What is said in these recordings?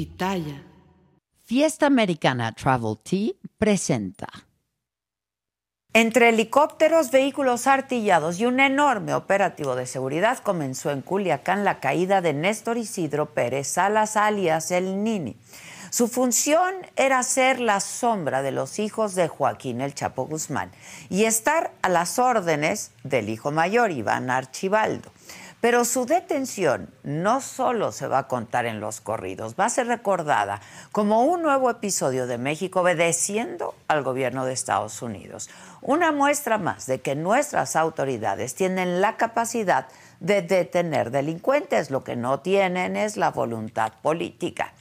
pitaya. Fiesta Americana Travel Tea presenta. Entre helicópteros, vehículos artillados y un enorme operativo de seguridad comenzó en Culiacán la caída de Néstor Isidro Pérez Salas alias El Nini. Su función era ser la sombra de los hijos de Joaquín El Chapo Guzmán y estar a las órdenes del hijo mayor, Iván Archibaldo. Pero su detención no solo se va a contar en los corridos, va a ser recordada como un nuevo episodio de México obedeciendo al gobierno de Estados Unidos. Una muestra más de que nuestras autoridades tienen la capacidad de detener delincuentes, lo que no tienen es la voluntad política.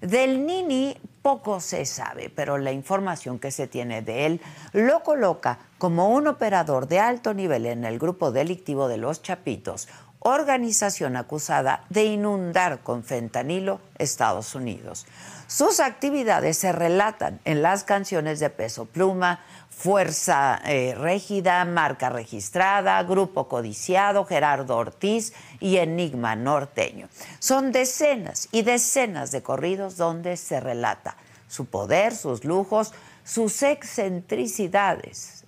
Del Nini poco se sabe, pero la información que se tiene de él lo coloca como un operador de alto nivel en el grupo delictivo de los Chapitos, organización acusada de inundar con fentanilo Estados Unidos. Sus actividades se relatan en las canciones de Peso Pluma, Fuerza eh, Régida, Marca Registrada, Grupo Codiciado, Gerardo Ortiz y Enigma Norteño. Son decenas y decenas de corridos donde se relata su poder, sus lujos, sus excentricidades,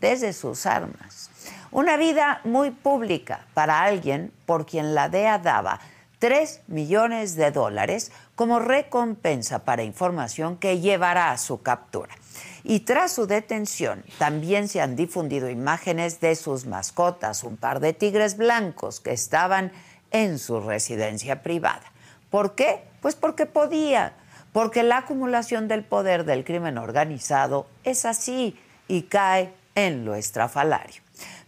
desde sus armas. Una vida muy pública para alguien por quien la DEA daba 3 millones de dólares como recompensa para información que llevará a su captura. Y tras su detención, también se han difundido imágenes de sus mascotas, un par de tigres blancos que estaban en su residencia privada. ¿Por qué? Pues porque podía, porque la acumulación del poder del crimen organizado es así y cae en lo estrafalario.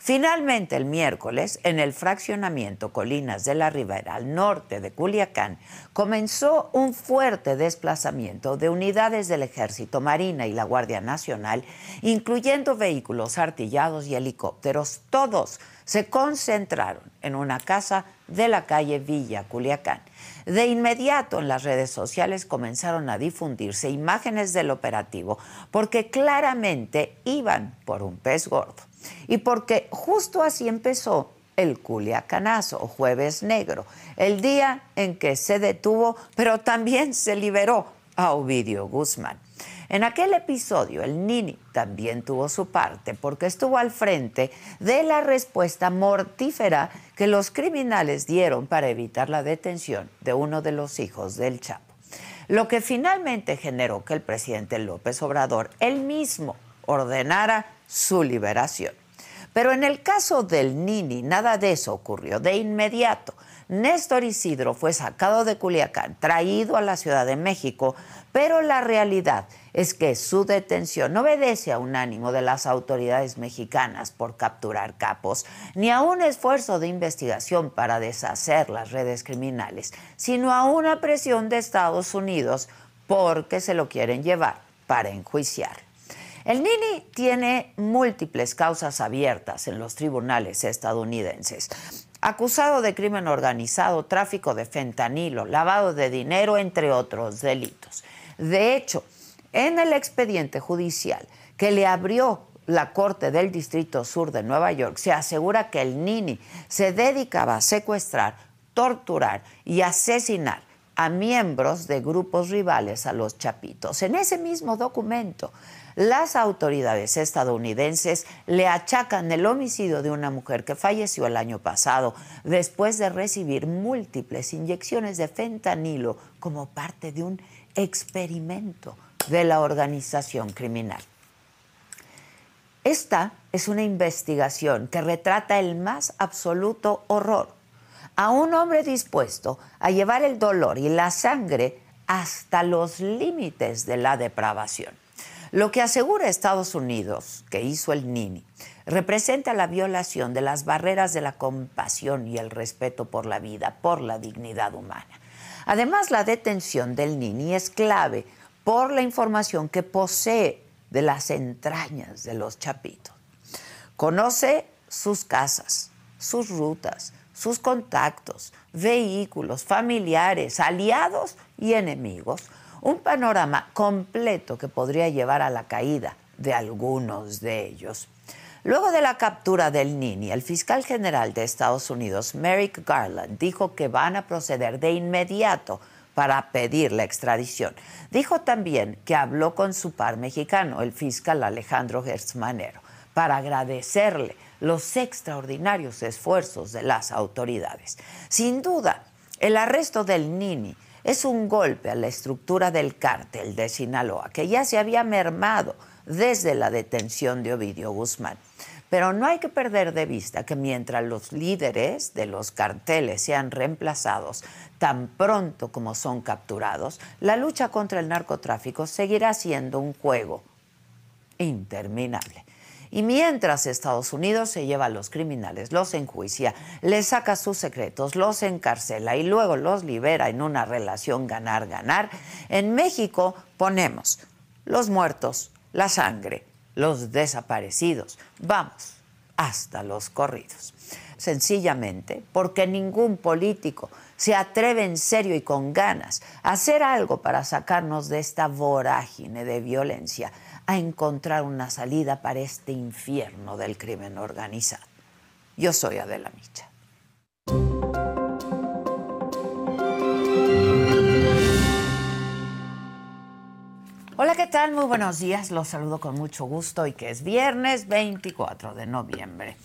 Finalmente, el miércoles, en el fraccionamiento Colinas de la Ribera, al norte de Culiacán, comenzó un fuerte desplazamiento de unidades del Ejército Marina y la Guardia Nacional, incluyendo vehículos artillados y helicópteros. Todos se concentraron en una casa de la calle Villa Culiacán. De inmediato en las redes sociales comenzaron a difundirse imágenes del operativo porque claramente iban por un pez gordo. Y porque justo así empezó el Culiacanazo o Jueves Negro, el día en que se detuvo, pero también se liberó a Ovidio Guzmán. En aquel episodio, el Nini también tuvo su parte porque estuvo al frente de la respuesta mortífera que los criminales dieron para evitar la detención de uno de los hijos del Chapo. Lo que finalmente generó que el presidente López Obrador él mismo ordenara su liberación. Pero en el caso del Nini, nada de eso ocurrió de inmediato. Néstor Isidro fue sacado de Culiacán, traído a la Ciudad de México, pero la realidad es que su detención no obedece a un ánimo de las autoridades mexicanas por capturar capos, ni a un esfuerzo de investigación para deshacer las redes criminales, sino a una presión de Estados Unidos porque se lo quieren llevar para enjuiciar. El Nini tiene múltiples causas abiertas en los tribunales estadounidenses. Acusado de crimen organizado, tráfico de fentanilo, lavado de dinero, entre otros delitos. De hecho, en el expediente judicial que le abrió la Corte del Distrito Sur de Nueva York, se asegura que el Nini se dedicaba a secuestrar, torturar y asesinar a miembros de grupos rivales a los Chapitos. En ese mismo documento las autoridades estadounidenses le achacan el homicidio de una mujer que falleció el año pasado después de recibir múltiples inyecciones de fentanilo como parte de un experimento de la organización criminal. Esta es una investigación que retrata el más absoluto horror a un hombre dispuesto a llevar el dolor y la sangre hasta los límites de la depravación. Lo que asegura Estados Unidos que hizo el Nini representa la violación de las barreras de la compasión y el respeto por la vida, por la dignidad humana. Además, la detención del Nini es clave por la información que posee de las entrañas de los chapitos. Conoce sus casas, sus rutas, sus contactos, vehículos, familiares, aliados y enemigos un panorama completo que podría llevar a la caída de algunos de ellos. Luego de la captura del Nini, el fiscal general de Estados Unidos, Merrick Garland, dijo que van a proceder de inmediato para pedir la extradición. Dijo también que habló con su par mexicano, el fiscal Alejandro Gersmanero, para agradecerle los extraordinarios esfuerzos de las autoridades. Sin duda, el arresto del Nini es un golpe a la estructura del cártel de Sinaloa, que ya se había mermado desde la detención de Ovidio Guzmán. Pero no hay que perder de vista que mientras los líderes de los carteles sean reemplazados tan pronto como son capturados, la lucha contra el narcotráfico seguirá siendo un juego interminable. Y mientras Estados Unidos se lleva a los criminales, los enjuicia, les saca sus secretos, los encarcela y luego los libera en una relación ganar-ganar, en México ponemos los muertos, la sangre, los desaparecidos, vamos, hasta los corridos. Sencillamente porque ningún político se atreve en serio y con ganas a hacer algo para sacarnos de esta vorágine de violencia a encontrar una salida para este infierno del crimen organizado. Yo soy Adela Micha. Hola, ¿qué tal? Muy buenos días. Los saludo con mucho gusto y que es viernes 24 de noviembre.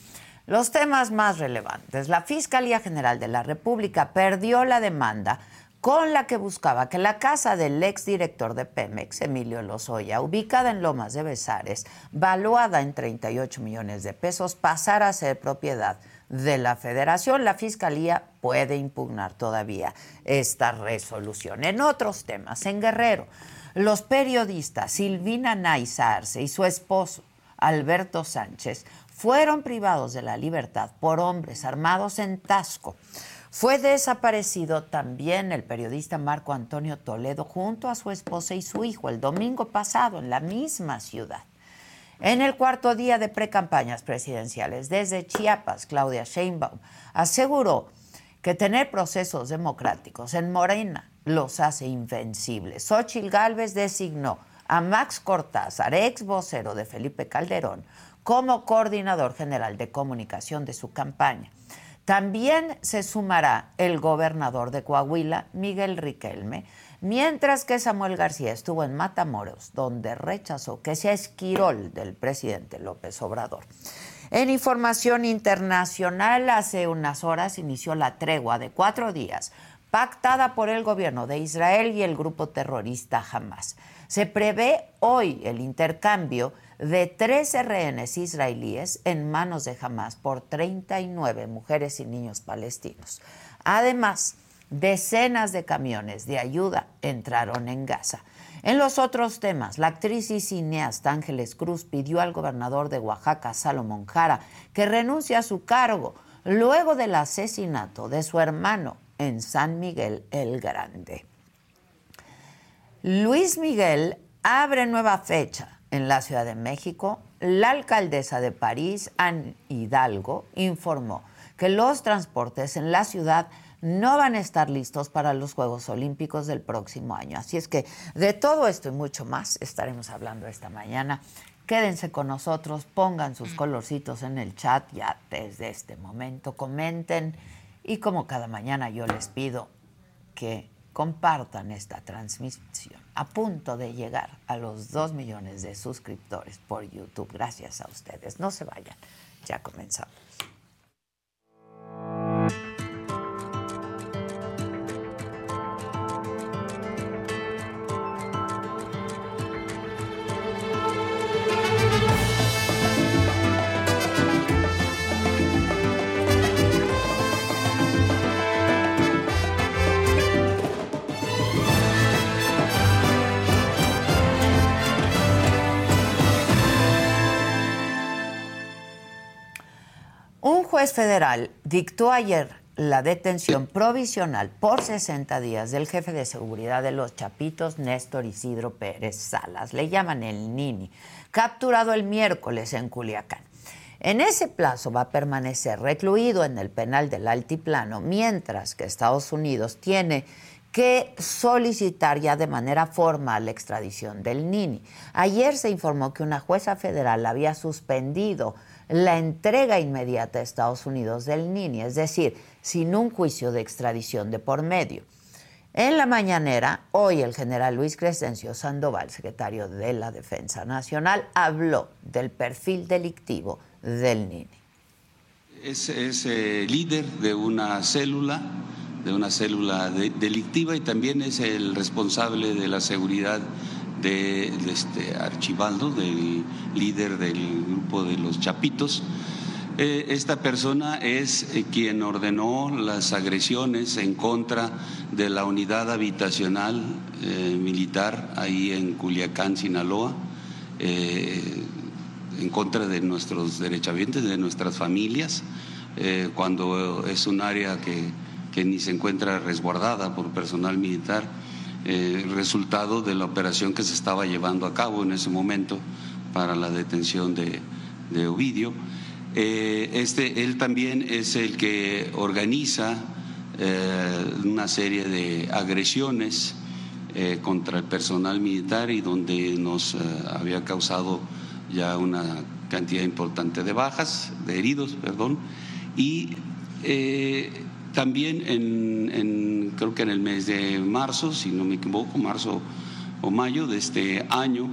Los temas más relevantes. La Fiscalía General de la República perdió la demanda con la que buscaba que la casa del exdirector de Pemex, Emilio Lozoya, ubicada en Lomas de Besares, valuada en 38 millones de pesos, pasara a ser propiedad de la federación. La fiscalía puede impugnar todavía esta resolución. En otros temas, en Guerrero, los periodistas Silvina Naizarce y su esposo, Alberto Sánchez, fueron privados de la libertad por hombres armados en Tasco. Fue desaparecido también el periodista Marco Antonio Toledo junto a su esposa y su hijo el domingo pasado en la misma ciudad. En el cuarto día de precampañas presidenciales desde Chiapas, Claudia Sheinbaum aseguró que tener procesos democráticos en Morena los hace invencibles. Xochitl Gálvez designó a Max Cortázar, ex vocero de Felipe Calderón, como coordinador general de comunicación de su campaña. También se sumará el gobernador de Coahuila, Miguel Riquelme, mientras que Samuel García estuvo en Matamoros, donde rechazó que sea esquirol del presidente López Obrador. En información internacional, hace unas horas inició la tregua de cuatro días pactada por el gobierno de Israel y el grupo terrorista Hamas. Se prevé hoy el intercambio de 13 rehenes israelíes en manos de Hamas por 39 mujeres y niños palestinos. Además, decenas de camiones de ayuda entraron en Gaza. En los otros temas, la actriz y cineasta Ángeles Cruz pidió al gobernador de Oaxaca, Salomón Jara, que renuncie a su cargo luego del asesinato de su hermano en San Miguel el Grande. Luis Miguel abre nueva fecha en la Ciudad de México, la alcaldesa de París, Anne Hidalgo, informó que los transportes en la ciudad no van a estar listos para los Juegos Olímpicos del próximo año. Así es que de todo esto y mucho más estaremos hablando esta mañana. Quédense con nosotros, pongan sus colorcitos en el chat ya desde este momento, comenten y como cada mañana yo les pido que compartan esta transmisión a punto de llegar a los 2 millones de suscriptores por YouTube. Gracias a ustedes. No se vayan. Ya comenzamos. Juez federal dictó ayer la detención provisional por 60 días del jefe de seguridad de los Chapitos, Néstor Isidro Pérez Salas. Le llaman el Nini, capturado el miércoles en Culiacán. En ese plazo va a permanecer recluido en el penal del Altiplano, mientras que Estados Unidos tiene que solicitar ya de manera formal la extradición del Nini. Ayer se informó que una jueza federal había suspendido la entrega inmediata a Estados Unidos del Nini, es decir, sin un juicio de extradición de por medio. En la mañanera, hoy el general Luis Crescencio Sandoval, secretario de la Defensa Nacional, habló del perfil delictivo del Nini. Es, eh, líder de una célula, de una célula delictiva y también es el responsable de la seguridad de, este Archibaldo, del líder del grupo de los Chapitos. Eh, esta persona es eh, quien ordenó las agresiones en contra de la unidad habitacional eh, militar ahí en Culiacán, Sinaloa, en contra de nuestros derechohabientes, de nuestras familias, cuando es un área que, que, ni se encuentra resguardada por personal militar, resultado de la operación que se estaba llevando a cabo en ese momento para la detención de, de Ovidio. Eh, este, él también es el que organiza eh, una serie de agresiones eh, contra el personal militar y donde nos había causado ya una cantidad importante de bajas, de heridos, perdón, y también en, creo que en el mes de marzo, si no me equivoco, marzo o mayo de este año,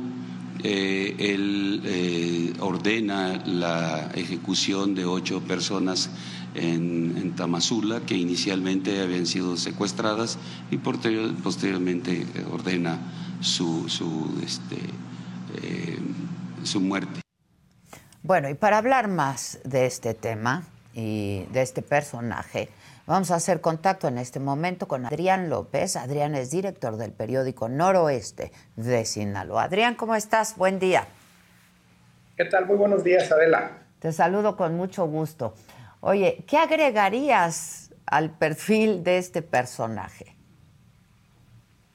eh, él eh, ordena la ejecución de ocho personas en, Tamazula que inicialmente habían sido secuestradas y posteriormente ordena su, su, este, eh, su muerte. Bueno, y para hablar más de este tema y de este personaje, Vamos a hacer contacto en este momento con Adrián López. Adrián es director del periódico Noroeste de Sinaloa. Adrián, ¿cómo estás? Buen día. ¿Qué tal? Muy buenos días, Adela. Te saludo con mucho gusto. Oye, ¿qué agregarías al perfil de este personaje?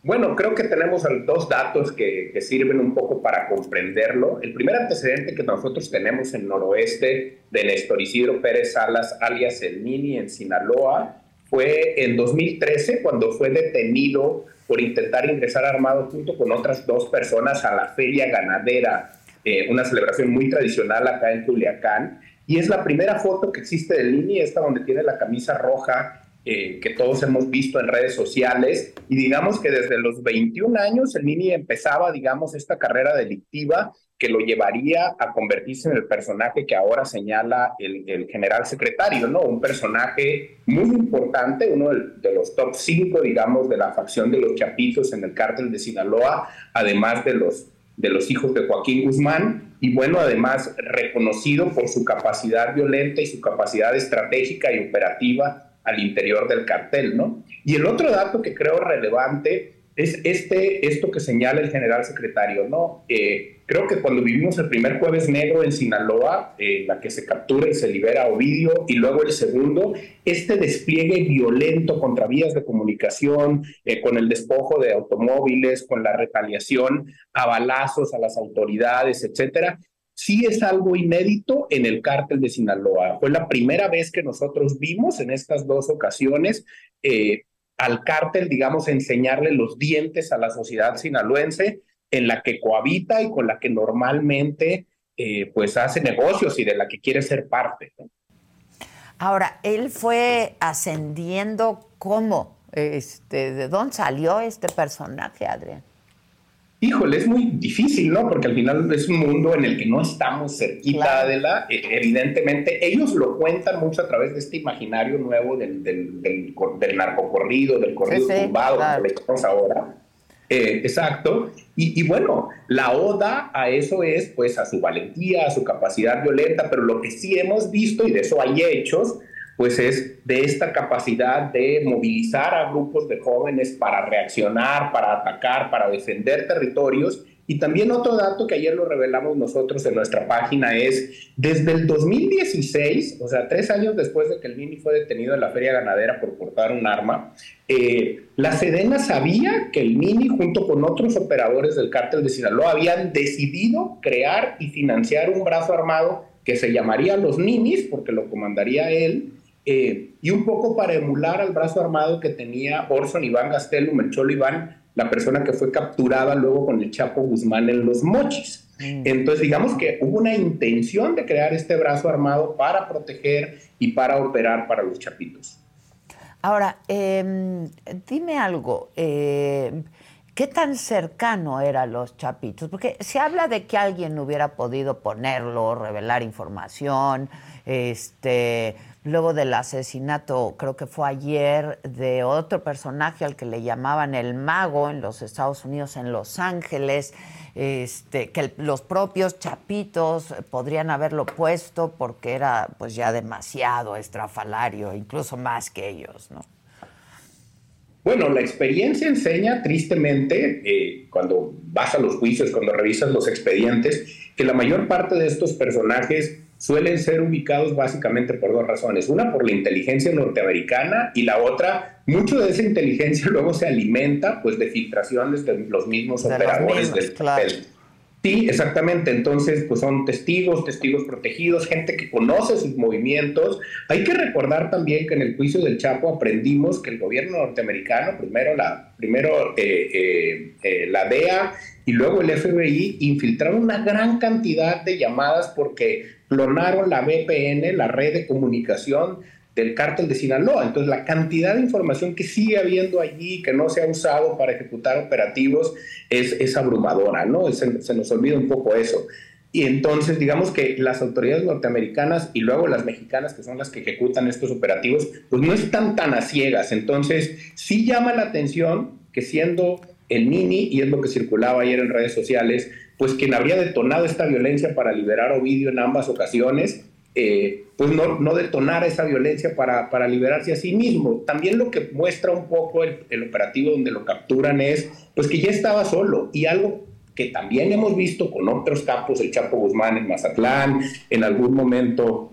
Bueno, creo que tenemos dos datos que, sirven un poco para comprenderlo. El primer antecedente que nosotros tenemos en noroeste de Néstor Isidro Pérez Salas, alias El Nini, en Sinaloa, fue en 2013 cuando fue detenido por intentar ingresar armado junto con otras dos personas a la feria ganadera, eh, una celebración muy tradicional acá en Culiacán. Y es la primera foto que existe del Nini, esta donde tiene la camisa roja eh, que todos hemos visto en redes sociales. Y digamos que desde los 21 años el Nini empezaba, digamos, esta carrera delictiva que lo llevaría a convertirse en el personaje que ahora señala el, general secretario, ¿no? Un personaje muy importante, uno de, los top 5, digamos, de la facción de los Chapitos en el cártel de Sinaloa, además de los, de los hijos de Joaquín Guzmán, y bueno, además reconocido por su capacidad violenta y su capacidad estratégica y operativa al interior del cartel, ¿no? Y el otro dato que creo relevante es este, esto que señala el general secretario, ¿no? Eh, creo que cuando vivimos el primer jueves negro en Sinaloa, eh, la que se captura y se libera Ovidio, y luego el segundo, este despliegue violento contra vías de comunicación, eh, con el despojo de automóviles, con la retaliación a balazos a las autoridades, etcétera, sí es algo inédito en el cártel de Sinaloa. Fue la primera vez que nosotros vimos en estas dos ocasiones eh, al cártel, digamos, enseñarle los dientes a la sociedad sinaloense en la que cohabita y con la que normalmente eh, pues hace negocios y de la que quiere ser parte. Ahora, él fue ascendiendo cómo, este, ¿de dónde salió este personaje, Adrián? Híjole, es muy difícil, ¿no? Porque al final es un mundo en el que no estamos cerquita de la. E, evidentemente, ellos lo cuentan mucho a través de este imaginario nuevo del, del, del, narcocorrido, del corrido tumbado, que le ahora. Eh, exacto. Y, y, bueno, la oda a eso es, pues, a su valentía, a su capacidad violenta, pero lo que sí hemos visto, y de eso hay hechos, pues es de esta capacidad de movilizar a grupos de jóvenes para reaccionar, para atacar, para defender territorios. Y también otro dato que ayer lo revelamos nosotros en nuestra página es, desde el 2016, o sea, tres años después de que el Mini fue detenido en la feria ganadera por portar un arma, eh, la Sedena sabía que el Mini, junto con otros operadores del cártel de Sinaloa, habían decidido crear y financiar un brazo armado que se llamaría Los Ninis, porque lo comandaría él, eh, y un poco para emular al brazo armado que tenía Orson Iván Gastelum, el Cholo Iván, la persona que fue capturada luego con el Chapo Guzmán en Los Mochis. Mm. Entonces, digamos que hubo una intención de crear este brazo armado para proteger y para operar para los chapitos. Ahora, em, dime algo. Eh, ¿Qué tan cercano eran los chapitos? Porque se habla de que alguien hubiera podido ponerlo, revelar información, este, luego del asesinato, creo que fue ayer, de otro personaje al que le llamaban el mago en los Estados Unidos, en Los Ángeles, este, que los propios chapitos podrían haberlo puesto porque era pues ya demasiado estrafalario, incluso más que ellos, ¿no? Bueno, la experiencia enseña tristemente, eh, cuando vas a los juicios, cuando revisas los expedientes, que la mayor parte de estos personajes suelen ser ubicados básicamente por dos razones. Una, por la inteligencia norteamericana y la otra, mucho de esa inteligencia luego se alimenta pues, de filtraciones de los mismos operadores del, Sí, exactamente. Entonces, pues son testigos, testigos protegidos, gente que conoce sus movimientos. Hay que recordar también que en el juicio del Chapo aprendimos que el gobierno norteamericano, primero la, primero, eh, eh, eh, la DEA y luego el FBI, infiltraron una gran cantidad de llamadas porque clonaron la VPN, la red de comunicación del cártel de Sinaloa. Entonces, la cantidad de información que sigue habiendo allí, que no se ha usado para ejecutar operativos, es, es abrumadora, ¿no? Se, se, nos olvida un poco eso. Y entonces, digamos que las autoridades norteamericanas y luego las mexicanas, que son las que ejecutan estos operativos, pues no están tan a ciegas. Entonces, sí llama la atención que siendo el Nini, y es lo que circulaba ayer en redes sociales, pues quien habría detonado esta violencia para liberar a Ovidio en ambas ocasiones, eh, pues no, no, detonar esa violencia para, para, liberarse a sí mismo. También lo que muestra un poco el, el, operativo donde lo capturan es pues que ya estaba solo y algo que también hemos visto con otros capos, el Chapo Guzmán en Mazatlán, en algún momento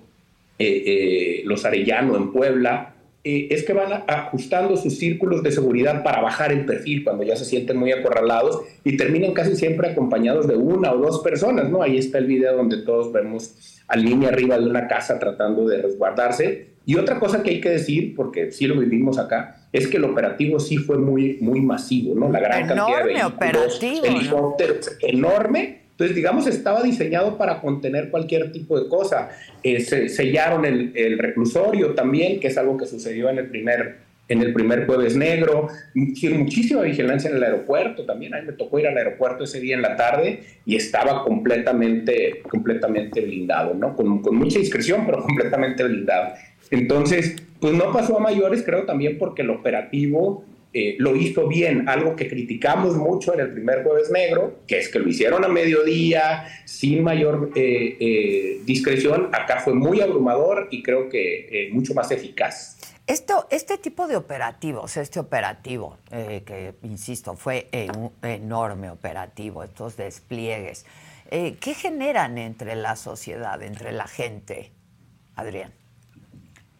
eh, eh, los Arellano en Puebla, eh, es que van ajustando sus círculos de seguridad para bajar el perfil cuando ya se sienten muy acorralados y terminan casi siempre acompañados de una o dos personas, ¿no? Ahí está el video donde todos vemos al niño arriba de una casa tratando de resguardarse. Y otra cosa que hay que decir, porque sí lo vivimos acá, es que el operativo sí fue muy, muy masivo, ¿no? La gran cantidad de operativo, helicópteros, enorme. Entonces, digamos, estaba diseñado para contener cualquier tipo de cosa. Eh, se, sellaron el, el, reclusorio también, que es algo que sucedió en el primer en el primer jueves negro, muchísima vigilancia en el aeropuerto también. A mí me tocó ir al aeropuerto ese día en la tarde y estaba completamente, completamente blindado, ¿no? Con, con mucha discreción, pero completamente blindado. Entonces, pues no pasó a mayores, creo también porque el operativo eh, lo hizo bien, algo que criticamos mucho en el primer jueves negro, que es que lo hicieron a mediodía, sin mayor eh, eh, discreción. Acá fue muy abrumador y creo que mucho más eficaz. Esto, este tipo de operativos, este operativo, que insisto, fue un enorme operativo, estos despliegues, ¿qué generan entre la sociedad, entre la gente, Adrián?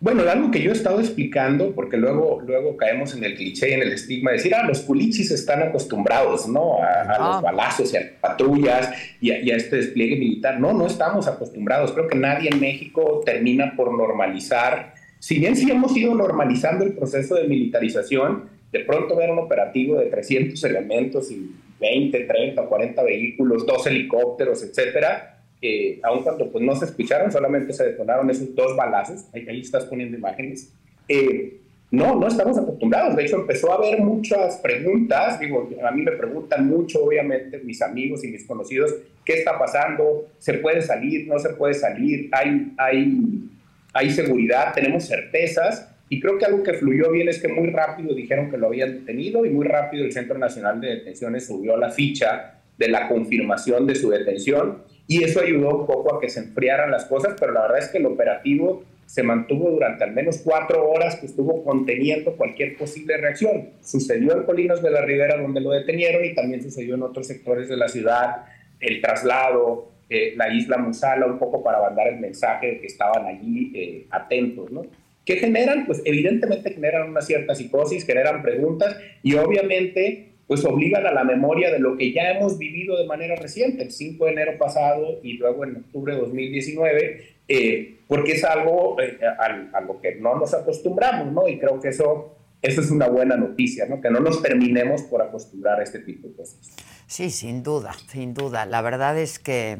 Bueno, algo que yo he estado explicando, porque luego, luego caemos en el cliché y en el estigma de decir, ah, los culichis están acostumbrados, ¿no? A, a los balazos y a patrullas y a, y a, este despliegue militar. No, no estamos acostumbrados. Creo que nadie en México termina por normalizar si bien sí hemos ido normalizando el proceso de militarización, de pronto ver un operativo de 300 elementos y 20, 30, 40 vehículos, dos helicópteros, etcétera, eh, aun cuando pues, no se escucharon, solamente se detonaron esos dos balazos, ahí, ahí estás poniendo imágenes, eh, no, no estamos acostumbrados. De hecho, empezó a haber muchas preguntas. Digo, a mí me preguntan mucho, obviamente, mis amigos y mis conocidos, ¿qué está pasando? ¿Se puede salir? ¿No se puede salir? ¿Hay, hay hay seguridad, tenemos certezas y creo que algo que fluyó bien es que muy rápido dijeron que lo habían detenido y muy rápido el Centro Nacional de Detenciones subió la ficha de la confirmación de su detención y eso ayudó un poco a que se enfriaran las cosas, pero la verdad es que el operativo se mantuvo durante al menos cuatro horas que estuvo conteniendo cualquier posible reacción. Sucedió en Colinos de la Ribera donde lo detenieron y también sucedió en otros sectores de la ciudad, el traslado, eh, la isla Musala un poco para mandar el mensaje de que estaban allí eh, atentos, ¿no? ¿Qué generan? Pues evidentemente generan una cierta psicosis, generan preguntas y obviamente pues obligan a la memoria de lo que ya hemos vivido de manera reciente, el 5 de enero pasado y luego en octubre de 2019, eh, porque es algo eh, a, lo que no nos acostumbramos, ¿no? Y creo que eso, eso es una buena noticia, ¿no? Que no nos terminemos por acostumbrar a este tipo de cosas. Sí, sin duda, sin duda. La verdad es que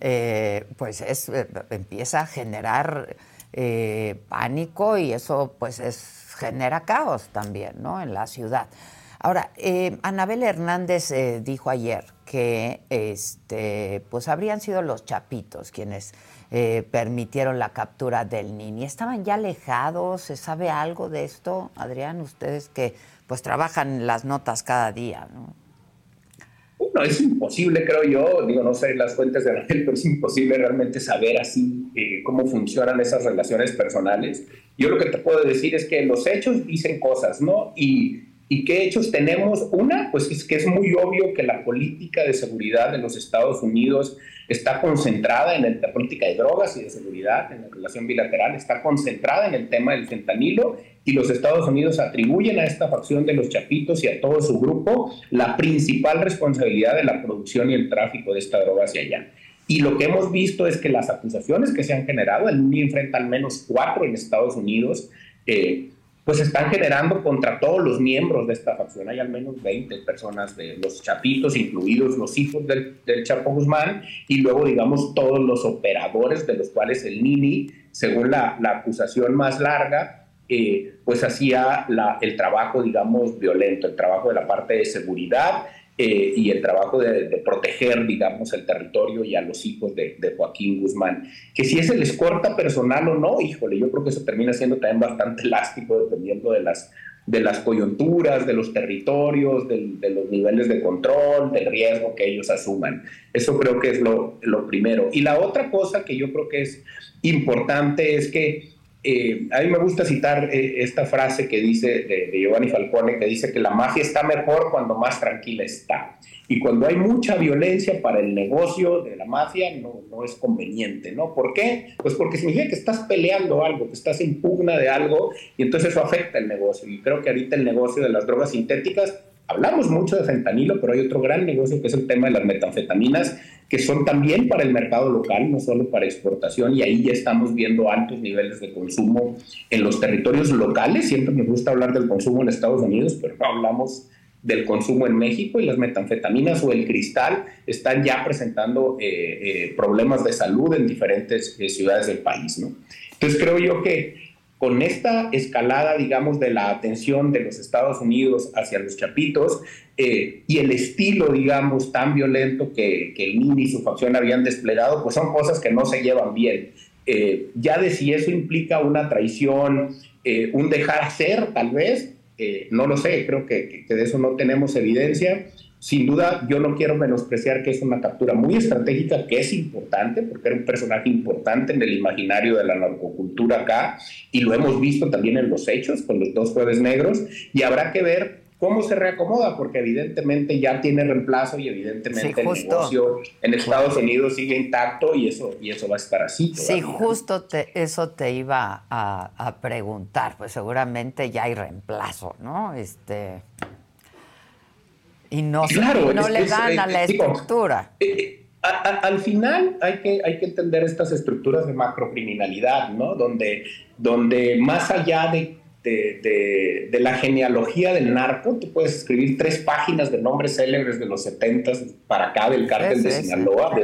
eh, pues es, eh, empieza a generar eh, pánico y eso pues es genera caos también, ¿no? En la ciudad. Ahora, eh, Anabel Hernández eh, dijo ayer que este, pues habrían sido los chapitos quienes eh, permitieron la captura del Nini. ¿Estaban ya alejados? ¿Se sabe algo de esto, Adrián? Ustedes que pues trabajan las notas cada día, ¿no? No, es imposible, creo yo, digo, no sé las fuentes de Anabel, pero es imposible realmente saber así cómo funcionan esas relaciones personales. Yo lo que te puedo decir es que los hechos dicen cosas, ¿no? Y ¿Y qué hechos tenemos? Una, pues es que es muy obvio que la política de seguridad de los Estados Unidos está concentrada en la política de drogas y de seguridad, en la relación bilateral, está concentrada en el tema del fentanilo y los Estados Unidos atribuyen a esta facción de los chapitos y a todo su grupo la principal responsabilidad de la producción y el tráfico de esta droga hacia allá. Y lo que hemos visto es que las acusaciones que se han generado, el MINI enfrenta al menos cuatro en Estados Unidos, eh, pues están generando contra todos los miembros de esta facción. Hay al menos 20 personas de los chapitos, incluidos los hijos del, Chapo Guzmán, y luego, digamos, todos los operadores de los cuales el Nini, según la, acusación más larga, eh, pues hacía el trabajo, digamos, violento, el trabajo de la parte de seguridad eh, y el trabajo de, proteger, digamos, el territorio y a los hijos de, Joaquín Guzmán. Que si ese les corta personal o no, híjole, yo creo que eso termina siendo también bastante elástico dependiendo de las, de las coyunturas, de los territorios, de, los niveles de control, del riesgo que ellos asuman. Eso creo que es lo, lo primero. Y la otra cosa que yo creo que es importante es que eh, a mí me gusta citar eh, esta frase que dice de, Giovanni Falcone, que dice que la magia está mejor cuando más tranquila está. Y cuando hay mucha violencia para el negocio de la mafia, no, no, es conveniente, ¿no? ¿Por qué? Pues porque significa que estás peleando algo, que estás en pugna de algo, y entonces eso afecta el negocio. Y creo que ahorita el negocio de las drogas sintéticas, hablamos mucho de fentanilo, pero hay otro gran negocio que es el tema de las metanfetaminas, que son también para el mercado local, no solo para exportación, y ahí ya estamos viendo altos niveles de consumo en los territorios locales. Siempre me gusta hablar del consumo en Estados Unidos, pero no hablamos del consumo en México y las metanfetaminas o el cristal están ya presentando eh, eh, problemas de salud en diferentes eh, ciudades del país. ¿no? Entonces creo yo que con esta escalada, digamos, de la atención de los Estados Unidos hacia los chapitos eh, y el estilo, digamos, tan violento que, el MINI y su facción habían desplegado, pues son cosas que no se llevan bien. Eh, ya de si eso implica una traición, eh, un dejar hacer, tal vez, no lo sé, creo que de eso no tenemos evidencia. Sin duda, yo no quiero menospreciar que es una captura muy estratégica, que es importante, porque era un personaje importante en el imaginario de la narcocultura acá, y lo hemos visto también en los hechos con los dos jueves negros, y habrá que ver cómo se reacomoda, porque evidentemente ya tiene reemplazo y evidentemente el negocio en Estados Unidos sigue intacto y eso, y eso va a estar así. Sí, justo te, eso te iba a, a, preguntar, pues seguramente ya hay reemplazo, ¿no? Este, y no, no le dan a la estructura. Eh, eh, al final hay que, hay que entender estas estructuras de macrocriminalidad, ¿no? Donde, donde más allá de, de, de, la genealogía del narco, tú puedes escribir tres páginas de nombres célebres de los 70 para acá del cártel de Sinaloa,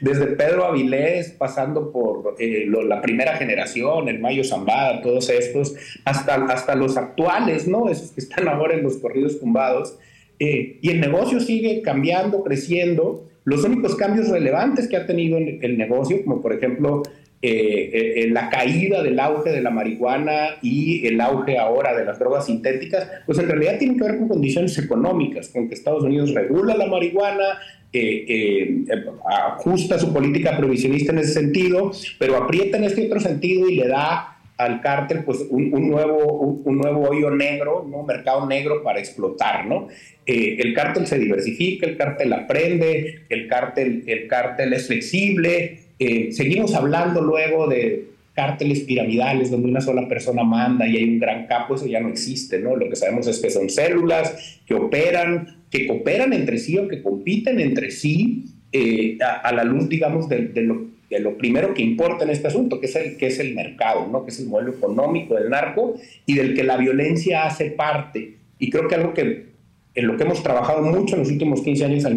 desde, Pedro Avilés, pasando por eh, la primera generación, el Mayo Zambada, todos estos, hasta, hasta los actuales, ¿no? Esos que están ahora en los corridos tumbados eh, y el negocio sigue cambiando, creciendo. Los únicos cambios relevantes que ha tenido el negocio, como por ejemplo eh, eh, la caída del auge de la marihuana y el auge ahora de las drogas sintéticas, pues en realidad tienen que ver con condiciones económicas, con que Estados Unidos regula la marihuana, ajusta su política provisionista en ese sentido, pero aprieta en este otro sentido y le da al cártel pues un, nuevo, un, nuevo hoyo negro, un mercado negro para explotar, ¿no? Eh, el cártel se diversifica, el cártel aprende, el cártel, el cártel es flexible, eh, seguimos hablando luego de cárteles piramidales donde una sola persona manda y hay un gran capo, eso ya no existe, ¿no? Lo que sabemos es que son células que operan, que cooperan entre sí o que compiten entre sí eh, a, la luz, digamos, de, de lo de lo primero que importa en este asunto, que es el, que es el mercado, ¿no? que es el modelo económico del narco y del que la violencia hace parte. Y creo que algo que en lo que hemos trabajado mucho en los últimos 15 años al,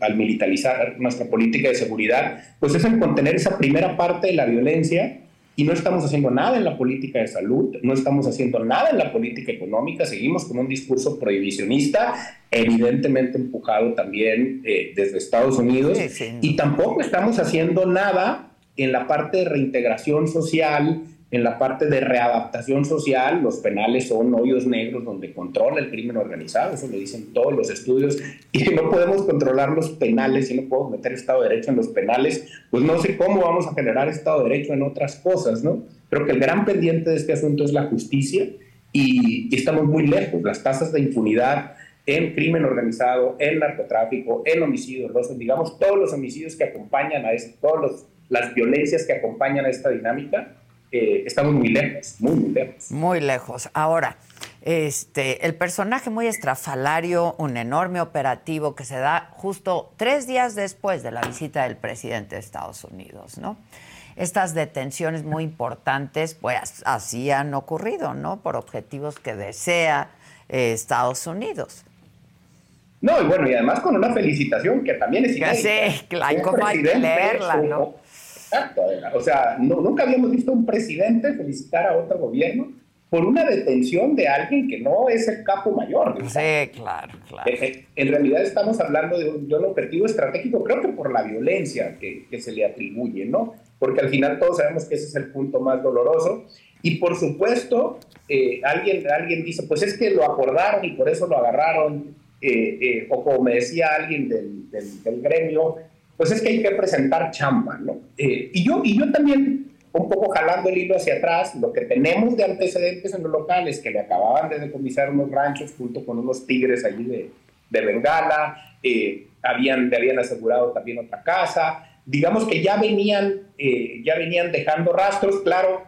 al militarizar nuestra política de seguridad, pues es en contener esa primera parte de la violencia y no estamos haciendo nada en la política de salud, no estamos haciendo nada en la política económica, seguimos con un discurso prohibicionista, evidentemente empujado también eh, desde Estados Unidos, y tampoco estamos haciendo nada en la parte de reintegración social, en la parte de readaptación social, los penales son hoyos negros donde controla el crimen organizado, eso lo dicen todos los estudios, y no podemos controlar los penales, y no podemos meter Estado de Derecho en los penales, pues no sé cómo vamos a generar Estado de Derecho en otras cosas, ¿no? Creo que el gran pendiente de este asunto es la justicia, y, estamos muy lejos, las tasas de impunidad en crimen organizado, en narcotráfico, en homicidios, los, digamos, todos los homicidios que acompañan a esto, todas las violencias que acompañan a esta dinámica, eh, estamos muy lejos, muy, muy lejos. Muy lejos. Ahora, este, el personaje muy estrafalario, un enorme operativo que se da justo tres días después de la visita del presidente de Estados Unidos, ¿no? Estas detenciones muy importantes, pues así han ocurrido, ¿no? Por objetivos que desea eh, Estados Unidos. No, y bueno, y además con una felicitación que también es inédita. Sí, claro, como hay que leerla, ¿no? Exacto, o sea, nunca habíamos visto un presidente felicitar a otro gobierno por una detención de alguien que no es el capo mayor. Sí, claro, claro. Eh, eh, en realidad estamos hablando de un, objetivo estratégico, creo que por la violencia que, que, se le atribuye, ¿no? Porque al final todos sabemos que ese es el punto más doloroso. Y por supuesto, eh, alguien, alguien dice, pues es que lo acordaron y por eso lo agarraron, o como me decía alguien del, del, del gremio, pues es que hay que presentar chamba, ¿no? Eh, y, yo, y yo también, un poco jalando el hilo hacia atrás, lo que tenemos de antecedentes en los locales, que le acababan de decomisar unos ranchos junto con unos tigres allí de, de Bengala, eh, habían, le habían asegurado también otra casa, digamos que ya venían, eh, ya venían dejando rastros, claro,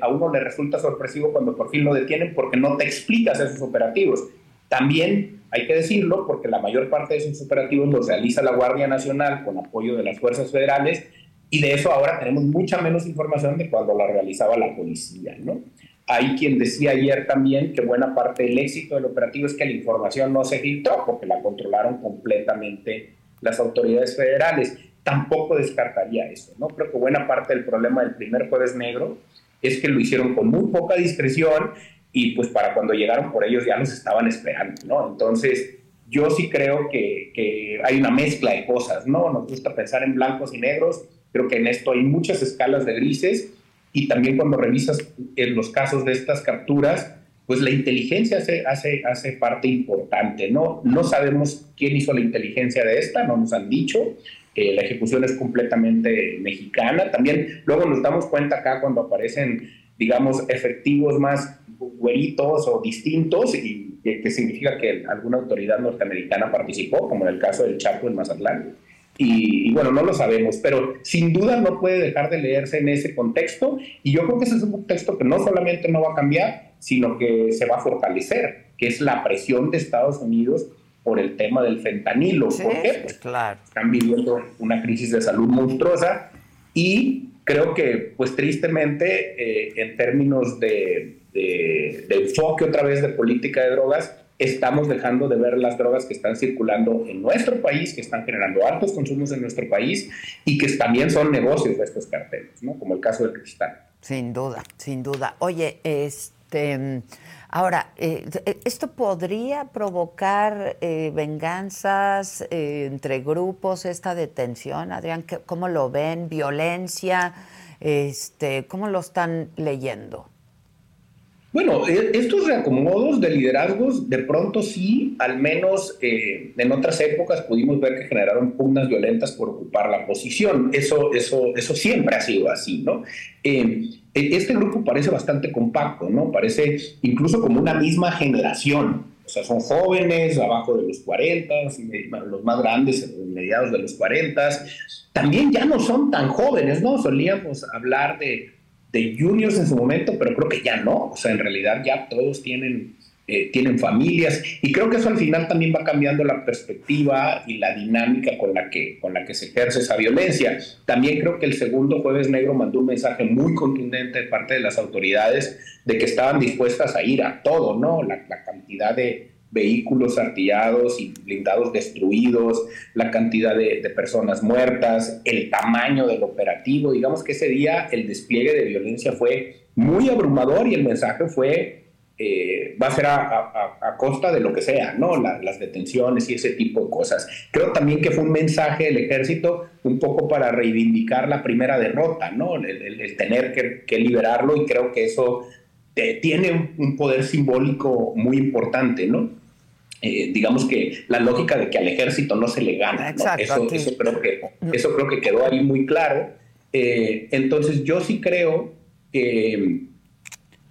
a uno le resulta sorpresivo cuando por fin lo detienen porque no te explicas esos operativos. También hay que decirlo porque la mayor parte de esos operativos los realiza la Guardia Nacional con apoyo de las fuerzas federales y de eso ahora tenemos mucha menos información de cuando la realizaba la policía, ¿no? Hay quien decía ayer también que buena parte del éxito del operativo es que la información no se filtró porque la controlaron completamente las autoridades federales. Tampoco descartaría eso, ¿no? Creo que buena parte del problema del primer jueves negro es que lo hicieron con muy poca discreción y pues para cuando llegaron por ellos ya nos estaban esperando, ¿no? Entonces, yo sí creo que, que, hay una mezcla de cosas, ¿no? Nos gusta pensar en blancos y negros, creo que en esto hay muchas escalas de grises y también cuando revisas en los casos de estas capturas, pues la inteligencia hace, hace, hace parte importante, ¿no? No sabemos quién hizo la inteligencia de esta, no nos han dicho, eh, la ejecución es completamente mexicana, también luego nos damos cuenta acá cuando aparecen digamos, efectivos más güeritos o distintos, y que, significa que alguna autoridad norteamericana participó, como en el caso del Chapo en Mazatlán. Y, bueno, no lo sabemos, pero sin duda no puede dejar de leerse en ese contexto, y yo creo que ese es un contexto que no solamente no va a cambiar, sino que se va a fortalecer, que es la presión de Estados Unidos por el tema del fentanilo. ¿Por qué? Pues, claro. Están viviendo una crisis de salud monstruosa y creo que, pues tristemente, eh, en términos de, enfoque otra vez de política de drogas, estamos dejando de ver las drogas que están circulando en nuestro país, que están generando altos consumos en nuestro país y que también son negocios de estos carteles, ¿no? Como el caso del cristal. Sin duda, sin duda. Oye, este Ahora, eh, ¿esto podría provocar eh, venganzas eh, entre grupos, esta detención, Adrián? ¿Cómo lo ven? ¿Violencia? Este, ¿Cómo lo están leyendo? Bueno, estos reacomodos de liderazgos, de pronto sí, al menos en otras épocas pudimos ver que generaron pugnas violentas por ocupar la posición. Eso, eso, eso siempre ha sido así, ¿no? E-, este grupo parece bastante compacto, ¿no? Parece incluso como una misma generación. O sea, son jóvenes, abajo de los 40, los más grandes, mediados de los 40. También ya no son tan jóvenes, ¿no? Solíamos hablar de, de juniors en su momento, pero creo que ya no. O sea, en realidad ya todos tienen eh, tienen familias y creo que eso al final también va cambiando la perspectiva y la dinámica con la que, con la que se ejerce esa violencia. También creo que el segundo jueves negro mandó un mensaje muy contundente de parte de las autoridades de que estaban dispuestas a ir a todo, ¿no? La, cantidad de, vehículos artillados y blindados destruidos, la cantidad de, personas muertas, el tamaño del operativo. Digamos que ese día el despliegue de violencia fue muy abrumador y el mensaje fue, eh, va a ser a, costa de lo que sea, ¿no? las detenciones y ese tipo de cosas. Creo también que fue un mensaje del ejército un poco para reivindicar la primera derrota, ¿no? El, tener que, que liberarlo y creo que eso tiene un poder simbólico muy importante, ¿no? Eh, digamos que la lógica de que al ejército no se le gana. Eso, creo que, eso creo que quedó ahí muy claro. Eh, entonces yo sí creo que,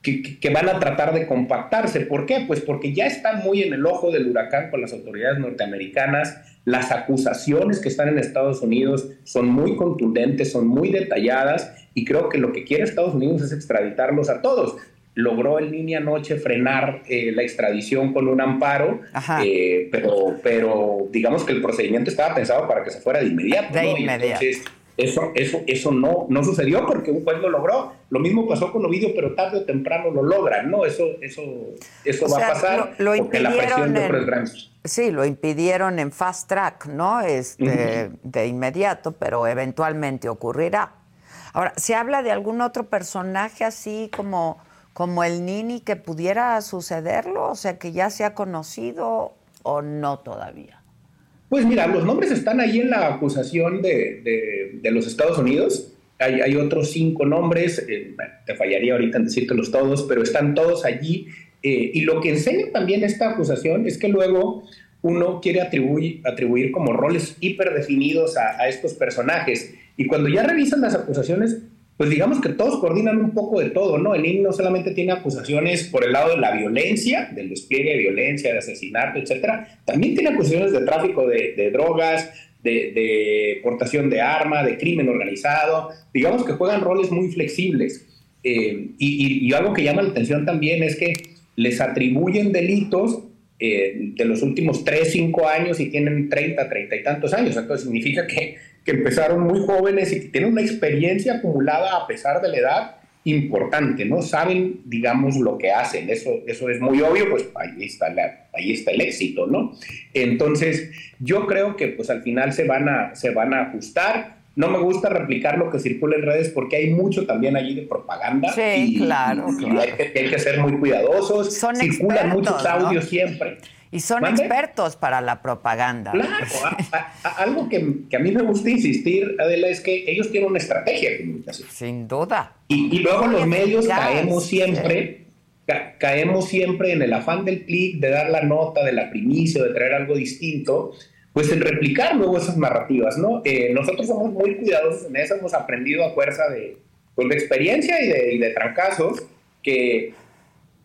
que, van a tratar de compactarse. ¿Por qué? Pues porque ya están muy en el ojo del huracán con las autoridades norteamericanas. Las acusaciones que están en Estados Unidos son muy contundentes, son muy detalladas y creo que lo que quiere Estados Unidos es extraditarlos a todos logró el Nini anoche frenar eh, la extradición con un amparo, eh, pero, pero digamos que el procedimiento estaba pensado para que se fuera de inmediato. De inmediato. eso, eso, eso no, no sucedió porque un juez lo logró. Lo mismo pasó con Ovidio, pero tarde o temprano lo logran, ¿no? Eso, eso, eso va a pasar lo, porque la presión de Sí, lo impidieron en fast track, ¿no? Este, De inmediato, pero eventualmente ocurrirá. Ahora, ¿se habla de algún otro personaje así como como el Nini que pudiera sucederlo? O sea, que ya se ha conocido o no todavía. Pues mira, los nombres están ahí en la acusación de, de, los Estados Unidos. Hay, otros cinco nombres, eh, te fallaría ahorita en decírtelos todos, pero están todos allí. Eh, y lo que enseña también esta acusación es que luego uno quiere atribuir, atribuir como roles hiperdefinidos a, a estos personajes. Y cuando ya revisan las acusaciones, pues digamos que todos coordinan un poco de todo, ¿no? El IN no solamente tiene acusaciones por el lado de la violencia, del despliegue de violencia, de asesinato, etcétera, también tiene acusaciones de tráfico de, drogas, de, portación de arma, de crimen organizado, digamos que juegan roles muy flexibles. Eh, y, algo que llama la atención también es que les atribuyen delitos eh, de los últimos 3, 5 años y tienen 30, 30 y tantos años. Entonces significa que que empezaron muy jóvenes y que tienen una experiencia acumulada a pesar de la edad importante, ¿no? Saben, digamos, lo que hacen. Eso, eso es muy obvio, pues ahí está, la, ahí está el éxito, ¿no? Entonces, yo creo que pues al final se van a, se van a ajustar. No me gusta replicar lo que circula en redes porque hay mucho también allí de propaganda. Sí, claro. Hay, que, hay, que, ser muy cuidadosos. Son Circulan muchos audios siempre. Y son expertos para la propaganda. Claro, algo que, que, a mí me gusta insistir, Adela, es que ellos tienen una estrategia de comunicación. Sin duda. Y, luego los medios caemos siempre, caemos siempre en el afán del clic, de dar la nota, de la primicia, de traer algo distinto, pues en replicar luego esas narrativas, ¿no? Eh, nosotros somos muy cuidadosos en eso, hemos aprendido a fuerza de, pues, de experiencia y de, y de trancazos, que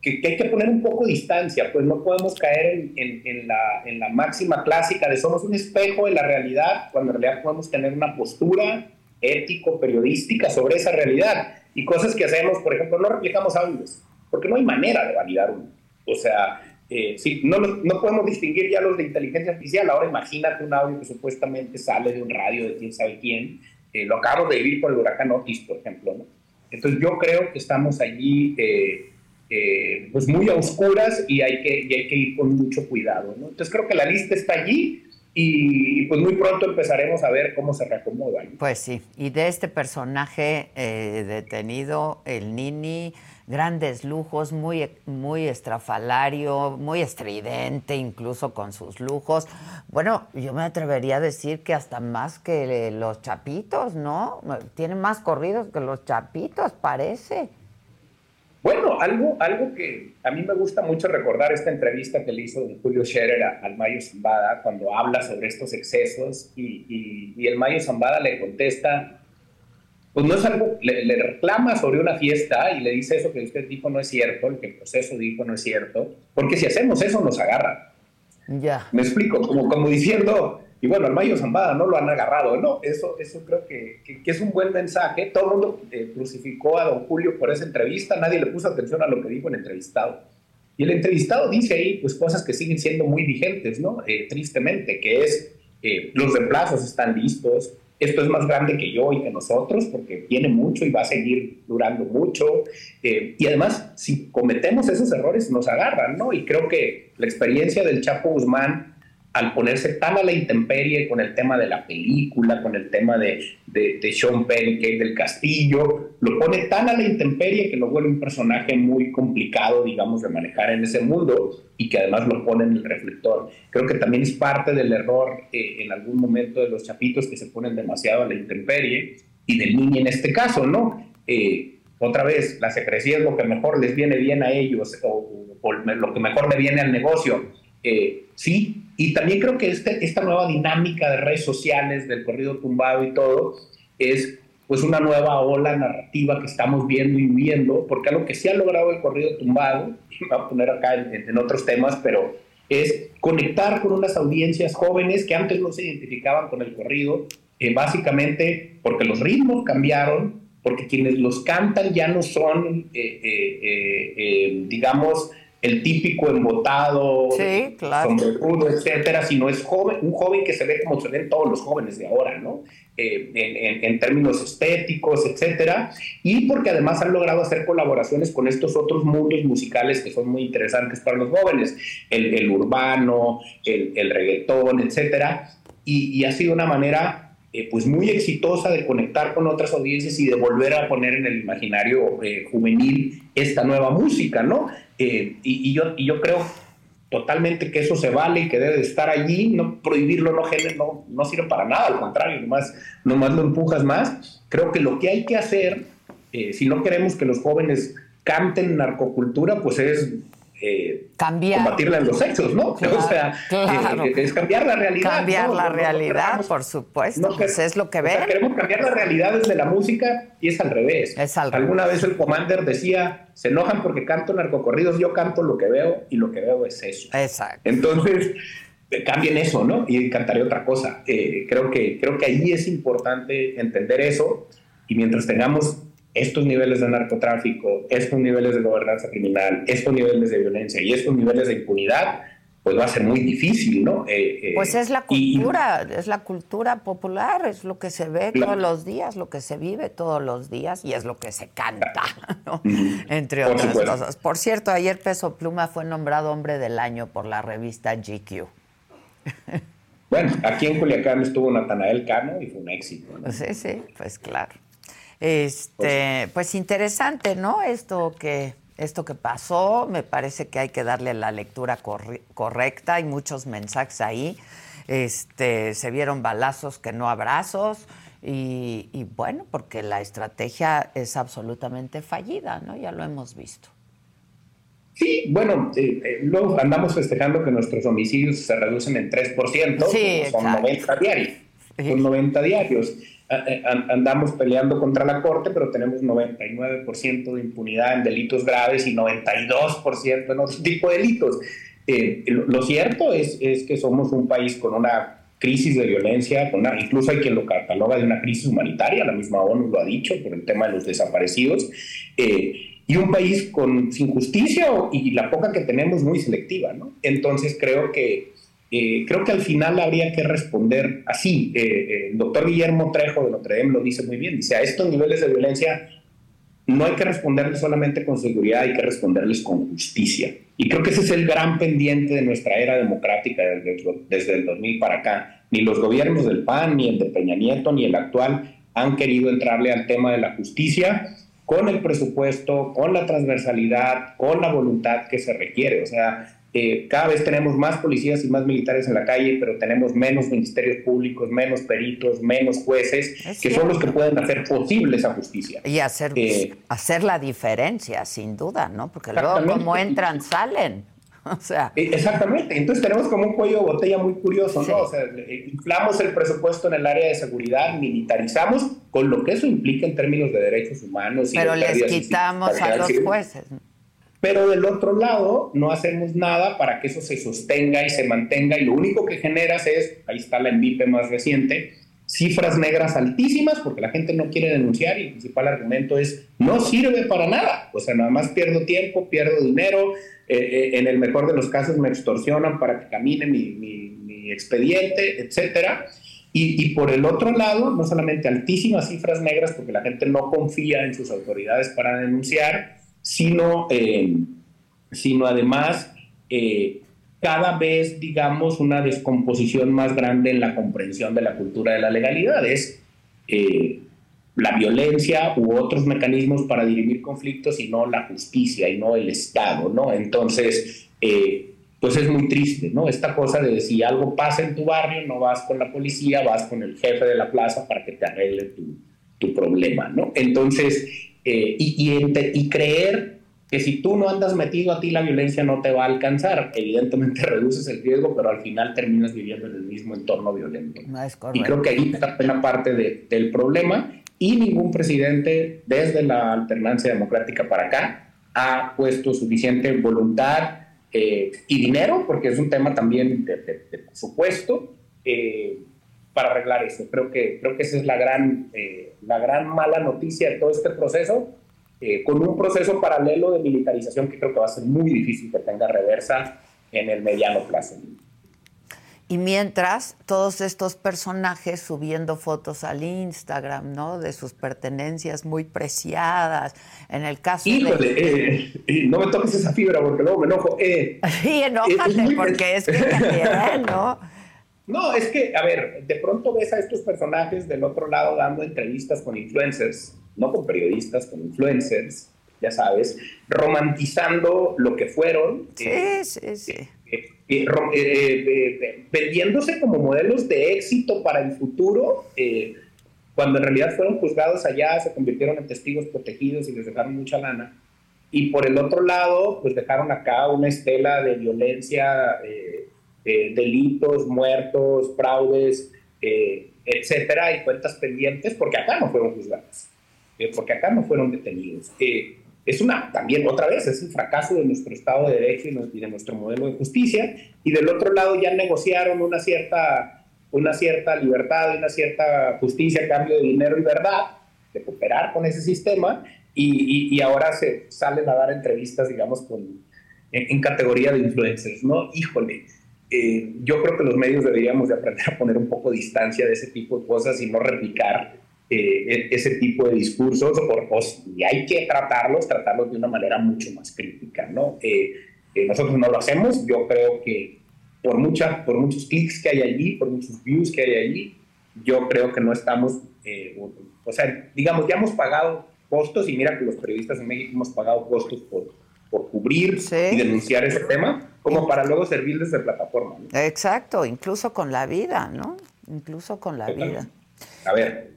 que, hay que poner un poco de distancia, pues no podemos caer en, la, en, la, máxima clásica de somos un espejo de la realidad, cuando en realidad podemos tener una postura ético-periodística sobre esa realidad. Y cosas que hacemos, por ejemplo, no replicamos audios, porque no hay manera de validar uno. O sea, eh, no, no podemos distinguir ya los de inteligencia artificial. Ahora imagínate un audio que supuestamente sale de un radio de quién sabe quién. Eh, lo acabamos de vivir por el huracán Otis, por ejemplo. ¿no? Entonces yo creo que estamos allí... Eh, eh, pues muy oscuras y hay, que, hay que ir con mucho cuidado. ¿no? Entonces creo que la lista está allí y, pues muy pronto empezaremos a ver cómo se reacomodan. Pues sí, y de este personaje eh, detenido, el Nini, grandes lujos, muy, muy estrafalario, muy estridente incluso con sus lujos. Bueno, yo me atrevería a decir que hasta más que los chapitos, ¿no? Tiene más corridos que los chapitos, parece. Bueno, algo, algo que a mí me gusta mucho recordar esta entrevista que le hizo Julio Scherer al Mayo Zambada cuando habla sobre estos excesos y, y, el Mayo Zambada le contesta, pues no es algo, le, reclama sobre una fiesta y le dice eso que usted dijo no es cierto, lo que el proceso dijo no es cierto, porque si hacemos eso nos agarran. Ya. Me explico, como, como diciendo, y bueno, al Mayo Zambada no lo han agarrado, ¿no? Eso, eso creo que, que, es un buen mensaje. Todo el mundo eh, crucificó a don Julio por esa entrevista, nadie le puso atención a lo que dijo el entrevistado. Y el entrevistado dice ahí pues cosas que siguen siendo muy vigentes, ¿no? Eh, tristemente, que es eh, los reemplazos están listos, esto es más grande que yo y que nosotros, porque tiene mucho y va a seguir durando mucho. Eh, y además, si cometemos esos errores, nos agarran, ¿no? Y creo que la experiencia del Chapo Guzmán al ponerse tan a la intemperie con el tema de la película, con el tema de, de, de Sean Penn, que es del castillo, lo pone tan a la intemperie que lo vuelve un personaje muy complicado, digamos, de manejar en ese mundo y que además lo pone en el reflector. Creo que también es parte del error eh, en algún momento de los chapitos que se ponen demasiado a la intemperie y del niño en este caso, ¿no? Eh, otra vez, la secrecía es lo que mejor les viene bien a ellos o, o lo que mejor le viene al negocio. Eh, sí, y también creo que este, esta nueva dinámica de redes sociales, del corrido tumbado y todo, es pues una nueva ola narrativa que estamos viendo y viendo, porque algo que sí ha logrado el corrido tumbado, voy a poner acá en, otros temas, pero es conectar con unas audiencias jóvenes que antes no se identificaban con el corrido, eh, básicamente porque los ritmos cambiaron, porque quienes los cantan ya no son, eh, eh, digamos, el típico embotado, sí, claro. etcétera, sino es joven, un joven que se ve como se ven todos los jóvenes de ahora, ¿no? Eh, en, términos estéticos, etcétera, y porque además han logrado hacer colaboraciones con estos otros mundos musicales que son muy interesantes para los jóvenes, el, urbano, el, reggaetón, etcétera, y, ha sido una manera eh, pues muy exitosa de conectar con otras audiencias y de volver a poner en el imaginario eh, juvenil esta nueva música, ¿no? Eh, y, yo, y yo creo totalmente que eso se vale y que debe de estar allí, no prohibirlo no, no, no sirve para nada, al contrario, nomás, nomás lo empujas más. Creo que lo que hay que hacer, eh, si no queremos que los jóvenes canten narcocultura, pues es eh, combatirla en los sexos, ¿no? o sea, eh, es cambiar la realidad. Cambiar la realidad, por supuesto. Pues es lo que ven. queremos cambiar la realidad desde la música y es al revés. Alguna vez el commander decía, se enojan porque canto narcocorridos, yo canto lo que veo y lo que veo es eso. Exacto. Entonces, eh, cambien eso, ¿no? Y cantaré otra cosa. Eh, creo, que, creo que ahí es importante entender eso y mientras tengamos estos niveles de narcotráfico, estos niveles de gobernanza criminal, estos niveles de violencia y estos niveles de impunidad, pues va a ser muy difícil, ¿no? Eh, eh, pues es la cultura, es la cultura popular, es lo que se ve todos los días, lo que se vive todos los días y es lo que se canta, ¿no? Entre otras cosas. Por cierto, ayer Peso Pluma fue nombrado hombre del año por la revista GQ. Bueno, aquí en Culiacán estuvo Natanael Cano y fue un éxito. Sí, sí, pues claro. Este, pues interesante, ¿no? Esto que esto que pasó, me parece que hay que darle la lectura correcta, hay muchos mensajes ahí. Este, se vieron balazos que no abrazos y, bueno, porque la estrategia es absolutamente fallida, ¿no? Ya lo hemos visto. Sí, bueno, eh, eh, luego andamos festejando que nuestros homicidios se reducen en 3%, sí, son 90 diarios. Son 90 diarios. Eh, andamos peleando contra la Corte, pero tenemos 99% de impunidad en delitos graves y 92% en otro tipo de delitos. Eh, lo cierto es, es que somos un país con una crisis de violencia, con incluso hay quien lo cataloga de una crisis humanitaria, la misma ONU lo ha dicho por el tema de los desaparecidos, eh, y un país con, sin justicia y la poca que tenemos muy selectiva. ¿no? Entonces creo que eh, creo que al final habría que responder así. Eh, eh, el doctor Guillermo Trejo de Notre Dame lo dice muy bien. Dice, a estos niveles de violencia no hay que responderles solamente con seguridad, hay que responderles con justicia. Y creo que ese es el gran pendiente de nuestra era democrática desde, desde el 2000 para acá. Ni los gobiernos del PAN, ni el de Peña Nieto, ni el actual han querido entrarle al tema de la justicia con el presupuesto, con la transversalidad, con la voluntad que se requiere. O sea, eh, cada vez tenemos más policías y más militares en la calle, pero tenemos menos ministerios públicos, menos peritos, menos jueces, que son los que pueden hacer posible esa justicia. Y hacer, eh, hacer la diferencia, sin duda, ¿no? Porque luego como entran, salen. O sea. Eh, exactamente. Entonces tenemos como un cuello de botella muy curioso, ¿no? O sea, inflamos el presupuesto en el área de seguridad, militarizamos, con lo que eso implica en términos de derechos humanos. Y Pero les quitamos a los jueces pero del otro lado no hacemos nada para que eso se sostenga y se mantenga y lo único que generas es, ahí está la envipe más reciente, cifras negras altísimas porque la gente no quiere denunciar y el principal argumento es no sirve para nada, o sea, nada más pierdo tiempo, pierdo dinero, eh, eh, en el mejor de los casos me extorsionan para que camine mi, mi, expediente, etcétera. Y, por el otro lado, no solamente altísimas cifras negras, porque la gente no confía en sus autoridades para denunciar, sino, eh, sino además eh, cada vez, digamos, una descomposición más grande en la comprensión de la cultura de la legalidad. Es eh, la violencia u otros mecanismos para dirimir conflictos y no la justicia y no el Estado, ¿no? Entonces, pues es muy triste, ¿no? Esta cosa de si algo pasa en tu barrio, no vas con la policía, vas con el jefe de la plaza para que te arregle tu, tu problema, ¿no? Entonces, eh, y, y, creer que si tú no andas metido a ti la violencia no te va a alcanzar. Evidentemente reduces el riesgo, pero al final terminas viviendo en el mismo entorno violento. y creo que ahí está una parte de, del problema y ningún presidente desde la alternancia democrática para acá ha puesto suficiente voluntad eh, y dinero, porque es un tema también de, presupuesto, eh, para arreglar eso. Creo que, creo que esa es la gran, eh, la gran mala noticia de todo este proceso, con un proceso paralelo de militarización que creo que va a ser muy difícil que tenga reversa en el mediano plazo. Y mientras, todos estos personajes subiendo fotos al Instagram, ¿no? De sus pertenencias muy preciadas. En el caso Híjole, de... Eh, no me toques esa fibra porque luego me enojo. Eh, sí, enójate, porque es que ¿no? No, es que, a ver, de pronto ves a estos personajes del otro lado dando entrevistas con influencers, no con periodistas, con influencers, ya sabes, romantizando lo que fueron. Sí, eh, sí, sí eh, eh, eh, vendiéndose como modelos de éxito para el futuro, cuando en realidad fueron juzgados allá, se convirtieron en testigos protegidos y les dejaron mucha lana. Y por el otro lado, pues dejaron acá una estela de violencia, delitos, muertos, fraudes, etcétera, y cuentas pendientes, porque acá no fueron juzgados, porque acá no fueron detenidos es una, también otra vez, es un fracaso de nuestro Estado de Derecho y de nuestro modelo de justicia. Y del otro lado ya negociaron una cierta, una cierta libertad una cierta justicia a cambio de dinero y verdad, de cooperar con ese sistema, y, ahora se salen a dar entrevistas, digamos, con, en, categoría de influencers, ¿no? Híjole, eh, yo creo que los medios deberíamos de aprender a poner un poco distancia de ese tipo de cosas y no replicar eh, e-, ese tipo de discursos, o, y hay que tratarlos, tratarlos de una manera mucho más crítica, ¿no? Eh, eh, nosotros no lo hacemos, yo creo que por, mucha, por muchos clics que hay allí, por muchos views que hay allí, yo creo que no estamos, o sea, digamos, ya hemos pagado costos, y mira que los periodistas en México hemos pagado costos por, por cubrir y denunciar ese tema, como para luego servir desde plataforma. Exacto, incluso con la vida, ¿no? Incluso con la vida. A ver,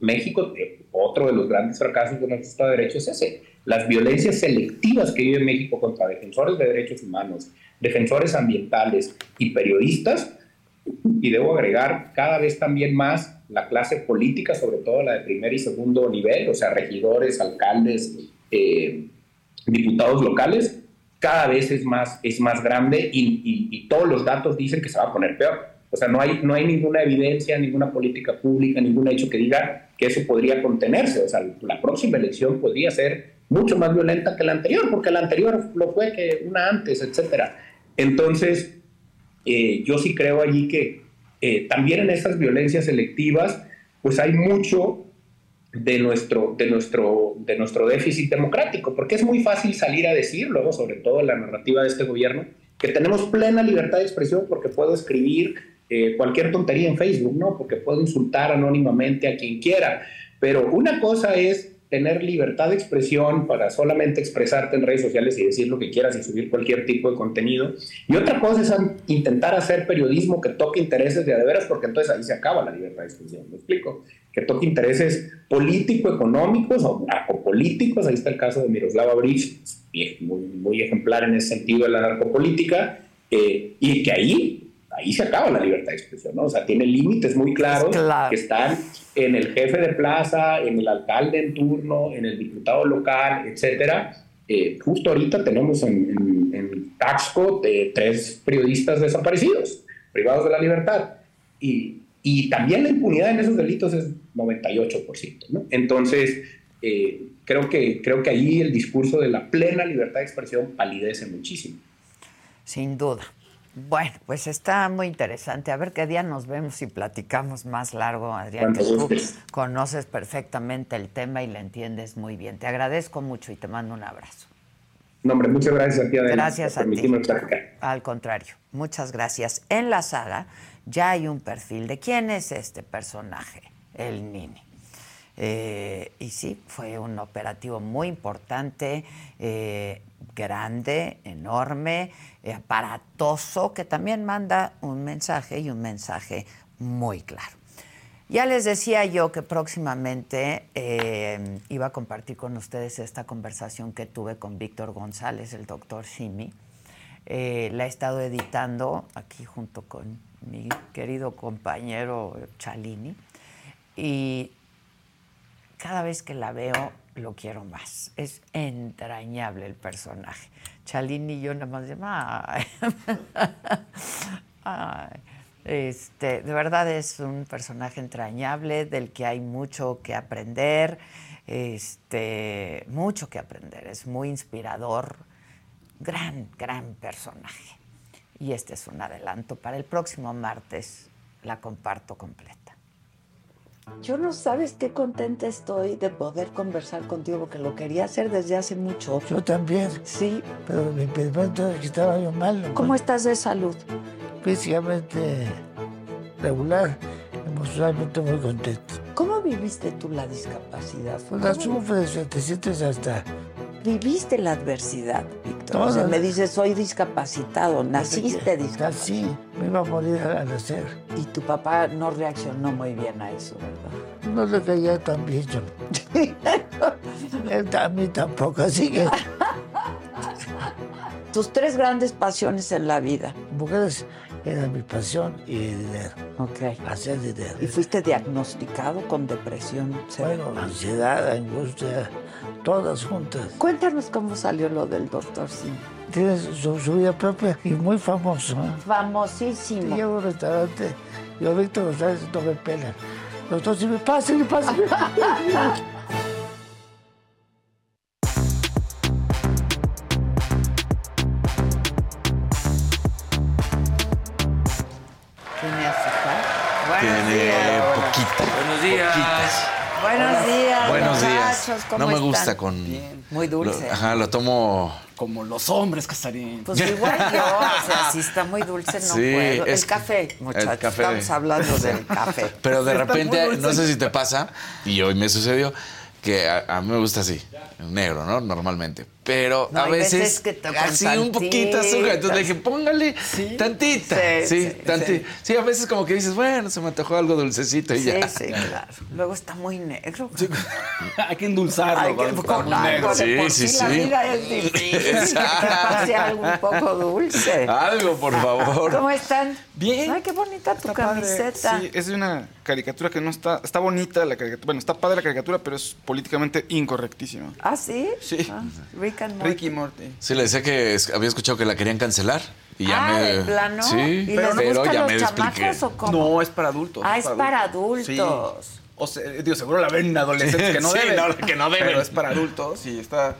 México, eh, otro de los grandes fracasos de nuestro Estado de Derecho es ese, las violencias selectivas que vive México contra defensores de derechos humanos, defensores ambientales y periodistas, y debo agregar cada vez también más la clase política, sobre todo la de primer y segundo nivel, o sea, regidores, alcaldes, eh, diputados locales, cada vez es más, es más grande y, todos los datos dicen que se va a poner peor. O sea, no hay, no hay ninguna evidencia, ninguna política pública, ningún hecho que diga que eso podría contenerse. O sea, la próxima elección podría ser mucho más violenta que la anterior, porque la anterior lo fue que una antes, etcétera. Entonces, eh, yo sí creo allí que eh, también en estas violencias selectivas, pues hay mucho de nuestro, de, nuestro, de nuestro déficit democrático, porque es muy fácil salir a decir, luego sobre todo la narrativa de este gobierno, que tenemos plena libertad de expresión porque puedo escribir eh, cualquier tontería en Facebook, ¿no? Porque puedo insultar anónimamente a quien quiera. Pero una cosa es tener libertad de expresión para solamente expresarte en redes sociales y decir lo que quieras y subir cualquier tipo de contenido. Y otra cosa es intentar hacer periodismo que toque intereses de veras, porque entonces ahí se acaba la libertad de expresión. ¿Me explico? Que toque intereses político-económicos o narcopolíticos. Ahí está el caso de Miroslava Bridge, muy, muy ejemplar en ese sentido de la narcopolítica. Eh, y que ahí ahí se acaba la libertad de expresión, ¿no? O sea, tiene límites muy claros que están en el jefe de plaza, en el alcalde en turno, en el diputado local, etcétera. Eh, justo ahorita tenemos en, en, Taxco tres periodistas desaparecidos, privados de la libertad. Y, y, también la impunidad en esos delitos es 98%, ¿no? Entonces, eh, creo, que, creo que ahí el discurso de la plena libertad de expresión palidece muchísimo. Sin duda. Bueno, pues está muy interesante. A ver qué día nos vemos y platicamos más largo, Adrián, que tú conoces perfectamente el tema y le entiendes muy bien. Te agradezco mucho y te mando un abrazo. No, hombre, muchas gracias a ti, Gracias a ti. Al contrario, muchas gracias. En la saga ya hay un perfil de quién es este personaje, el Nini. Eh, y sí, fue un operativo muy importante, eh, grande, enorme, eh, aparatoso, que también manda un mensaje y un mensaje muy claro. Ya les decía yo que próximamente iba a compartir con ustedes esta conversación que tuve con Víctor González, el doctor Simi. la he estado editando aquí junto con mi querido compañero Chalini. Y cada vez que la veo lo quiero más. Es entrañable el personaje. Chalini y yo nada más decimos, Este, de verdad es un personaje entrañable del que hay mucho que aprender, este, mucho que aprender. Es muy inspirador, gran, gran personaje. Y este es un adelanto para el próximo martes. La comparto completa. Yo no sabes qué contenta estoy de poder conversar contigo, porque lo quería hacer desde hace mucho. Yo también. Sí. Pero mi impedimento es que estaba yo mal. ¿Cómo estás de salud? Físicamente regular, emocionalmente muy contento. ¿Cómo viviste tú la discapacidad? Pues la sufres, te sientes hasta... ¿Viviste la adversidad, Víctor? o sea, me dices, soy discapacitado, naciste discapacitado. Sí, me iba a morir al nacer. Y tu papá no reaccionó muy bien a eso, ¿verdad? No le caía tan bien yo. a mí tampoco, así que... Tus tres grandes pasiones en la vida. Mujeres era mi pasión y el dinero. Ok. Hacer dinero. ¿Y fuiste diagnosticado con depresión? Bueno, ansiedad, angustia, todas juntas. Cuéntanos cómo salió lo del doctor Sim. Tiene su, vida propia y muy famoso. ¿eh? Famosísimo. Llego a un restaurante, yo Víctor González no me pela. Doctor Sim, pásale, pásale. Buenos días. Buenos días. No me gusta con. Muy dulce. ajá, lo tomo. Como los hombres, Casarín. Pues igual yo, o sea, si está muy dulce no puedo. el café, muchachos. café. Estamos hablando del café. Pero de repente, no sé si te pasa, y hoy me sucedió, que a, mí me gusta así, negro, ¿no? Normalmente. Pero a veces, que así un poquito azúcar. Entonces le dije, póngale tantita. Sí, sí, sí, a veces como que dices, bueno, se me antojó algo dulcecito y ya. Sí, claro. Luego está muy negro. Hay que endulzarlo. Hay que, con algo sí, sí, sí. La vida es difícil. que pase algo un poco dulce. Algo, por favor. ¿Cómo están? Bien. Ay, qué bonita tu camiseta. Sí, es de una caricatura que no está... Está bonita la caricatura. Bueno, está padre la caricatura, pero es políticamente incorrectísima. ¿Ah, sí? Sí. Ah, Rick and Morty. Ricky Morty. Sí, le decía que había escuchado que la querían cancelar. Y ya ah, me... ¿de plano? Sí, ¿Y pero, pero ya los me expliqué. O cómo? No, es para adultos. Ah, es para adultos. Sí. O sea, digo, seguro la ven adolescentes que no sí, deben. No, que no deben. Pero es para adultos y está...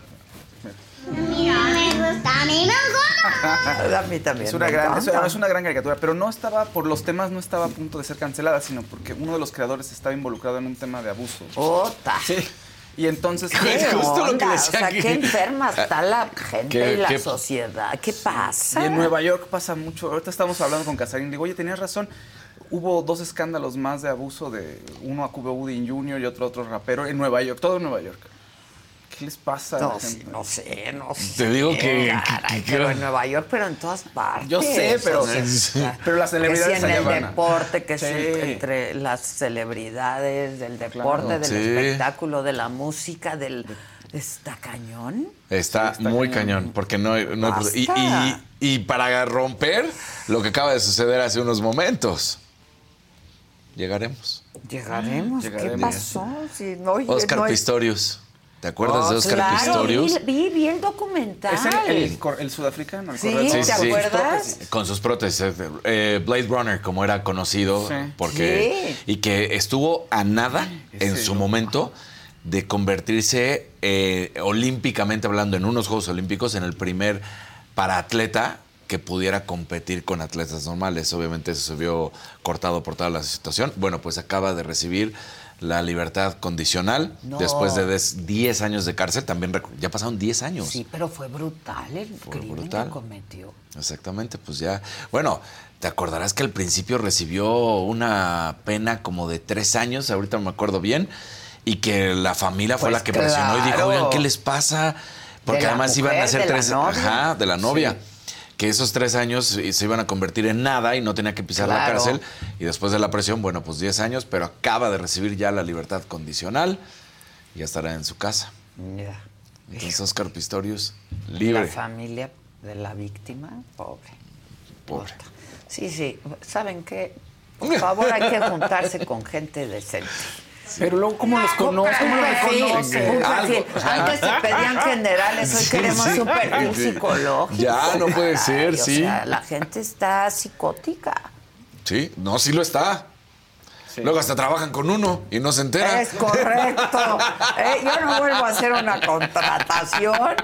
Mira, me gusta, a mí me gusta. a mí también. Es una, gran, es, es una gran caricatura, pero no estaba, por los temas, no estaba a punto de ser cancelada, sino porque uno de los creadores estaba involucrado en un tema de abuso. ¡Ota! Sí. Y entonces. ¿Qué justo lo que decía O sea, qué enferma está la gente y la sociedad. ¿Qué pasa? Y en Nueva York pasa mucho. Ahorita estamos hablando con Casarín. Digo, oye, tenías razón. Hubo dos escándalos más de abuso de uno a Cuba Gooding Jr. y otro otro rapero en Nueva York, todo en Nueva York. ¿Qué les pasa? No, no sé, no sé. Te digo que, pero en Nueva York, pero en todas partes. Yo sé, pero, pero las celebridades que si en el deporte, que sí. entre las celebridades del deporte, del espectáculo, de la música, del está cañón. Está, muy cañón, porque no, no y, y, y para romper lo que acaba de suceder hace unos momentos. Llegaremos. Llegaremos. ¿Qué pasó? Si, Oscar Pistorius. ¿Te acuerdas de oh, Oscar claro, Pistorius? Vi, vi, el documental. Es el, el, sudafricano. El sí, ¿te acuerdas? Con sus prótesis. Eh, Blade Runner, como era conocido, porque y que estuvo a nada en su momento de convertirse eh, olímpicamente hablando en unos Juegos Olímpicos en el primer para atleta que pudiera competir con atletas normales. Obviamente eso se vio cortado por toda la situación. Bueno, pues acaba de recibir la libertad condicional después de 10 años de cárcel. También ya pasaron 10 años. Sí, pero fue brutal el crimen que cometió. Exactamente, pues ya. Bueno, te acordarás que al principio recibió una pena como de 3 años, ahorita no me acuerdo bien, y que la familia fue la pues que presionó y dijo, oigan, ¿qué les pasa? Porque además iban a ser tres. Ajá, de la novia que esos tres años se iban a convertir en nada y no tenía que pisar la cárcel. Y después de la presión, bueno, pues 10 años, pero acaba de recibir ya la libertad condicional y ya estará en su casa. Ya. Entonces, Oscar Pistorius, libre. La familia de la víctima, pobre. Pobre. Sí, sí. ¿Saben qué? Por favor, hay que juntarse con gente decente. Pero luego, ¿cómo los conozco? ¿Cómo los reconocen? Antes se pedían generales, hoy queremos un perfil psicológico. Ya, no puede ser, sí. O sea, la gente está psicótica. Sí, no, sí lo está. Luego hasta trabajan con uno y no se enteran. Es correcto. Eh, yo no vuelvo a hacer una contratación.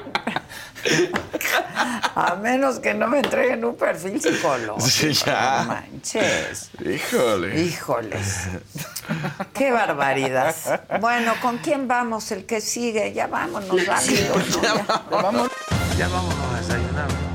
A menos que no me entreguen un perfil psicológico. Sí, ya. No manches. Híjole. Híjoles. Qué barbaridad. Bueno, ¿con quién vamos? El que sigue. Ya vámonos rápido. Ya, ya, vamos. ya vámonos a desayunar.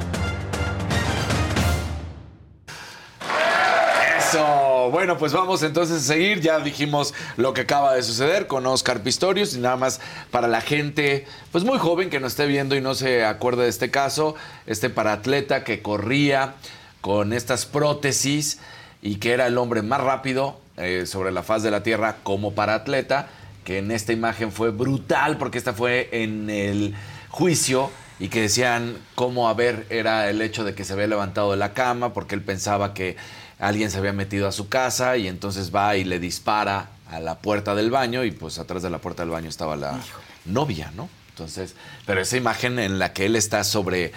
Bueno, pues vamos entonces a seguir. Ya dijimos lo que acaba de suceder con Oscar Pistorius y nada más para la gente, pues muy joven que nos esté viendo y no se acuerde de este caso, este paratleta que corría con estas prótesis y que era el hombre más rápido eh, sobre la faz de la tierra como paratleta, que en esta imagen fue brutal porque esta fue en el juicio y que decían cómo a ver era el hecho de que se había levantado de la cama porque él pensaba que alguien se había metido a su casa y entonces va y le dispara a la puerta del baño y pues atrás de la puerta del baño estaba la novia, ¿no? Entonces, pero esa imagen en la que él está sobre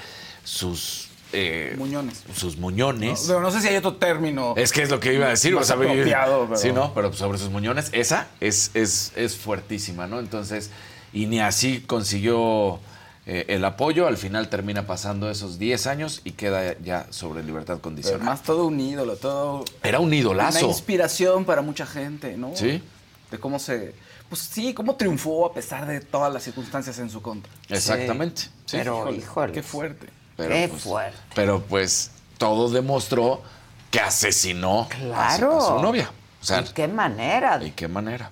sus eh, muñones. Sus muñones. No, no, sé si hay otro término. Es que es lo que iba a decir. o sea, pero... Sí, no, pero sobre sus muñones, esa es, es, es fuertísima, ¿no? Entonces, y ni así consiguió eh, el apoyo, al final termina pasando esos 10 años y queda ya sobre libertad condicional. más todo un ídolo, todo... Era un idolazo. Una inspiración para mucha gente, ¿no? Sí. De cómo se... Pues sí, cómo triunfó a pesar de todas las circunstancias en su contra. Exactamente. Sí. Pero, híjole, Qué fuerte. Pero, qué pues, fuerte. Pero pues todo demostró que asesinó claro. a, su, novia. O sea, ¿Y qué manera? ¿Y qué manera?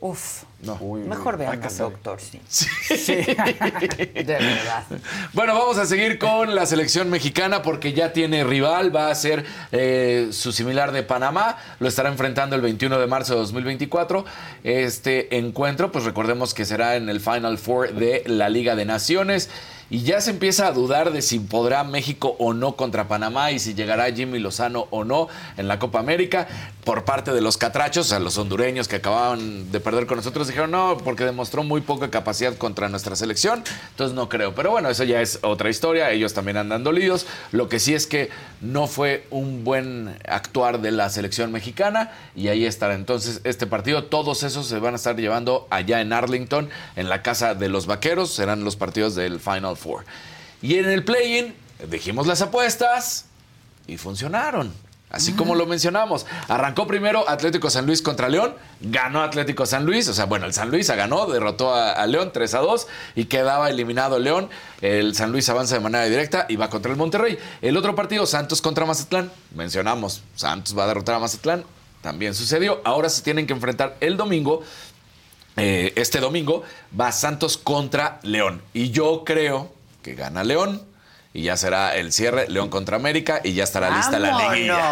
Uf, no. mejor vean al doctor, sí. sí. de verdad. Bueno, vamos a seguir con la selección mexicana porque ya tiene rival, va a ser eh, su similar de Panamá, lo estará enfrentando el 21 de marzo de 2024. Este encuentro, pues recordemos que será en el Final Four de la Liga de Naciones y ya se empieza a dudar de si podrá México o no contra Panamá y si llegará Jimmy Lozano o no en la Copa América por parte de los catrachos, o sea, los hondureños que acababan de perder con nosotros dijeron no, porque demostró muy poca capacidad contra nuestra selección, entonces no creo. Pero bueno, eso ya es otra historia, ellos también andan dolidos. Lo que sí es que no fue un buen actuar de la selección mexicana y ahí estará entonces este partido. Todos esos se van a estar llevando allá en Arlington, en la casa de los vaqueros, serán los partidos del Final Y en el play-in dijimos las apuestas y funcionaron. Así como lo mencionamos. Arrancó primero Atlético San Luis contra León, ganó Atlético San Luis, o sea, bueno, el San Luis ganó, derrotó a, León 3 a 2 y quedaba eliminado León. El San Luis avanza de manera directa y va contra el Monterrey. El otro partido, Santos contra Mazatlán, mencionamos, Santos va a derrotar a Mazatlán, también sucedió. Ahora se tienen que enfrentar el domingo. Eh, este domingo va Santos contra León. Y yo creo que gana León y ya será el cierre León contra América y ya estará lista la liguilla.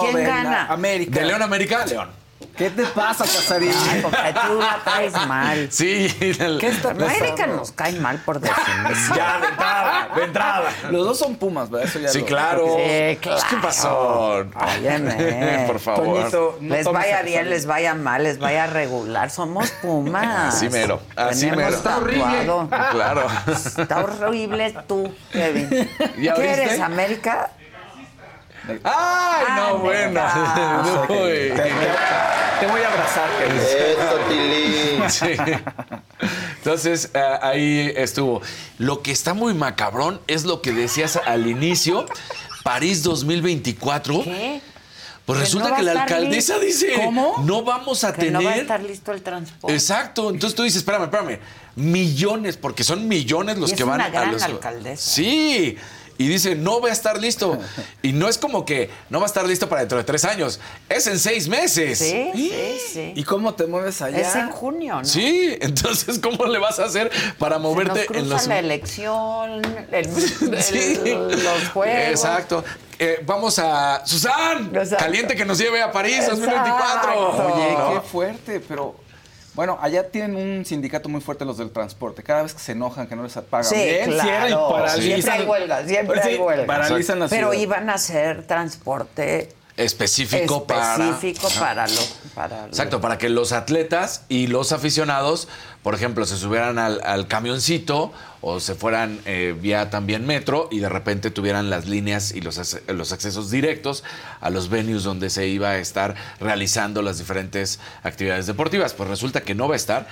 ¿Quién gana? América. De León América, León. ¿Qué te pasa, Casarín? Ay, porque tú la traes mal. Sí. ¿Qué está América nos cae mal por definición. Ya, de entrada, de entrada. Los dos son Pumas, ¿verdad? Eso ya sí, claro. Sí, claro. ¿Qué pasó? Óyeme. por favor. les vaya bien, les vaya mal, les vaya regular. Somos Pumas. Así mero. Así mero. Está horrible. Claro. Está horrible tú, Kevin. ¿Qué eres, América? ¡Ay, no, ah, bueno! te, voy a abrazar, Eso, Entonces, eh, ahí estuvo. Lo que está muy macabrón es lo que decías al inicio, París 2024. ¿Qué? Pues resulta que la alcaldesa dice, ¿Cómo? no vamos a que tener... no va a estar listo el transporte. Exacto, entonces tú dices, espérame, espérame, millones, porque son millones los Y es que van una gran a los... alcaldesa. Sí, y dice, no va a estar listo. Y no es como que no va a estar listo para dentro de tres años, es en seis meses. Sí, sí, sí. ¿Y cómo te mueves allá? Es en junio, ¿no? Sí, entonces, ¿cómo le vas a hacer para Se moverte nos cruza en los... la elección, el- el- Sí. los juegos. Exacto. Eh, vamos a... Susan, Exacto. caliente que nos lleve a París Exacto. 2024. Oye, qué fuerte, pero bueno, allá tienen un sindicato muy fuerte los del transporte. Cada vez que se enojan, que no les pagan Sí, bien, claro. cierran y paralizan. Siempre hay huelga, siempre Sí, hay huelga. Paralizan la Pero ciudad. iban a hacer transporte Específico, para... específico para, lo, para lo- Exacto, para que los atletas y los aficionados, por ejemplo, se subieran al, al camioncito o se fueran eh, vía también metro y de repente tuvieran las líneas y los, los accesos directos a los venues donde se iba a estar realizando las diferentes actividades deportivas. Pues resulta que no va a estar.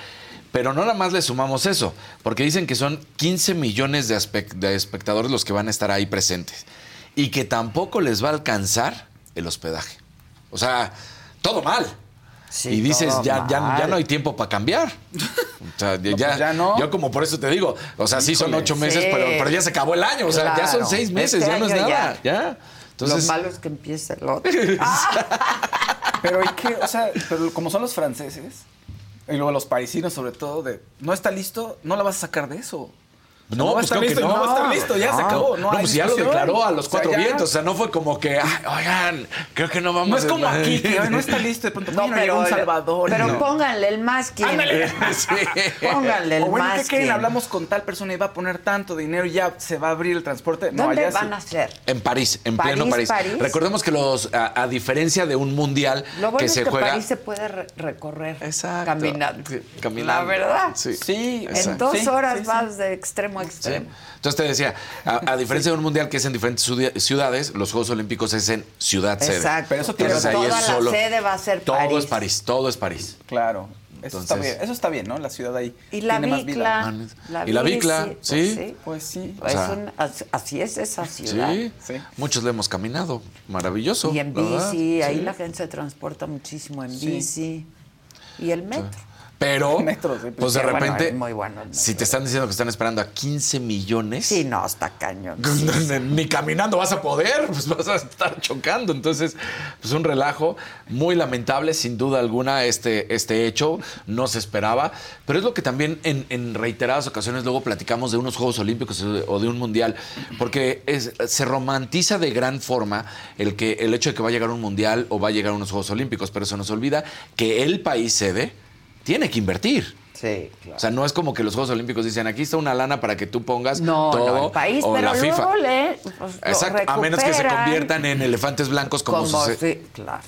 Pero no nada más le sumamos eso, porque dicen que son 15 millones de espectadores los que van a estar ahí presentes y que tampoco les va a alcanzar el hospedaje. O sea, todo mal. Sí, y dices, ya, ya, ya no hay tiempo para cambiar. O sea, ya, pues ya no. Yo como por eso te digo, o sea, sí son ocho meses, Sí. pero, pero ya se acabó el año. O sea, ya son seis meses, Este ya no es nada. Ya. Entonces, lo malo es que empiece el otro. Pero hay que, o sea, pero como son los franceses, y luego los parisinos sobre todo, de no está listo, no la vas a sacar de eso. No, va a pues estar creo que listo, no. no va a estar listo, ya se acabó. No, No, pues ya lo declaró a los O sea, cuatro vientos. O sea, no fue como que, "Ay, oigan, creo que no vamos No a es como aquí, que "Ay, no está listo, de pronto, no, llegó un Salvador. Pero No. pónganle el más que. Ándale. Sí. Pónganle el O bueno, ¿qué más que. Hablamos con tal persona y va a poner tanto dinero y ya se va a abrir el transporte. No, ¿Dónde allá van sí. a hacer? En París, en París, pleno París. París. Recordemos que los, a, a diferencia de un mundial Lo bueno que es se que juega. París se puede re- recorrer Exacto. caminando. La verdad. Sí. Sí, En dos horas vas de extremo Sí. extremo. Entonces te decía, a, a diferencia de un mundial que es en diferentes ciudades, los Juegos Olímpicos es en ciudad sede. Exacto. Pero eso tiene- Entonces ahí toda es la solo- sede va a ser todo París. es París, todo es París. Claro. Eso está Entonces- bien. Eso está bien, ¿no? La ciudad ahí. Y la tiene más vida. Bicla. Y la Bicla, pues sí. Pues sí. Es sea- un- as- así es esa ciudad. Sí. Sí. muchos le hemos caminado, maravilloso. Y en bici, ahí Sí. la gente se transporta muchísimo en Sí. bici. Y el metro. Pero, Metro, sí, pues de bueno, repente, es muy bueno el metro. si te están diciendo que están esperando a 15 millones, Sí, no, está cañón. ni caminando vas a poder, pues vas a estar chocando. Entonces, pues un relajo muy lamentable, sin duda alguna, este, este hecho. No se esperaba. Pero es lo que también en, en reiteradas ocasiones luego platicamos de unos Juegos Olímpicos o de un Mundial. Porque es- se romantiza de gran forma el, que, el hecho de que va a llegar un Mundial o va a llegar unos Juegos Olímpicos. Pero se nos olvida que el país sede tiene que invertir. Sí, claro. O sea, no es como que los Juegos Olímpicos dicen, aquí está una lana para que tú pongas no, todo no, el país, o pero la luego FIFA. le, pues, Exacto, a menos que se conviertan en elefantes blancos como, Como, suce- sí, claro,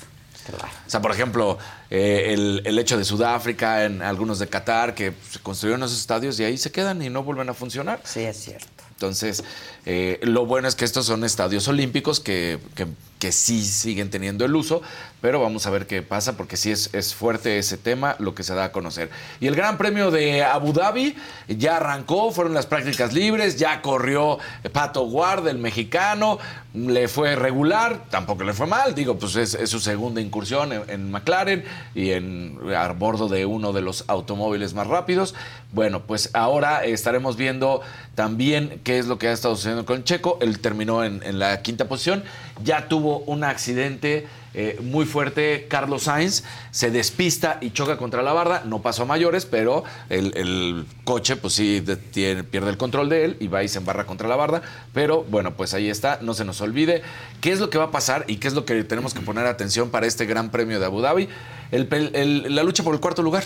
claro. O sea, por ejemplo, eh, el, el hecho de Sudáfrica, en algunos de Qatar, que se construyeron esos estadios y ahí se quedan y no vuelven a funcionar. Sí, es cierto. Entonces, eh, lo bueno es que estos son estadios olímpicos que, que- que sí siguen teniendo el uso, pero vamos a ver qué pasa porque sí es, es fuerte ese tema, lo que se da a conocer. Y el Gran Premio de Abu Dhabi ya arrancó, fueron las prácticas libres, ya corrió Pato Guard, el mexicano, le fue regular, tampoco le fue mal, digo, pues es, es su segunda incursión en, en McLaren y en, a bordo de uno de los automóviles más rápidos. Bueno, pues ahora estaremos viendo también qué es lo que ha estado sucediendo con Checo. Él terminó en la quinta posición, ya tuvo un accidente eh, muy fuerte. Carlos Sainz se despista y choca contra la barda. No pasó a mayores, pero el, coche, pues sí, pierde el control de él y va y se embarra contra la barda. Pero bueno, pues ahí está. No se nos olvide qué es lo que va a pasar y qué es lo que tenemos que poner atención para este Gran Premio de Abu Dhabi. La lucha por el cuarto lugar.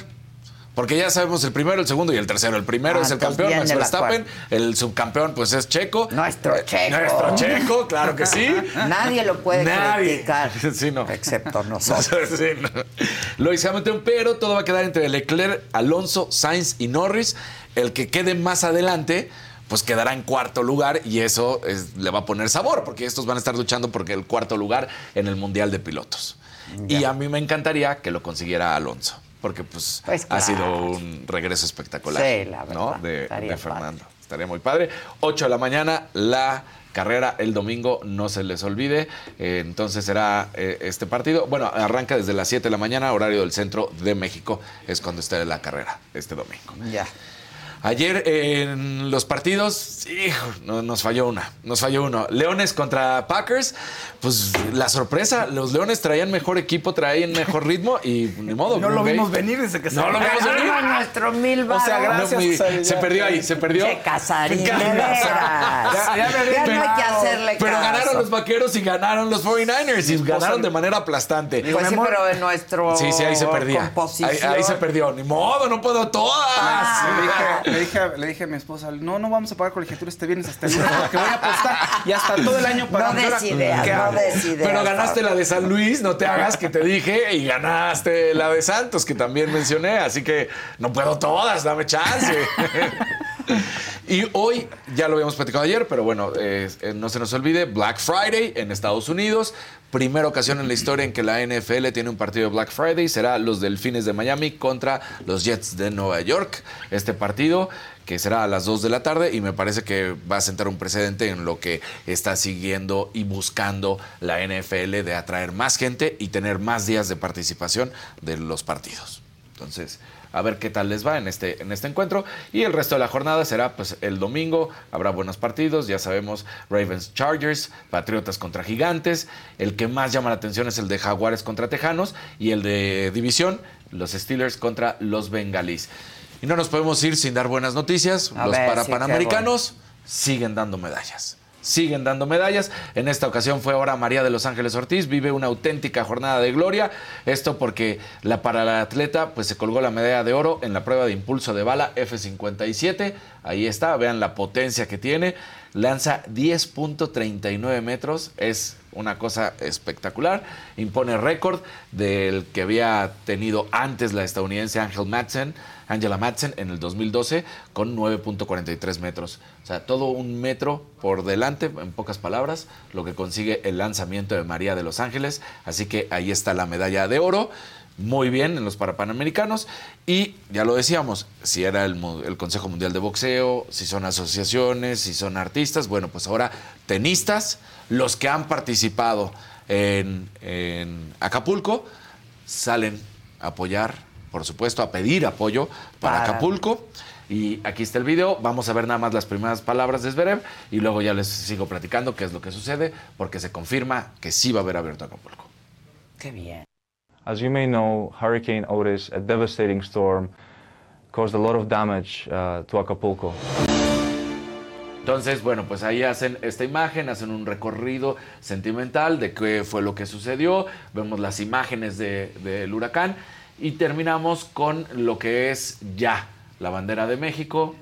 Porque ya sabemos el primero, el segundo y el tercero. El primero Ah, es el campeón, Max Verstappen. El subcampeón, pues es Checo. Nuestro Eh, Checo. Nuestro Checo, claro que sí. Nadie lo puede Nadie. criticar. Sí, no. Excepto nosotros. Sí, no. Luis Hamilton, pero todo va a quedar entre Leclerc, Alonso, Sainz y Norris. El que quede más adelante, pues quedará en cuarto lugar y eso es- le va a poner sabor, porque estos van a estar luchando por el cuarto lugar en el Mundial de Pilotos. Y a mí me encantaría que lo consiguiera Alonso, porque pues, Pues, ha sido un regreso espectacular Sí, la ¿no? de, Fernando. Estaría muy padre. 8 de la mañana, la carrera el domingo, no se les olvide. Eh, entonces será eh, este partido. Bueno, arranca desde las 7 de la mañana, horario del centro de México, es cuando esté la carrera este domingo. Ya. Ayer en los partidos, hijo, nos falló una, nos falló uno. Leones contra Packers, pues la sorpresa, los Leones traían mejor equipo, traían mejor ritmo y ni modo. No lo vimos venir desde que No lo vimos venir. nuestro mil O sea, gracias. se perdió ahí, se perdió. Che, Casarín, de Ya- veras. Ya- ya me Ya no hay que hacerle Pero caso. ganaron los vaqueros y ganaron los 49ers y ganaron de manera aplastante. Pues sí, Mi pero en nuestro Sí, sí, ahí se perdía. Ahí, composición. ahí se perdió. Ni modo, no puedo todas. Ah. Le dije, le, dije, le dije a mi esposa, no, no vamos a pagar colegiatura este viernes hasta el lunes porque voy a apostar y hasta todo el año No ¿qué no hago? des ideas. Pero ganaste la de San Luis, no te hagas que te dije, y ganaste la de Santos, que también mencioné, así que no puedo todas, dame chance. y hoy, ya lo habíamos platicado ayer, pero bueno, eh, eh, no se nos olvide, Black Friday en Estados Unidos. Primera ocasión en la historia en que la NFL tiene un partido de Black Friday, será los Delfines de Miami contra los Jets de Nueva York. Este partido que será a las 2 de la tarde y me parece que va a sentar un precedente en lo que está siguiendo y buscando la NFL de atraer más gente y tener más días de participación de los partidos. Entonces, a ver qué tal les va en este, en este encuentro. Y el resto de la jornada será pues el domingo. Habrá buenos partidos. Ya sabemos, Ravens Chargers, Patriotas contra Gigantes. El que más llama la atención es el de Jaguares contra Tejanos. Y el de División, los Steelers contra los Bengalís. Y no nos podemos ir sin dar buenas noticias. A los ver, para sí, panamericanos siguen dando medallas. Siguen dando medallas. En esta ocasión fue ahora María de los Ángeles Ortiz. Vive una auténtica jornada de gloria. Esto porque la para la atleta pues se colgó la medalla de oro en la prueba de impulso de bala F57. Ahí está, vean la potencia que tiene. Lanza 10.39 metros. Es una cosa espectacular. Impone récord del que había tenido antes la estadounidense. Angela Madsen en el 2012 con 9.43 metros. O sea, todo un metro por delante, en pocas palabras, lo que consigue el lanzamiento de María de Los Ángeles. Así que ahí está la medalla de oro. Muy bien en los Parapanamericanos. Y ya lo decíamos, si era el Consejo Mundial de Boxeo, si son asociaciones, si son artistas, bueno, pues ahora tenistas, los que han participado en, en Acapulco, salen a apoyar, por supuesto, a pedir apoyo para, Para. Acapulco. Y aquí está el video. Vamos a ver nada más las primeras palabras de Zverev y luego ya les sigo platicando qué es lo que sucede, porque se confirma que sí va a haber abierto Acapulco. Qué bien. As you may know, Hurricane Otis, a devastating storm, caused a lot of damage uh, to Acapulco. Entonces, bueno, pues ahí hacen esta imagen, hacen un recorrido sentimental de qué fue lo que sucedió, vemos las imágenes de- del huracán y terminamos con lo que es ya la bandera de México,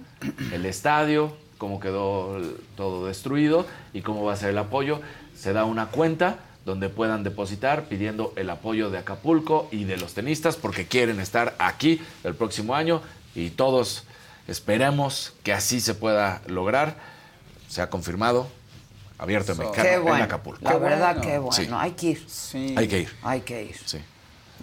el estadio, cómo quedó todo destruido y cómo va a ser el apoyo. Se da una cuenta donde puedan depositar pidiendo el apoyo de Acapulco y de los tenistas porque quieren estar aquí el próximo año y todos esperemos que así se pueda lograr. Se ha confirmado, abierto en, Mexicano, Qué en bueno. Acapulco. La verdad, bueno. qué bueno. Sí. Hay que ir. Sí. Hay que ir. Hay que ir. Sí.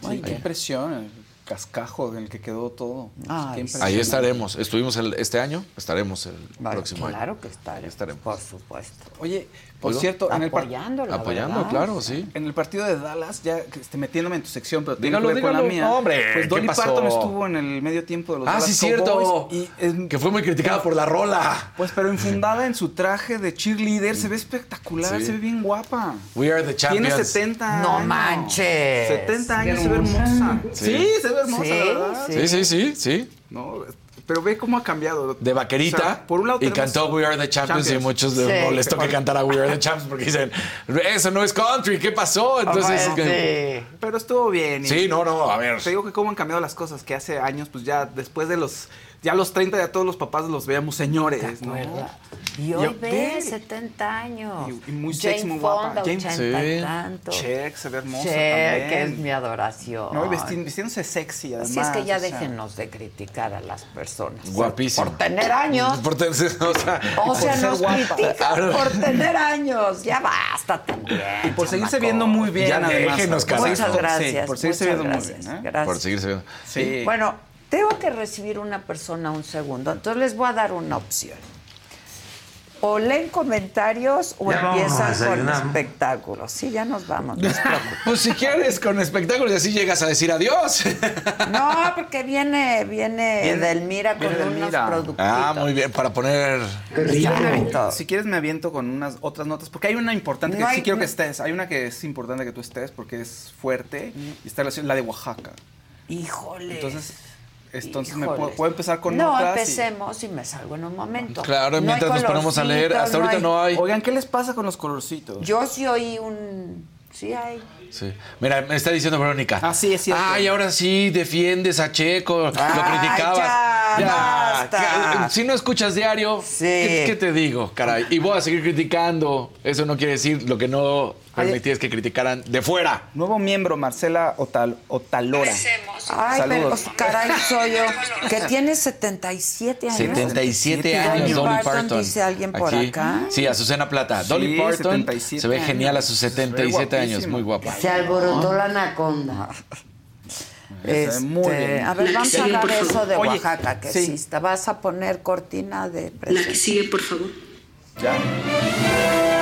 Ay, qué impresión, el cascajo en el que quedó todo. Ay, Qué sí. impresión. Ahí estaremos. Estuvimos el- este año, estaremos el Vale, próximo año. claro que estaremos, estaremos. por supuesto. Oye, por cierto, en el, Apoyando, la Apoyando, verdad. claro, sí. en el partido de Dallas, ya esté metiéndome en tu sección, pero tiene Dígalo, que ver con la dígalo. mía. No, hombre, pues ¿qué Dolly pasó? Parton estuvo en el medio tiempo de los Ah, Dallas sí, cierto. Cowboys y es- Que fue muy criticada por la rola. Pues pero enfundada en su traje de cheerleader, se ve espectacular, Sí. se ve bien guapa. We are the Tiene champions. 70 No años. manches. 70 años, se ve hermosa. Sí. Sí, se ve hermosa, verdad. sí. Sí, sí, sí, sí. No, pero ve cómo ha cambiado. De vaquerita. O sea, por un lado y cantó We Are the Champions, y Champions. muchos les Sí. molestó que cantara We Are the Champions porque dicen, eso no es country, ¿qué pasó? Entonces, que- sí. Pero estuvo bien. y- sí, no, no, a ver. Te digo que cómo han cambiado las cosas, que hace años, pues ya después de los, ya a los 30 ya todos los papás los veíamos señores, ¿no? Y hoy ve, ve. 70 años. Y- y muy Jane sexy, muy guapa. Fonda, Jane- 80 y Sí. tantos. Check, se ve hermosa Cher, también. que es mi adoración. No, y vesti- vistiéndose sexy además. Así es que ya sea. déjenos de criticar a las personas. Guapísimo. Por tener años. Por tener- o sea, O sea, ser nos guapa. critican por tener años. Ya basta también. Y por seguirse chamaco. viendo muy bien, Ya además. déjenos, Por Muchas gracias. sí, por seguirse viendo gracias. muy bien. ¿eh? Gracias. por seguirse viendo. Sí. Bueno, tengo que recibir una persona un segundo, entonces les voy a dar una opción. O leen comentarios o empiezan con espectáculos. Sí, ya nos vamos, no Pues si quieres con espectáculos y así llegas a decir adiós. No, porque viene, viene, Edelmira con unos productos. Ah, muy bien, para poner... Si quieres me aviento con unas otras notas, porque hay una importante que sí quiero que estés. Hay una que es importante que tú estés porque es fuerte y está la de Oaxaca. Híjole. Entonces... Entonces, ¿me puedo, empezar con no, No, empecemos y... me salgo en un momento. Claro, mientras nos ponemos a leer. Hasta ahorita no hay. Oigan, ¿qué les pasa con los colorcitos? Yo sí oí un... Sí hay. Sí. Mira, me está diciendo Verónica. Ah, sí, es cierto. Ay, ahora sí defiendes a Checo, lo criticabas. Ya, ya. Basta. Si no escuchas diario, ¿qué, te digo, caray? Y voy a seguir criticando. Eso no quiere decir lo que no permitías que criticaran de fuera. Nuevo miembro, Marcela Otal, Otalora. Ay, Saludos. pero caray, soy yo. Que tiene 77 años. 77 años, Dolly Parton. Dice alguien por acá. Sí, Azucena Plata. Dolly Parton se ve genial a sus 77 años, muy guapa. Se alborotó la anaconda. Este, muy bien. A ver, vamos a hablar de eso de Oaxaca, que sí. exista. ¿Vas a poner cortina de La que sigue, por favor. Ya.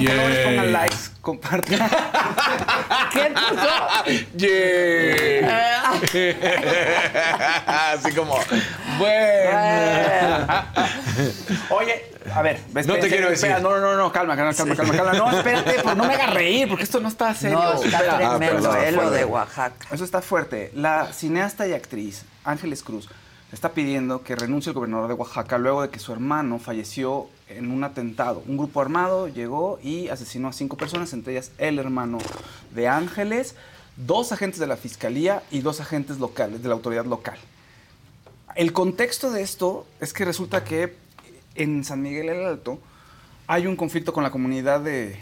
Yeah. No les pongan likes, compartan. ¿Qué pasó? Yeah. Así como, bueno. Oye, a ver, ves, no te quiero decir. no, no, no, calma, calma, calma, calma, calma. No, espérate, pues no me hagas reír, porque esto no está serio. No, está tremendo, ah, lo de Oaxaca. Eso está fuerte. La cineasta y actriz Ángeles Cruz está pidiendo que renuncie el gobernador de Oaxaca luego de que su hermano falleció en un atentado. Un grupo armado llegó y asesinó a cinco personas, entre ellas el hermano de Ángeles, dos agentes de la fiscalía y dos agentes locales, de la autoridad local. El contexto de esto es que resulta que en San Miguel el Alto hay un conflicto con la comunidad de,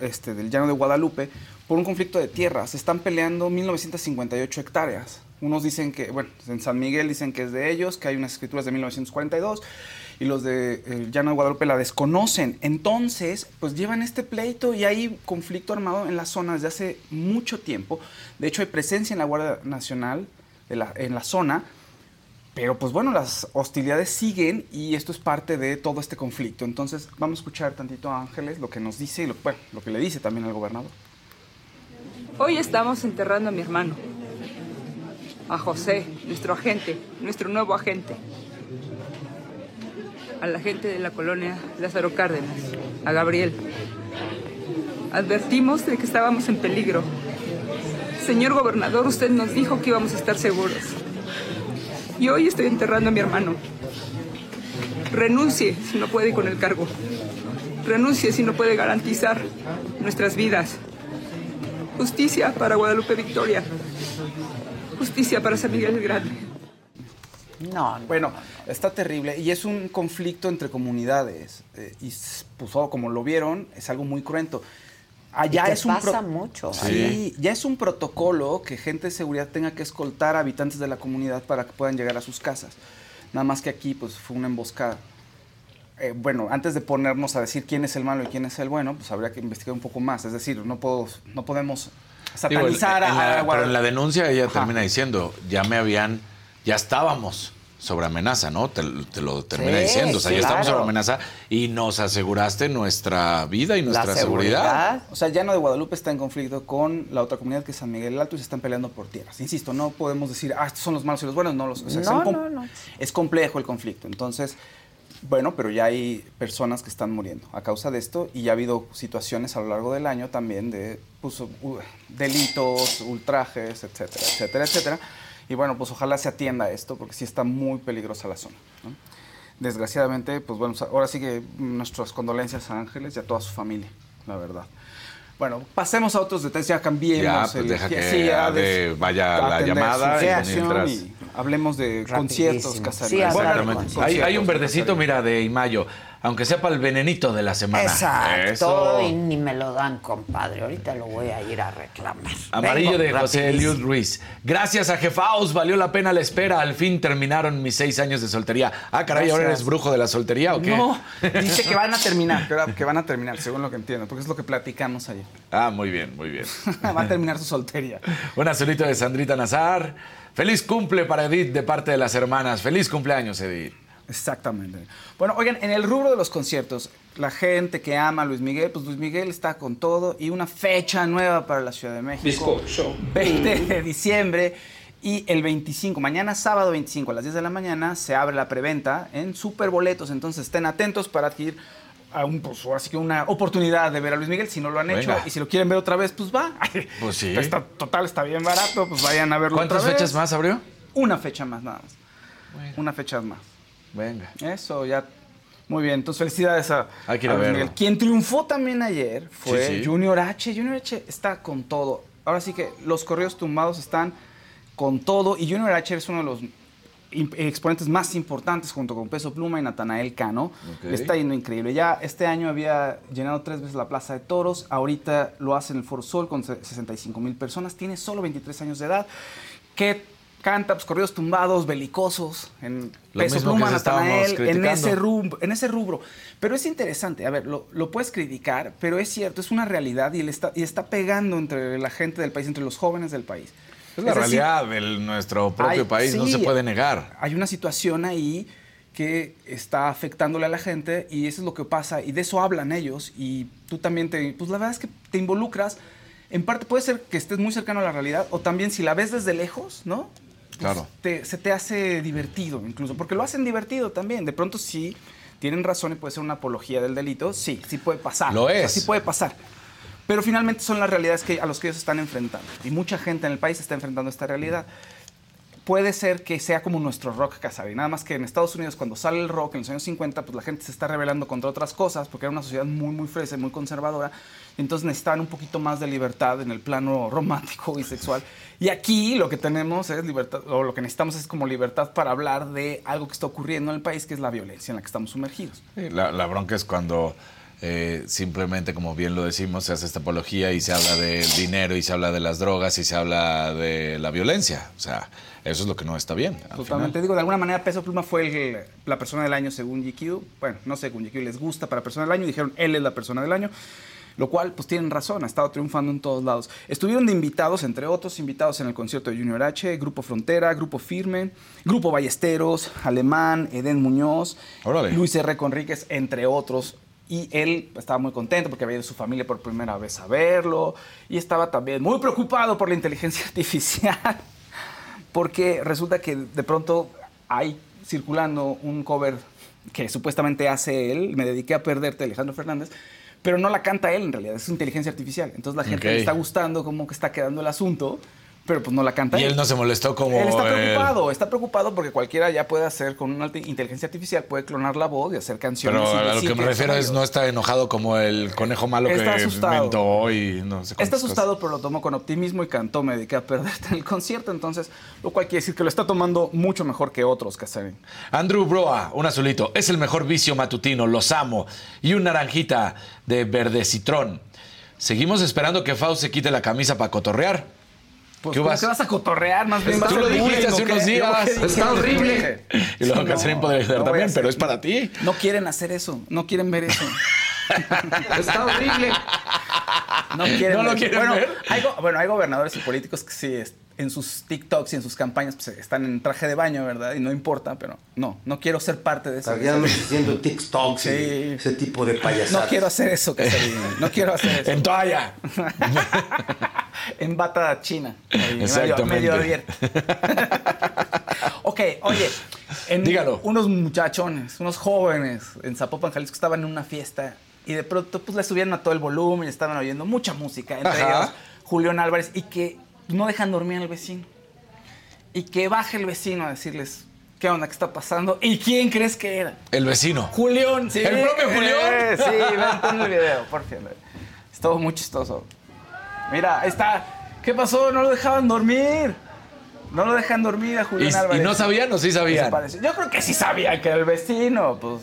este, del llano de Guadalupe por un conflicto de tierras. Se están peleando 1958 hectáreas. Unos dicen que, bueno, en San Miguel dicen que es de ellos, que hay unas escrituras de 1942 y los de eh, Llano de Guadalupe la desconocen. Entonces, pues llevan este pleito y hay conflicto armado en la zona desde hace mucho tiempo. De hecho, hay presencia en la Guardia Nacional en la zona. Pero pues bueno, las hostilidades siguen y esto es parte de todo este conflicto. Entonces vamos a escuchar tantito a Ángeles lo que nos dice y lo, lo que le dice también al gobernador. Hoy estamos enterrando a mi hermano, a José, nuestro agente, nuestro nuevo agente a la gente de la colonia Lázaro Cárdenas, a Gabriel. Advertimos de que estábamos en peligro. Señor gobernador, usted nos dijo que íbamos a estar seguros. Y hoy estoy enterrando a mi hermano. Renuncie si no puede con el cargo. Renuncie si no puede garantizar nuestras vidas. Justicia para Guadalupe Victoria. Justicia para San Miguel el Grande. No, Bueno, está terrible y es un conflicto entre comunidades. Eh, y pues, oh, como lo vieron, es algo muy cruento. Allá es un pasa mucho. Sí, ya es un protocolo que gente de seguridad tenga que escoltar a habitantes de la comunidad para que puedan llegar a sus casas. Nada más que aquí pues fue una emboscada. Eh, bueno, antes de ponernos a decir quién es el malo y quién es el bueno, pues habría que investigar un poco más. Es decir, no, puedo, no podemos satanizar a, Pero en la denuncia ella termina diciendo, ya me habían, ya estábamos sobre amenaza, ¿no? Te, lo termina diciendo. O sea, ya estamos sobre amenaza y nos aseguraste nuestra vida y nuestra seguridad. O sea, llano de Guadalupe está en conflicto con la otra comunidad que es San Miguel Alto y se están peleando por tierras. Insisto, no podemos decir, ah, estos son los malos y los buenos. No, los, no, no, no. Es complejo el conflicto. Entonces, bueno, pero ya hay personas que están muriendo a causa de esto y ya ha habido situaciones a lo largo del año también de pues, delitos, ultrajes, etcétera, etcétera, etcétera y bueno, pues ojalá se atienda esto, porque sí está muy peligrosa la zona. Desgraciadamente, pues bueno, ahora sí que nuestras condolencias a Ángeles y a toda su familia, la verdad. Bueno, pasemos a otros detalles, ya cambiemos. Ya, pues deja que, vaya la llamada y, hablemos de conciertos, Casarín. hay, hay, un verdecito, mira, de Imayo aunque sea para el venenito de la semana. Exacto. Y ni me lo dan, compadre. Ahorita lo voy a ir a reclamar. Amarillo de José Eliud Ruiz. Gracias a Jefaos, valió la pena la espera. Al fin terminaron mis seis años de soltería. Ah, caray, ¿ahora eres brujo de la soltería o qué? No, dice que van a terminar, que van a terminar, según lo que entiendo, porque es lo que platicamos ayer. Ah, muy bien, muy bien. Va a terminar su soltería. Un azulito de Sandrita Nazar. Feliz cumple para Edith de parte de las hermanas. Feliz cumpleaños, Edith. Exactamente. Bueno, oigan, en el rubro de los conciertos, la gente que ama a Luis Miguel, pues Luis Miguel está con todo y una fecha nueva para la Ciudad de México. Show. 20 de diciembre y el 25, mañana sábado 25 a las 10 de la mañana se abre la preventa en Superboletos, entonces estén atentos para adquirir a un, pues, así que una oportunidad de ver a Luis Miguel si no lo han hecho y si lo quieren ver otra vez, pues va. Pues sí. Está, total, está bien barato, pues vayan a verlo ¿Cuántas otra vez. fechas más abrió? Una fecha más nada más. Una fecha más. Venga. Eso, ya. Muy bien, entonces felicidades a, Hay que ir a Luis verlo. Miguel. Quien triunfó también ayer fue Sí, sí. Junior H. Junior H está con todo. Ahora sí que los correos tumbados están con todo y Junior H es uno de los exponentes más importantes junto con Peso Pluma y Natanael Cano. Le está yendo increíble. Ya este año había llenado tres veces la Plaza de Toros, ahorita lo hace en el Foro Sol con se- 65 mil personas, tiene solo 23 años de edad. Que canta pues, corridos tumbados, belicosos, en Lo Peso Pluma, Natanael, en ese, rubro, en ese rubro. Pero es interesante, a ver, lo, lo puedes criticar, pero es cierto, es una realidad y, él está, y está pegando entre la gente del país, entre los jóvenes del país. Es la Es decir, realidad de nuestro propio hay- país, no se puede negar. Hay una situación ahí que está afectándole a la gente y eso es lo que pasa y de eso hablan ellos y tú también te, pues la verdad es que te involucras. En parte puede ser que estés muy cercano a la realidad o también si la ves desde lejos, ¿no? Pues, Claro. te- se te hace divertido incluso, porque lo hacen divertido también. De pronto sí tienen razón y puede ser una apología del delito, sí, sí puede pasar. Lo O sea, es. sí puede pasar. Pero finalmente son las realidades que, a las que ellos están enfrentando. Y mucha gente en el país está enfrentando esta realidad puede ser que sea como nuestro rock Casarín. Nada más que en Estados Unidos, cuando sale el rock en los años 50, pues la gente se está rebelando contra otras cosas, porque era una sociedad muy, muy fresa y muy conservadora. Entonces necesitaban un poquito más de libertad en el plano romántico y sexual. Y aquí lo que tenemos es libertad, o lo que necesitamos es como libertad para hablar de algo que está ocurriendo en el país, que es la violencia en la que estamos sumergidos. La bronca es cuando eh, simplemente, como bien lo decimos, se hace esta apología y se habla del dinero y se habla de las drogas y se habla de la violencia. O sea, eso es lo que no está bien. al Totalmente. Digo, de alguna manera Peso Pluma fue el- la persona del año según GQ. Bueno, no sé, según GQ les gusta para persona del año. Dijeron, él es la persona del año. Lo cual, pues tienen razón, ha estado triunfando en todos lados. Estuvieron de invitados, entre otros invitados en el concierto de Junior H, Grupo Frontera, Grupo Firme, Grupo Ballesteros, Alemán, Eden Muñoz, Órale. Luis R. Conríquez, entre otros. Y él estaba muy contento porque había ido su familia por primera vez a verlo. Y estaba también muy preocupado por la inteligencia artificial porque resulta que de pronto hay circulando un cover que supuestamente hace él, me dediqué a perderte, Alejandro Fernández, pero no la canta él en realidad, es inteligencia artificial. Entonces la gente le está gustando cómo que está quedando el asunto, pero pues no la canta Y él no se molestó como. él está preocupado, está preocupado porque cualquiera ya puede hacer con una inteligencia artificial, puede clonar la voz y hacer canciones. Pero y a lo que me refiero es no está enojado como el conejo malo Está que asustado. inventó y no sé Está asustado, pero lo tomó con optimismo y cantó Me dediqué a perderte en el concierto. Entonces, lo cual quiere decir que lo está tomando mucho mejor que otros, Casarín. Andrew Broa, un azulito. Es el mejor vicio matutino, los amo. Y un naranjita de verde citrón. Seguimos esperando que Faust se quite la camisa para cotorrear. Pues, ¿Qué ¿cómo vas? que vas a cotorrear? Más bien Tú vas a lo dijiste hace unos días. Está ¿Qué horrible. Y luego Casarín podría ayudar también, pero es para ti. No quieren hacer eso. No quieren ver eso. Está horrible. No quieren ¿No lo ver. quieren bueno, ver? Hay, bueno, hay gobernadores y políticos que sí, es- en sus TikToks y en sus campañas pues, están en traje de baño, ¿verdad? Y no importa, pero no, no quiero ser parte de eso. Estaríamos haciendo TikToks Sí. y ese tipo de payasadas. No quiero hacer eso, Casarín. No quiero hacer eso. En toalla. en bata china. Ahí, medio- Exactamente. Medio, abierta. ok, oye. en Dígalo. Unos muchachones, unos jóvenes en Zapopan, Jalisco, estaban en una fiesta y de pronto pues le subieron a todo el volumen y estaban oyendo mucha música. Entre Ajá. ellos, Julián Álvarez, y que no dejan dormir al vecino. Y que baje el vecino a decirles, ¿qué onda? ¿Qué está pasando? ¿Y quién crees que era? El vecino. Julián, sí. ¿El propio Julián? Eh, sí, ven, el video, por favor. Estuvo muy chistoso. Mira, ahí está. ¿Qué pasó? No lo dejaban dormir. No lo dejan dormir a ¿Y, Julián y Álvarez. no sabían o sí sabían? Yo creo que sí sabían que era el vecino, pues.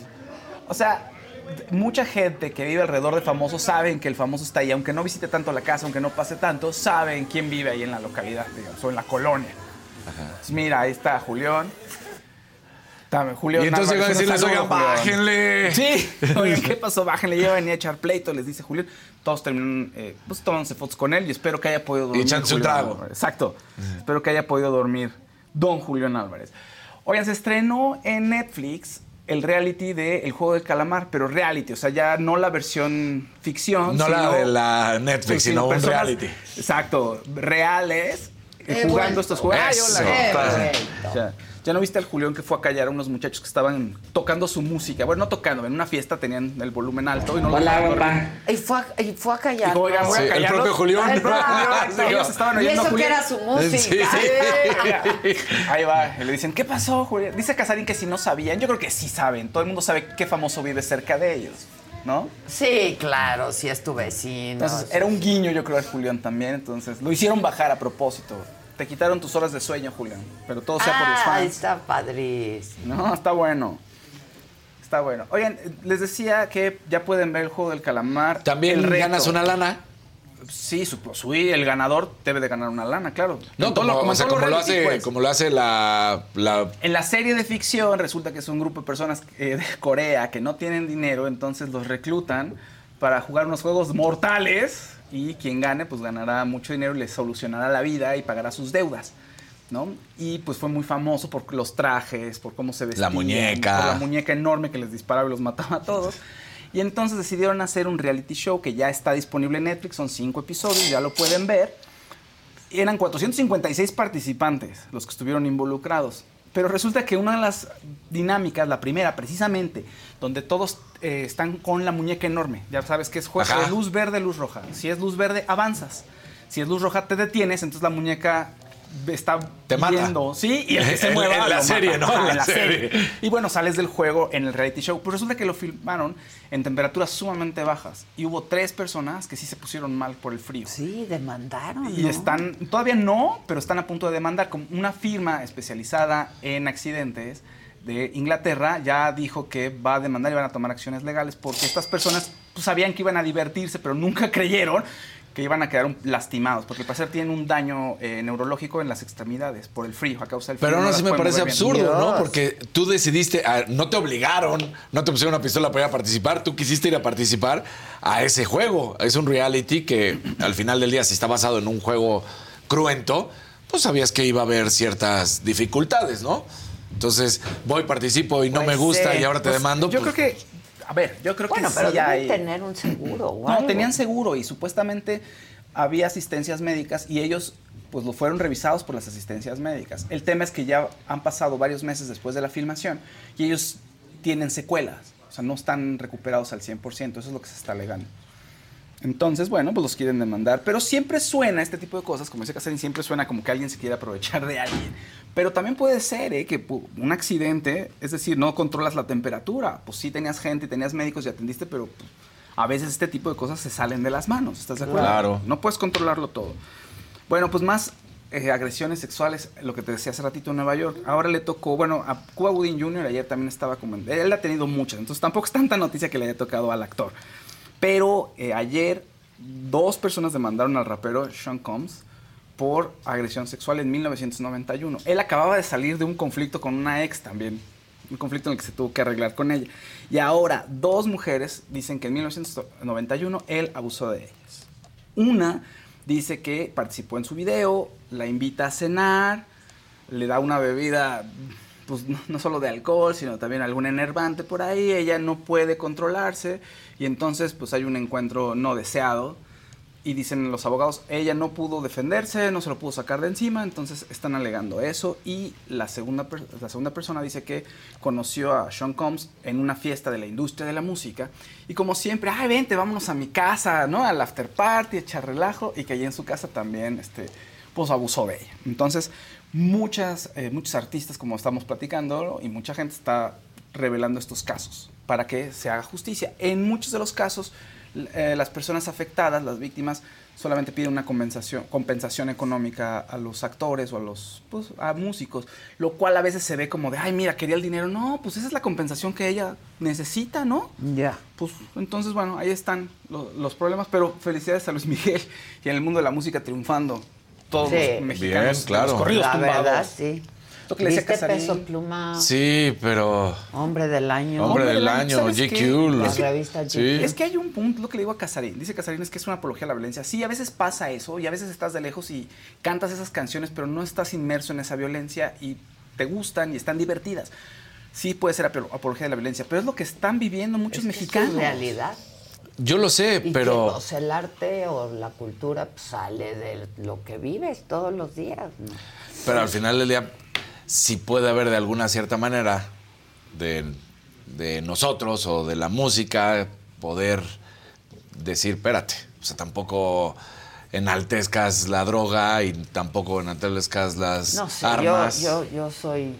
O sea, mucha gente que vive alrededor de famosos saben que el famoso está ahí, aunque no visite tanto la casa, aunque no pase tanto, saben quién vive ahí en la localidad, digamos, o en la colonia. Entonces, mira, ahí está Julián. Está Julián Y entonces a decirles, saludo, oigan, Julián". bájenle. Sí, oigan, ¿qué pasó? Bájenle, ya venía a echar pleito, les dice Julián. Todos terminaron, eh, pues tomándose fotos con él y espero que haya podido dormir. echándose un Julián. trago. Exacto. Espero que haya podido dormir Don Julián Álvarez. Oigan, se estrenó en Netflix el reality de El Juego del Calamar, pero reality, o sea, ya no la versión ficción. No la de la Netflix, pues, sino un reality. Exacto, reales, eh, jugando estos juegos. Ay, hola. ¿Ya no viste al Julián que fue a callar a unos muchachos que estaban tocando su música? Bueno, no tocando, en una fiesta tenían el volumen alto y no Hola, lo papá. Y fue a, y fue a callar. Dijo, Oigan, voy a callar. el propio Julián. El propio Julián. Ellos estaban y eso Julián. que era su música. Sí, sí. Ahí va. Y le dicen, ¿qué pasó, Julián? Dice Casarín que si no sabían. Yo creo que sí saben. Todo el mundo sabe qué famoso vive cerca de ellos. ¿No? Sí, claro, sí es tu vecino. Entonces, era un guiño, yo creo, al Julián también. Entonces, lo hicieron bajar a propósito. Te quitaron tus horas de sueño, Julián. Pero todo sea por los Ah, fans. está padrísimo. No, está bueno. Está bueno. Oigan, les decía que ya pueden ver el juego del calamar. También ganas una lana. Sí, sí, el ganador debe de ganar una lana, claro. No, como, lo- o sea, como lo hace, pues. como lo hace la, la En la serie de ficción resulta que es un grupo de personas eh, de Corea que no tienen dinero, entonces los reclutan para jugar unos juegos mortales y quien gane pues ganará mucho dinero y les solucionará la vida y pagará sus deudas. ¿no? Y pues fue muy famoso por los trajes, por cómo se vestían. muñeca. Por la muñeca enorme que les disparaba y los mataba a todos. Y entonces decidieron hacer un reality show que ya está disponible en Netflix, son cinco episodios, ya lo pueden ver. Eran 456 participantes los que estuvieron involucrados. Pero resulta que una de las dinámicas, la primera precisamente, donde todos eh, están con la muñeca enorme, ya sabes que es juego de luz verde, luz roja. Si es luz verde, avanzas. Si es luz roja, te detienes, entonces la muñeca está Te mata. sí, y el que se En- mueva en la serie, mata. ¿no? Ajá, En la serie. Y bueno, sales del juego en el reality show. Pues resulta que lo filmaron en temperaturas sumamente bajas. Y hubo tres personas que sí se pusieron mal por el frío. Sí, demandaron. Y ¿no? están, todavía no, pero están a punto de demandar. Como una firma especializada en accidentes de Inglaterra ya dijo que va a demandar y van a tomar acciones legales porque estas personas pues, sabían que iban a divertirse, pero nunca creyeron que iban a quedar un- lastimados, porque al parecer tienen un daño eh, neurológico en las extremidades por el frío, a causa del frío. Pero aún no así me parece absurdo, ¿no? Porque tú decidiste, ah, no te obligaron, no te pusieron una pistola para ir a participar, tú quisiste ir a participar a ese juego. Es un reality que al final del día, si está basado en un juego cruento, pues sabías que iba a haber ciertas dificultades, ¿no? Entonces, voy, participo y no Pues me gusta y ahora te Pues, demando. Yo pues, creo que, a ver, yo creo Bueno, que pero sí deben hay... tener un seguro o No, algo. tenían seguro y supuestamente había asistencias médicas y ellos pues lo fueron revisados por las asistencias médicas. El tema es que ya han pasado varios meses después de la filmación y ellos tienen secuelas, o sea, no están recuperados al 100%, eso es lo que se está alegando. Entonces, bueno, pues los quieren demandar, pero siempre suena este tipo de cosas, como dice Casarín, siempre suena como que alguien se quiere aprovechar de alguien. Pero también puede ser ¿eh? que un accidente, es decir, no controlas la temperatura, pues sí tenías gente, tenías médicos y atendiste, pero pues, a veces este tipo de cosas se salen de las manos, ¿estás de acuerdo? Claro. No puedes controlarlo todo. Bueno, pues más eh, agresiones sexuales, lo que te decía hace ratito en Nueva York. Ahora le tocó, bueno, a Cuba Gooding Jr. ayer también estaba como... Él ha tenido muchas, entonces tampoco es tanta noticia que le haya tocado al actor. Pero eh, ayer dos personas demandaron al rapero Sean Combs por agresión sexual en 1991. Él acababa de salir de un conflicto con una ex también, un conflicto en el que se tuvo que arreglar con ella. Y ahora dos mujeres dicen que en 1991 él abusó de ellas. Una dice que participó en su video, la invita a cenar, le da una bebida, pues no, solo de alcohol, sino también algún enervante por ahí, ella no puede controlarse y entonces pues hay un encuentro no deseado y dicen los abogados, ella no pudo defenderse, no se lo pudo sacar de encima, entonces están alegando eso y la segunda, la segunda persona dice que conoció a Sean Combs en una fiesta de la industria de la música y como siempre, ay, vente, vámonos a mi casa, ¿no? Al after party, echar relajo y que allí en su casa también, este, pues abusó de ella. Entonces, muchas, eh, muchos artistas, como estamos platicando, y mucha gente está revelando estos casos para que se haga justicia. En muchos de los casos, eh, las personas afectadas, las víctimas, solamente piden una compensación, compensación económica a los actores o a los pues, a músicos, lo cual a veces se ve como de, ay, mira, quería el dinero. No, pues esa es la compensación que ella necesita, ¿no? Ya. Pues entonces, bueno, ahí están lo- los problemas, pero felicidades a Luis Miguel y en el mundo de la música triunfando. Todos Sí. los mexicanos, Bien, claro. los corridos La tumbados. verdad, sí. Lo que le ¿Viste Casarín. Peso Pluma? Sí, pero. Hombre del año. Hombre del año, ¿sabes GQ. La revista Sí. Es que hay un punto, lo que le digo a Casarín. Dice Casarín es que es una apología a la violencia. Sí, a veces pasa eso y a veces estás de lejos y cantas esas canciones, pero no estás inmerso en esa violencia y te gustan y están divertidas. Sí puede ser apolo- apología de la violencia, pero es lo que están viviendo muchos Es mexicanos. realidad. Yo lo sé, Y que, pero. o sea, el arte o la cultura pues, sale de lo que vives todos los días. ¿no? Pero al final del día, sí puede haber de alguna cierta manera de, de nosotros o de la música poder decir, espérate, o sea, tampoco enaltezcas la droga y tampoco enaltezcas las No sé, yo, armas. yo, yo soy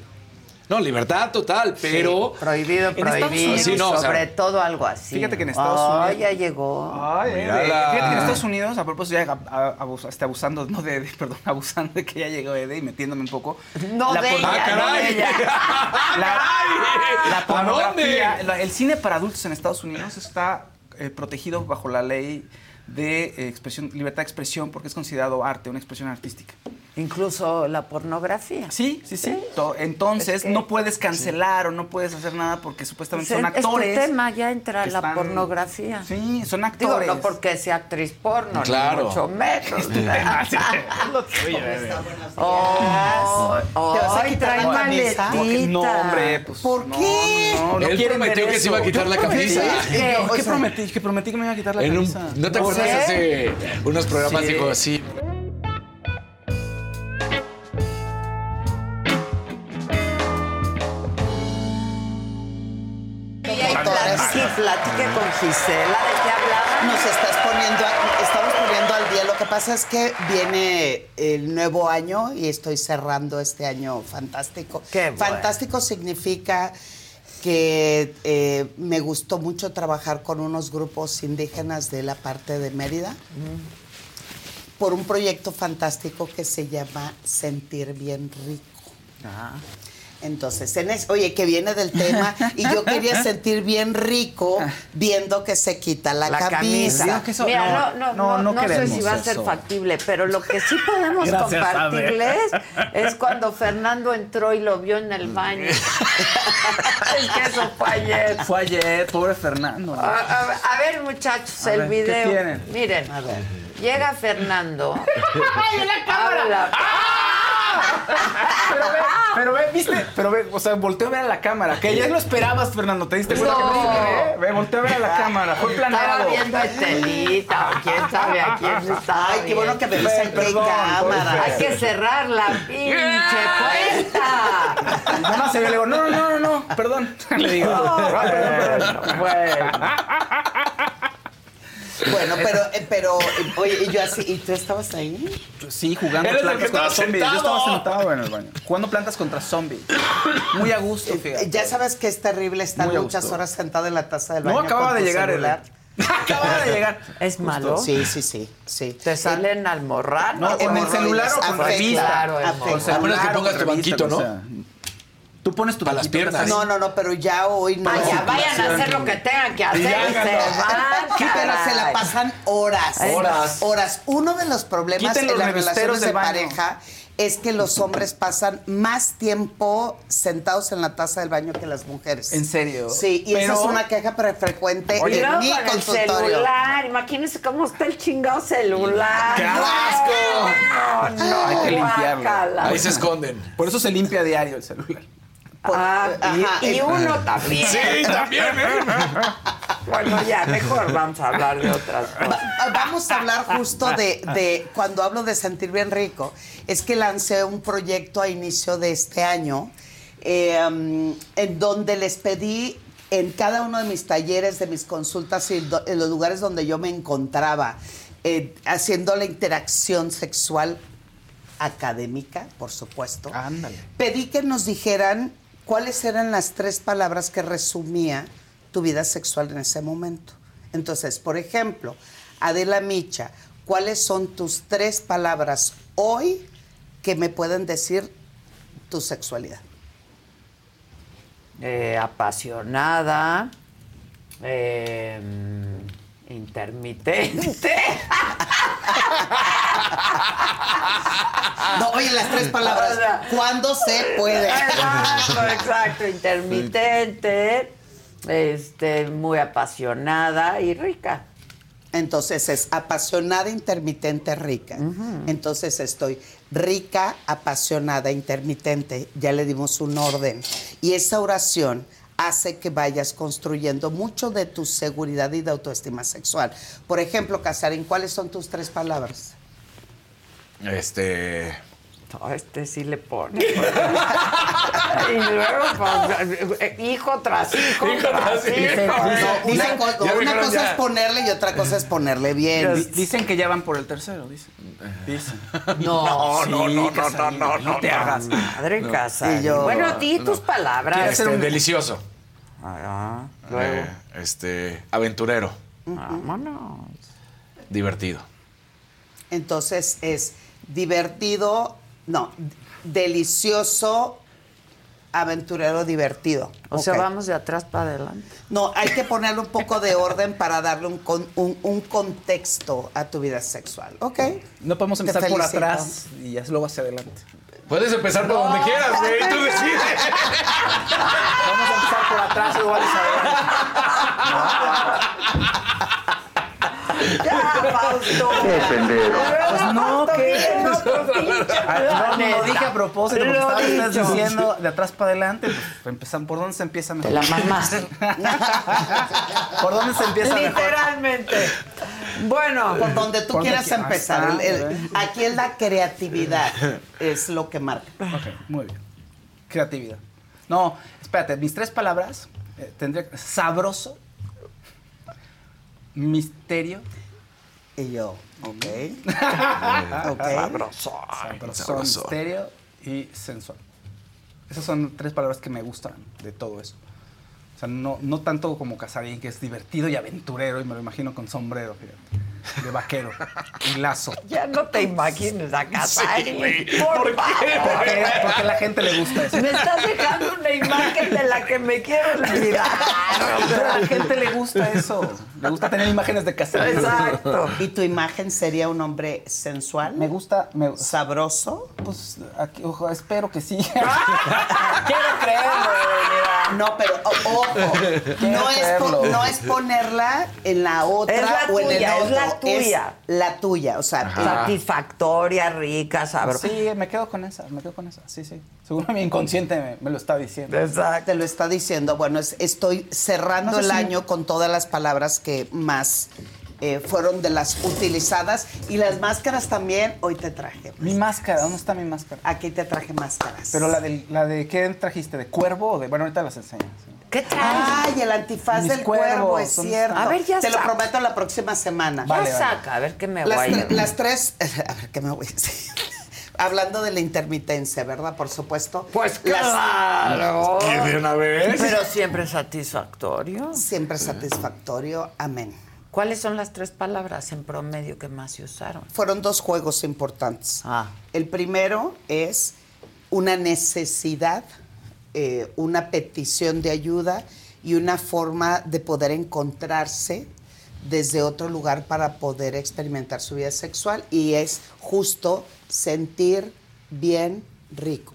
No, libertad total, pero... prohibido, prohibido, Unidos- Sí, no, o sea, sobre todo algo así. Fíjate que en Estados Ay, Unidos- ya llegó. Ay. Ede. Fíjate que en Estados Unidos, a propósito, ya a- a- abus- este, abusando, no de Ede, perdón, abusando de que ya llegó Ede y metiéndome un poco. No de por- ella, ¡Ah, no caray! de ella. La, la ¿A dónde? la- el cine para adultos en Estados Unidos está eh, protegido bajo la ley de eh, expresión, libertad de expresión porque es considerado arte, una expresión artística. Incluso la pornografía. Sí, sí, sí. To- Entonces Es que- no puedes cancelar o no puedes hacer nada porque supuestamente Pues son actores. tema, ya entra la están- pornografía. Sí, son Digo, actores. no porque sea actriz porno, Claro. ni mucho menos. Oh, Oh, ¿Te vas a ay, quitar trae maletita. No, hombre, pues. ¿Por qué? No, no, Él prometió que se iba a quitar la camisa. ¿Qué prometí? Que prometí que me iba a quitar la camisa. ¿No te ¿Por acuerdas hace unos programas Sí. dijo así? Platique, con Gisela, ¿de qué hablaba? Nos estás poniendo, a- estamos poniendo al día. Lo que pasa es que viene el nuevo año y estoy cerrando este año fantástico. Qué bueno. Fantástico significa que eh, me gustó mucho trabajar con unos grupos indígenas de la parte de Mérida por un proyecto fantástico que se llama Sentir Bien Rico. Entonces, en es- oye, que viene del tema y yo quería sentir bien rico viendo que se quita la, La camisa. camisa. Digo que eso- Mira, no, no, no, no, no, no sé si va a ser eso. factible, pero lo que sí podemos Gracias, compartirles es cuando Fernando entró y lo vio en el baño. es que eso fue ayer. Fue ayer, pobre Fernando. A, a- a ver, muchachos, A el ver, ¿qué video. tienen? Miren, llega Fernando. ¡Ay, la Habla. Pero ve, pero ve, viste, pero ve, o sea, volteó a ver a la cámara, que ya lo esperabas, Fernando, ¿te diste cuenta? No. que ve, ve, volteó a ver a la cámara, fue Estaba planeado. viendo a Estelita, o quién sabe a quién estaba Ay, qué bueno que me dicen que cámara. Hay que cerrar la pinche puerta. Nada más se ve, le digo, no, no, no, no, perdón. Le digo, "Ah, perdón, perdón". Bueno, pero, eh, pero, eh, oye, y yo así, ¿y tú estabas ahí? Sí, jugando Eres el plantas que contra zombies. Yo estaba sentado en el baño. Jugando plantas contra zombies. Muy a gusto, Eh, fíjate. Ya sabes que es terrible estar Muy a muchas gusto. horas sentado en la taza del No, baño. acababa con de tu llegar, celular. Ede. Acababa de llegar. ¿Es malo? Sí, sí, sí, sí. ¿Te salen almorranos? No, en el celular o con revista. Claro. Con celular menos que o pongas tu banquito, o ¿no? sea, Tú pones tu Para las piernas. No, no, no, pero ya hoy no. Vaya, vayan a hacer lo que tengan que hacer y, se pero se la pasan horas. Horas. Horas. Uno de los problemas en las relaciones de pareja es que los hombres pasan más tiempo sentados en la taza del baño que las mujeres. ¿En serio? Sí, y esa es una queja frecuente Y en mi con el consultorio. celular, imagínense cómo está el chingado celular. ¡Qué No, asco! No, no, Hay que limpiarlo. guácala. Ahí se esconden. Por eso se limpia a diario el celular. Ah, y- Ajá, y, uno también. Sí, también, ¿eh? Bueno, ya, mejor vamos a hablar de otras cosas. Va- Vamos a hablar justo de, de- cuando hablo de sentir bien rico, es que lancé un proyecto a inicio de este año eh, um, en donde les pedí en cada uno de mis talleres, de mis consultas y en los lugares donde yo me encontraba eh, haciendo la interacción sexual académica, por supuesto. Ándale. Pedí que nos dijeran cuáles eran las tres palabras que resumía tu vida sexual en ese momento. Entonces, por ejemplo, Adela Micha, ¿cuáles son tus tres palabras hoy que me pueden decir tu sexualidad? Eh, apasionada, eh, intermitente. No, oye, las tres palabras. ¿Cuándo se puede? Exacto, exacto. Intermitente, este, muy apasionada y rica. Entonces es apasionada, intermitente, rica. Entonces estoy rica, apasionada, intermitente. Ya le dimos un orden. Y esa oración hace que vayas construyendo mucho de tu seguridad y de autoestima sexual. Por ejemplo, Casarín, ¿cuáles son tus tres palabras? Este. No, este sí le pone. y luego, pues, hijo tras hijo, Hijo tras hijo. hijo. No, una, co- ya una dijeron cosa ya. es ponerle y otra cosa es ponerle bien. Di- Dicen que ya van por el tercero, dicen. Dicen. No, Sí, no, no, no, Casarín, no, no te no. hagas. Madre casa. Y yo- bueno, di tus palabras. Este, un- delicioso. Ah, luego. Eh, este. Aventurero. Vámonos. Divertido. Entonces es divertido, no, delicioso, aventurero, divertido. O sea, vamos de atrás para adelante. No, hay que ponerle un poco de orden para darle un, con- un, un contexto a tu vida sexual, ¿ok? No podemos empezar por atrás y ya luego hacia adelante. Puedes empezar por donde quieras, güey. Tú decides. Vamos a empezar por atrás y luego hacia adelante. Ya, Fausto. Pues no, ¿qué? No, pues, pinche Ah, No, no, planeta. lo dije a propósito, porque Lo estabas dicho. ustedes diciendo de atrás para adelante, pues empezan, ¿por dónde se empieza mejor? Te la mamaste. ¿Por dónde se empieza mejor? Literalmente. Bueno, Por donde tú Por quieras donde- empezar. Ah, El- el- aquí es la creatividad, es lo que marca. Ok, muy bien. Creatividad. No, espérate, mis tres palabras eh, tendría que- sabroso, misterio, Y yo, ok. ok. sabroso, Sabroso. misterio y sensual. Esas son tres palabras que me gustan de todo eso. O sea, no, no tanto como Casarín, que es divertido y aventurero, y me lo imagino con sombrero, fíjate, de vaquero y lazo. ya no te imagines a Casarín. por ¿Por qué? Porque, porque a la gente le gusta eso. Me estás dejando una imagen de la que me quiero olvidar. Pero a la gente le gusta eso. Le gusta tener imágenes de Casarín. Exacto. ¿Y tu imagen sería un hombre sensual? Me gusta, me, ¿Sabroso? Pues, aquí, ojo, espero que sí. Quiero creerlo. No, pero o- ojo, no es, po- creerlo. no es ponerla en la otra Es la o en el tuya, es otro. la tuya. la tuya, o sea, Satisfactoria, rica, sabrosa. Sí, me quedo con esa, me quedo con esa. Sí, sí. Seguro mi inconsciente me, me lo está diciendo. te lo está diciendo. Bueno, es- estoy cerrando No sé el si- año con todas las palabras que más eh, fueron de las utilizadas y las máscaras también. Hoy te traje. Mi máscara, ¿dónde está mi máscara? Aquí te traje máscaras. Pero la de, la de ¿qué trajiste? ¿De cuervo o de.? Bueno, ahorita las enseñas. sí. ¿Qué traes? Ay, el antifaz Mis del cuervo, es ¿dónde cierto. A ver, ya Te lo prometo la próxima semana. Vale, ya vale. saca, a ver qué me Las, voy tre- a las tres, a ver qué me voy a decir. Hablando de la intermitencia, ¿verdad? Por supuesto. Pues Las- claro. ¿Y de una vez? Pero siempre satisfactorio. Siempre satisfactorio. Amén. ¿Cuáles son las tres palabras en promedio que más se usaron? Fueron dos juegos importantes. Ah. El primero es una necesidad, eh, una petición de ayuda y una forma de poder encontrarse desde otro lugar para poder experimentar su vida sexual y es justo sentir bien rico.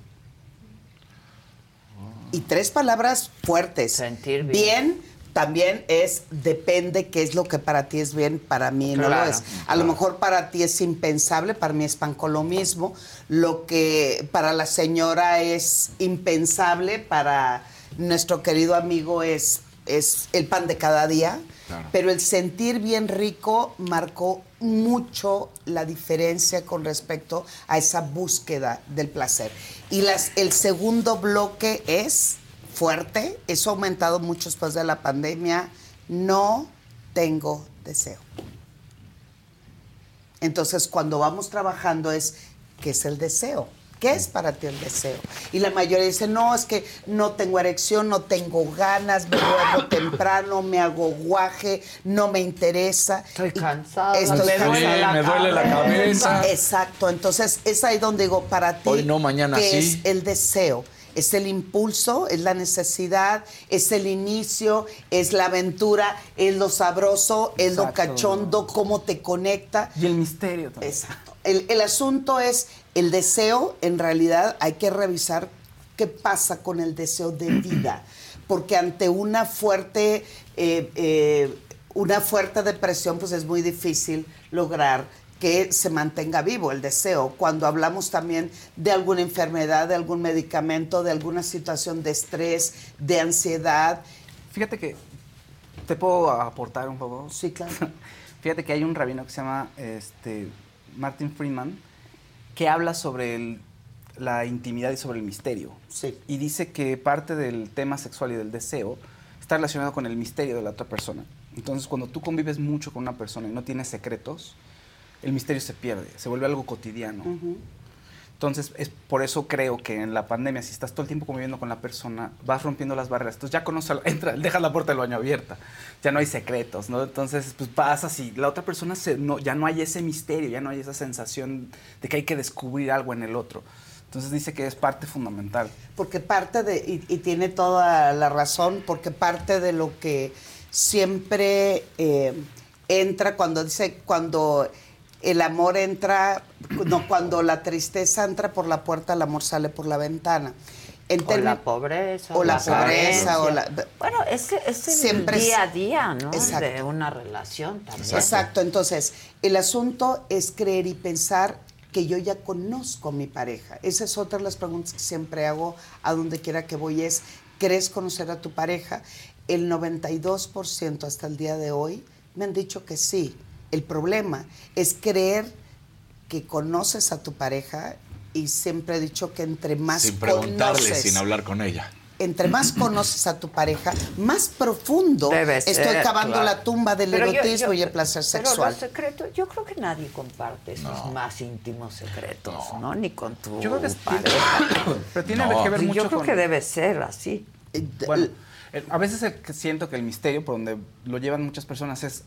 Y tres palabras fuertes. Sentir bien. Bien también es depende qué es lo que para ti es bien, para mí no lo es. A lo mejor para ti es impensable, para mí es pan con lo mismo. Lo que para la señora es impensable, para nuestro querido amigo es, es el pan de cada día. Claro. Pero el sentir bien rico marcó mucho la diferencia con respecto a esa búsqueda del placer. Y las, el segundo bloque es fuerte, eso ha aumentado mucho después de la pandemia, no tengo deseo. Entonces, cuando vamos trabajando es, ¿qué es el deseo? ¿Qué es para ti el deseo? Y la mayoría dice, no, es que no tengo erección, no tengo ganas, me duermo temprano, me hago guaje, no me interesa. Estoy cansada. Estoy Sí, cansada. me duele la cabeza. Exacto, entonces es ahí donde digo, para ti, Hoy no, mañana ¿qué sí. es el deseo? Es el impulso, es la necesidad, es el inicio, es la aventura, es lo sabroso, es lo cachondo, cómo te conecta. Y el misterio también. Exacto. El, el asunto es el deseo, en realidad hay que revisar qué pasa con el deseo de vida, porque ante una fuerte, eh, eh, una fuerte depresión, pues es muy difícil lograr que se mantenga vivo el deseo. Cuando hablamos también de alguna enfermedad, de algún medicamento, de alguna situación de estrés, de ansiedad. Fíjate que te puedo aportar un poco. Sí, claro. Fíjate que hay un rabino que se llama este, Martin Freeman que habla sobre el- la intimidad y sobre el misterio. Sí. Y dice que parte del tema sexual y del deseo está relacionado con el misterio de la otra persona. Entonces, cuando tú convives mucho con una persona y no tienes secretos, el misterio se pierde, se vuelve algo cotidiano. Entonces, es por eso creo que en la pandemia, si estás todo el tiempo conviviendo con la persona, vas rompiendo las barreras. Entonces, ya conoces, entra, dejas la puerta del baño abierta. Ya no hay secretos, ¿no? Entonces, pues pasas y la otra persona se, no, ya no hay ese misterio, ya no hay esa sensación de que hay que descubrir algo en el otro. Entonces, dice que es parte fundamental. Porque parte de, y, y tiene toda la razón, porque parte de lo que siempre eh, entra cuando dice, cuando el amor entra, no, cuando la tristeza entra por la puerta, el amor sale por la ventana. En O la pobreza. o la pobreza, o la- Bueno, es es el Siempre día a día, ¿no? Exacto. De una relación también. Exacto, entonces, el asunto es creer y pensar que yo ya conozco a mi pareja. Esa es otra de las preguntas que siempre hago a donde quiera que voy, es, ¿crees conocer a tu pareja? El 92% hasta el día de hoy me han dicho que sí. El problema es creer que conoces a tu pareja y siempre he dicho que entre más Sin preguntarle, conoces, sin hablar con ella. entre más conoces a tu pareja, más profundo Debe estoy ser, cavando claro. la tumba del Pero erotismo yo- y el placer Pero sexual. los secretos, yo creo que nadie comparte esos más íntimos secretos, ¿no? Ni con tu Yo creo que es- pareja. Pero tiene No, que ver mucho Yo creo con- que debe ser así. Bueno, el- a veces el que siento que el misterio por donde lo llevan muchas personas es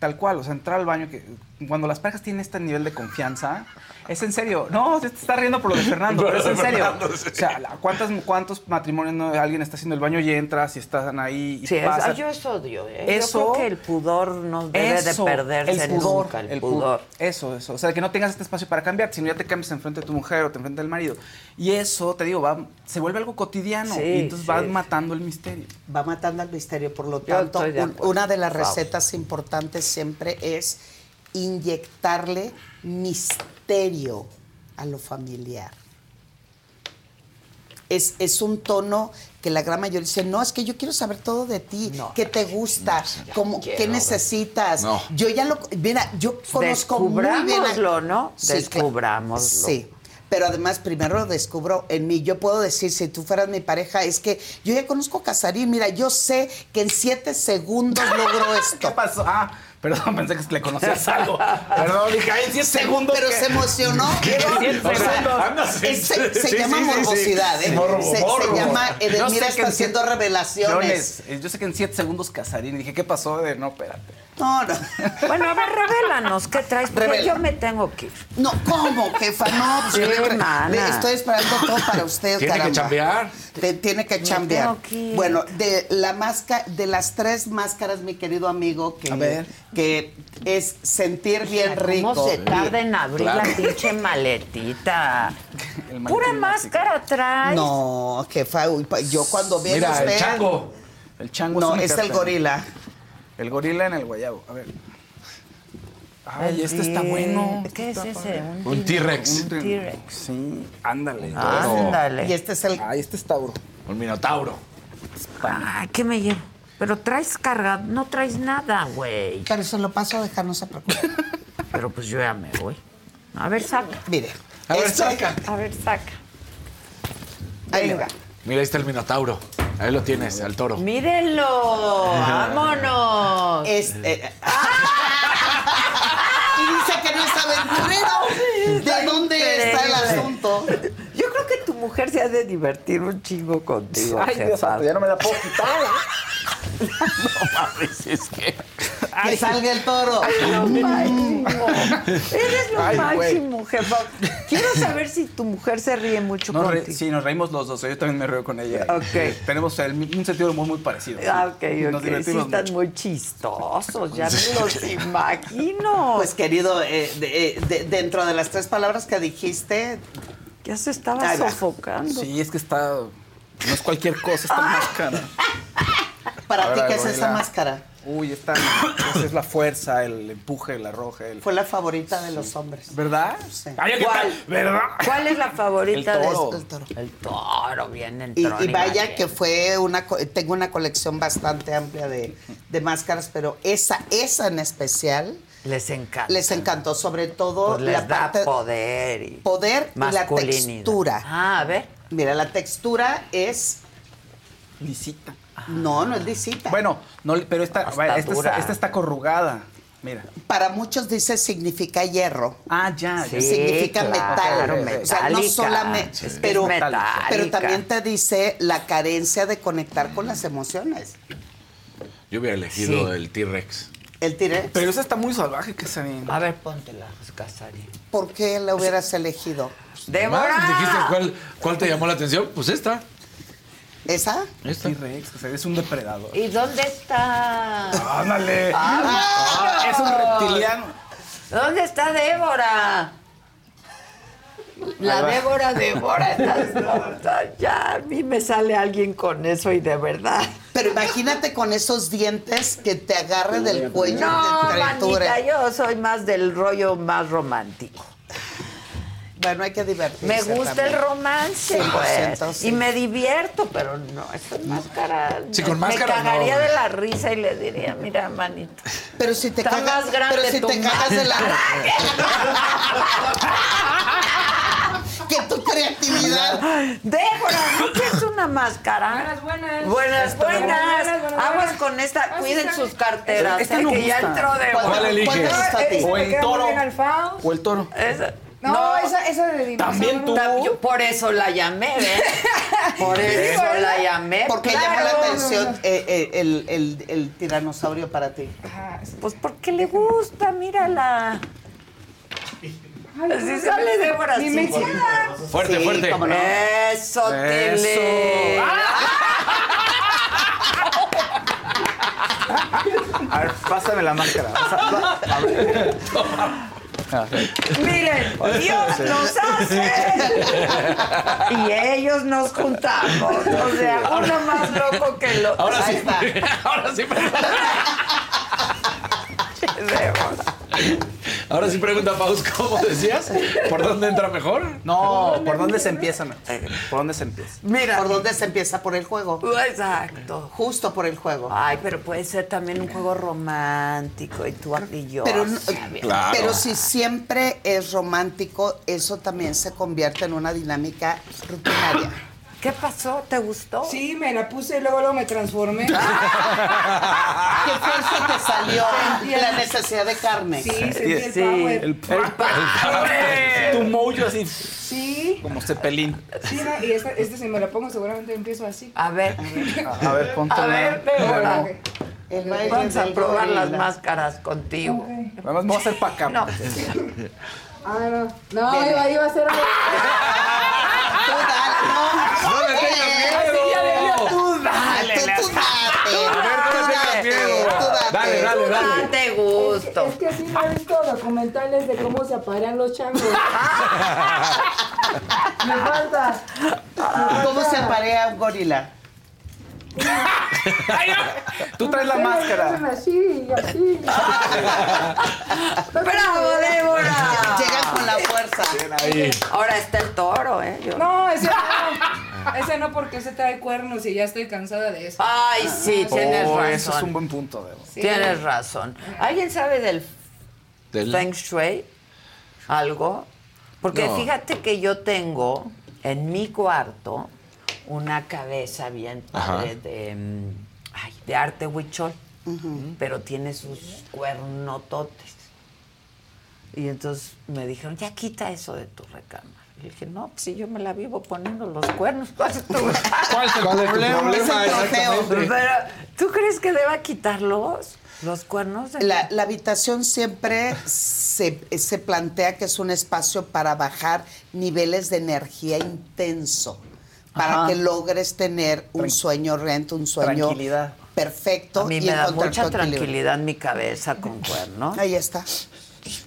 tal cual, o sea, entrar al baño, que cuando las parejas tienen este nivel de confianza, es en serio. No, te estás riendo por lo de Fernando, pero es en serio. Fernando, sí. O sea, ¿cuántas, ¿cuántos matrimonios no, alguien está haciendo el baño y entras y están ahí y Sí, es- pasa? ah, yo eso odio. ¿eh? Eso- yo creo que el pudor no debe Eso, de perderse el pudor, nunca, el, el pu- pudor. Eso, eso. O sea, que no tengas este espacio para cambiar, sino ya te cambias enfrente de tu mujer o te enfrente del marido. Y eso, te digo, va, se vuelve algo cotidiano. Sí, y entonces sí. vas matando el misterio. Va matando al misterio, por lo tanto, de una de las Wow. recetas importantes siempre es inyectarle misterio a lo familiar. Es, es un tono que la gran mayoría dice, no, es que yo quiero saber todo de ti, qué te gusta, cómo, qué necesitas. No. Yo ya lo, mira, yo conozco muy bien. a- ¿no? Sí, Descubrámoslo. Sí. Pero además, primero lo descubro en mí. Yo puedo decir, si tú fueras mi pareja, es que yo ya conozco a Casarín. Mira, yo sé que en siete segundos logro esto. ¿Qué pasó? Ah, perdón, pensé que le conocías algo. Perdón, dije, ay, en 10 segundos. Pero ¿qué? se emocionó. ¿Qué? O sea, es- se, se sí, llama sí, sí, sí. morbosidad, ¿eh? Morbo, se, se morbo. llama, Yo Edelmira sé que está en haciendo siete- revelaciones. Jones, yo sé que en 7 segundos Casarín. Dije, ¿qué pasó? De, no, espérate. No, no. Bueno, a ver, revélanos, ¿qué traes? Porque Revela. yo me tengo que ir. No, ¿cómo, jefa? No, pues le le estoy esperando todo para usted, Tiene que chambear. Te- tiene que chambear. que. Bueno, de la máscara, de las tres máscaras, mi querido amigo, que, A ver. que es sentir bien rico. ¿Cómo se tarda en abrir Claro. la pinche maletita? Pura máscara traes. No, jefa, yo cuando viene Mira, usted... el chango. El chango No, un es el gorila. El gorila en el guayabo. A ver. Ay, El este está bueno. ¿Qué es ese? padre. Un T-Rex. Un T-Rex. Sí, ándale. Ándale. Y este es el... Ay, este es Tauro. Un minotauro. Ay, ¿qué me llevo? Pero traes carga, no traes nada, güey. Pero se lo paso a dejar, no se preocupe. Pero pues yo ya me voy. A ver, saca. Mire. A ver, este- saca. A ver, saca. Ahí le Venga. va. Mira, ahí está el minotauro. Ahí lo tienes, al toro. Mírenlo. Vámonos. Este. y dice que no es aventurero. ¿De dónde está el asunto? Yo creo que tu mujer se ha de divertir un chingo contigo, Ay, Dios santo, ya no me la puedo quitar. No mames, es que. que salga el toro. lo máximo. Eres lo máximo, jefa. Quiero saber si tu mujer se ríe mucho nos contigo. sí, nos reímos los dos. Yo también me río con ella. Ok. Tenemos el- un sentido muy, muy parecido. Ah, ok, Nos ok. Sí, divertimos están mucho. muy chistosos, ya me los imagino. Pues querido, eh, de- eh, de- dentro de las tres palabras que dijiste, ya se estaba sofocando. Sí, es que está. No es cualquier cosa, está más cara. para Ahora, ti, ¿qué es esa máscara? Uy, está. Esa es la fuerza, el empuje, el arroje. El... Fue la favorita de los hombres. ¿Verdad? Sí. Ay, ¿qué ¿Cuál? ¿Verdad? ¿Cuál es la favorita El de toro. estos? El toro. El toro, bien Y, y vaya que fue una, tengo una colección bastante amplia de, de máscaras, pero esa, esa en especial Les encanta. les encantó, sobre todo Pues les la da parte poder y poder y la textura. Ah, a ver. Mira, la textura es Lisita. no, no es lisita. Bueno, no, pero esta, esta, está, esta está corrugada. Mira. para muchos dice significa hierro. Ah, ya. Sí, significa claro, metal. o sea, no solamente, Es que pero, pero también te dice la carencia de conectar con las emociones. Yo hubiera elegido Sí. el T-Rex. El tiré. Pero esa está muy salvaje, que se A ver, póntela, Casari. ¿Por qué la hubieras elegido? ¡Débora! Dijiste cuál, cuál te llamó la atención. Pues esta. ¿Esa? Esta. T-Rex, es un depredador. ¿Y dónde está? ¡Ándale! Ah, Ah, es un reptiliano. ¿Dónde está Débora? La. Débora, Débora, estás loca. Ya, a mí me sale alguien con eso y de verdad. Pero imagínate con esos dientes que te agarre del cuello No, manita, yo soy más del rollo más romántico. Bueno, hay que divertirse. Me gusta también. el romance, 100%, pues. sí. Y me divierto, pero no, esa máscara. Sí, con máscara Me cagaría no. de la risa y le diría, mira, manito. Pero si te cagas, más grande pero si te cagas de la. que tu creatividad. Débora, ¿no quieres una máscara? Buenas, buenas. Buenas, buenas. Buenas, buenas, Aguas buenas. con esta. Ah, Cuiden está sus carteras, Esta eh, no que ya entró de ¿Cuál O el toro. O el toro. Esa- No, esa, esa de dinosaurio. También tú. Yo por eso la llamé, ¿ves? Por eso la llamé. Porque claro. llamó la atención eh, eh, el, el- el tiranosaurio para ti. Pues porque le gusta, mírala. Ay, Así sale Débora. Mi sí. mexica. Fuerte, Sí, fuerte. cómo no. Eso, Tele. A ver, pásame la máscara. Pasa- a ver. A ver. Miren, Dios nos hace y ellos nos juntamos. O sea, uno más loco que el otro. Ahora Ahí sí. está. Ahora sí. Ahora sí pregunta Paus, ¿cómo decías? ¿Por dónde entra mejor? No, ¿por dónde se empieza? ¿Por dónde se empieza? Mira. ¿Por dónde se empieza? Por el juego. Exacto. Justo por el juego. Ay, pero puede ser también un juego romántico y tú y yo. Pero, Claro. pero si siempre es romántico, eso también se convierte en una dinámica rutinaria. ¿Qué pasó? ¿Te gustó? Sí, me la puse y luego, luego me transformé. ¿Qué fuerza te salió la necesidad de carne? Sí, sentí el Sí. power. El, Tu mojo así, Sí, como cepelín. sí, no, y esta, este si me la pongo seguramente empiezo así. A ver. A ver, ponte A ver, Vamos a probar las máscaras contigo. Ok. Además, me voy a hacer para acá. No. Ah, no. No, iba, iba a ser algo. Tú dale, no, ¡No le tengas miedo! tú dale, tú, tú date. A ver, no le tengas Tú miedo. date. Dale, dale, dale. Date gusto. Es que sí me he visto documentales de cómo se aparean los changos. me falta. ¿Cómo se aparea un gorila? Tú traes la máscara. así y así. ¡Bravo, Débora! Llegan con la fuerza. Ahí. Ahora está el toro, ¿eh? Yo- No, ese no. Ese no porque ese trae cuernos y ya estoy cansada de eso. Ay, sí, tienes Oh, razón. eso es un buen punto, Debo. Sí. Tienes razón. ¿Alguien sabe del Del- Feng Shui? ¿Algo? Porque No. fíjate que yo tengo en mi cuarto una cabeza bien padre de, mm, ay, de arte huichol, pero tiene sus cuernototes. Y entonces me dijeron, ya quita eso de tu recámara. Y dije, no, pues si yo me la vivo poniendo los cuernos, ¿cuál es tu ¿Cuál es el problema? Es el. Pero, ¿tú crees que deba quitarlos? Los cuernos de La, la habitación siempre se, se plantea que es un espacio para bajar niveles de energía intenso, para Ajá. que logres tener un sueño rento, un sueño Tranquilidad. perfecto A mí y me da mucha tranquilidad en mi cabeza con cuernos. Ahí está.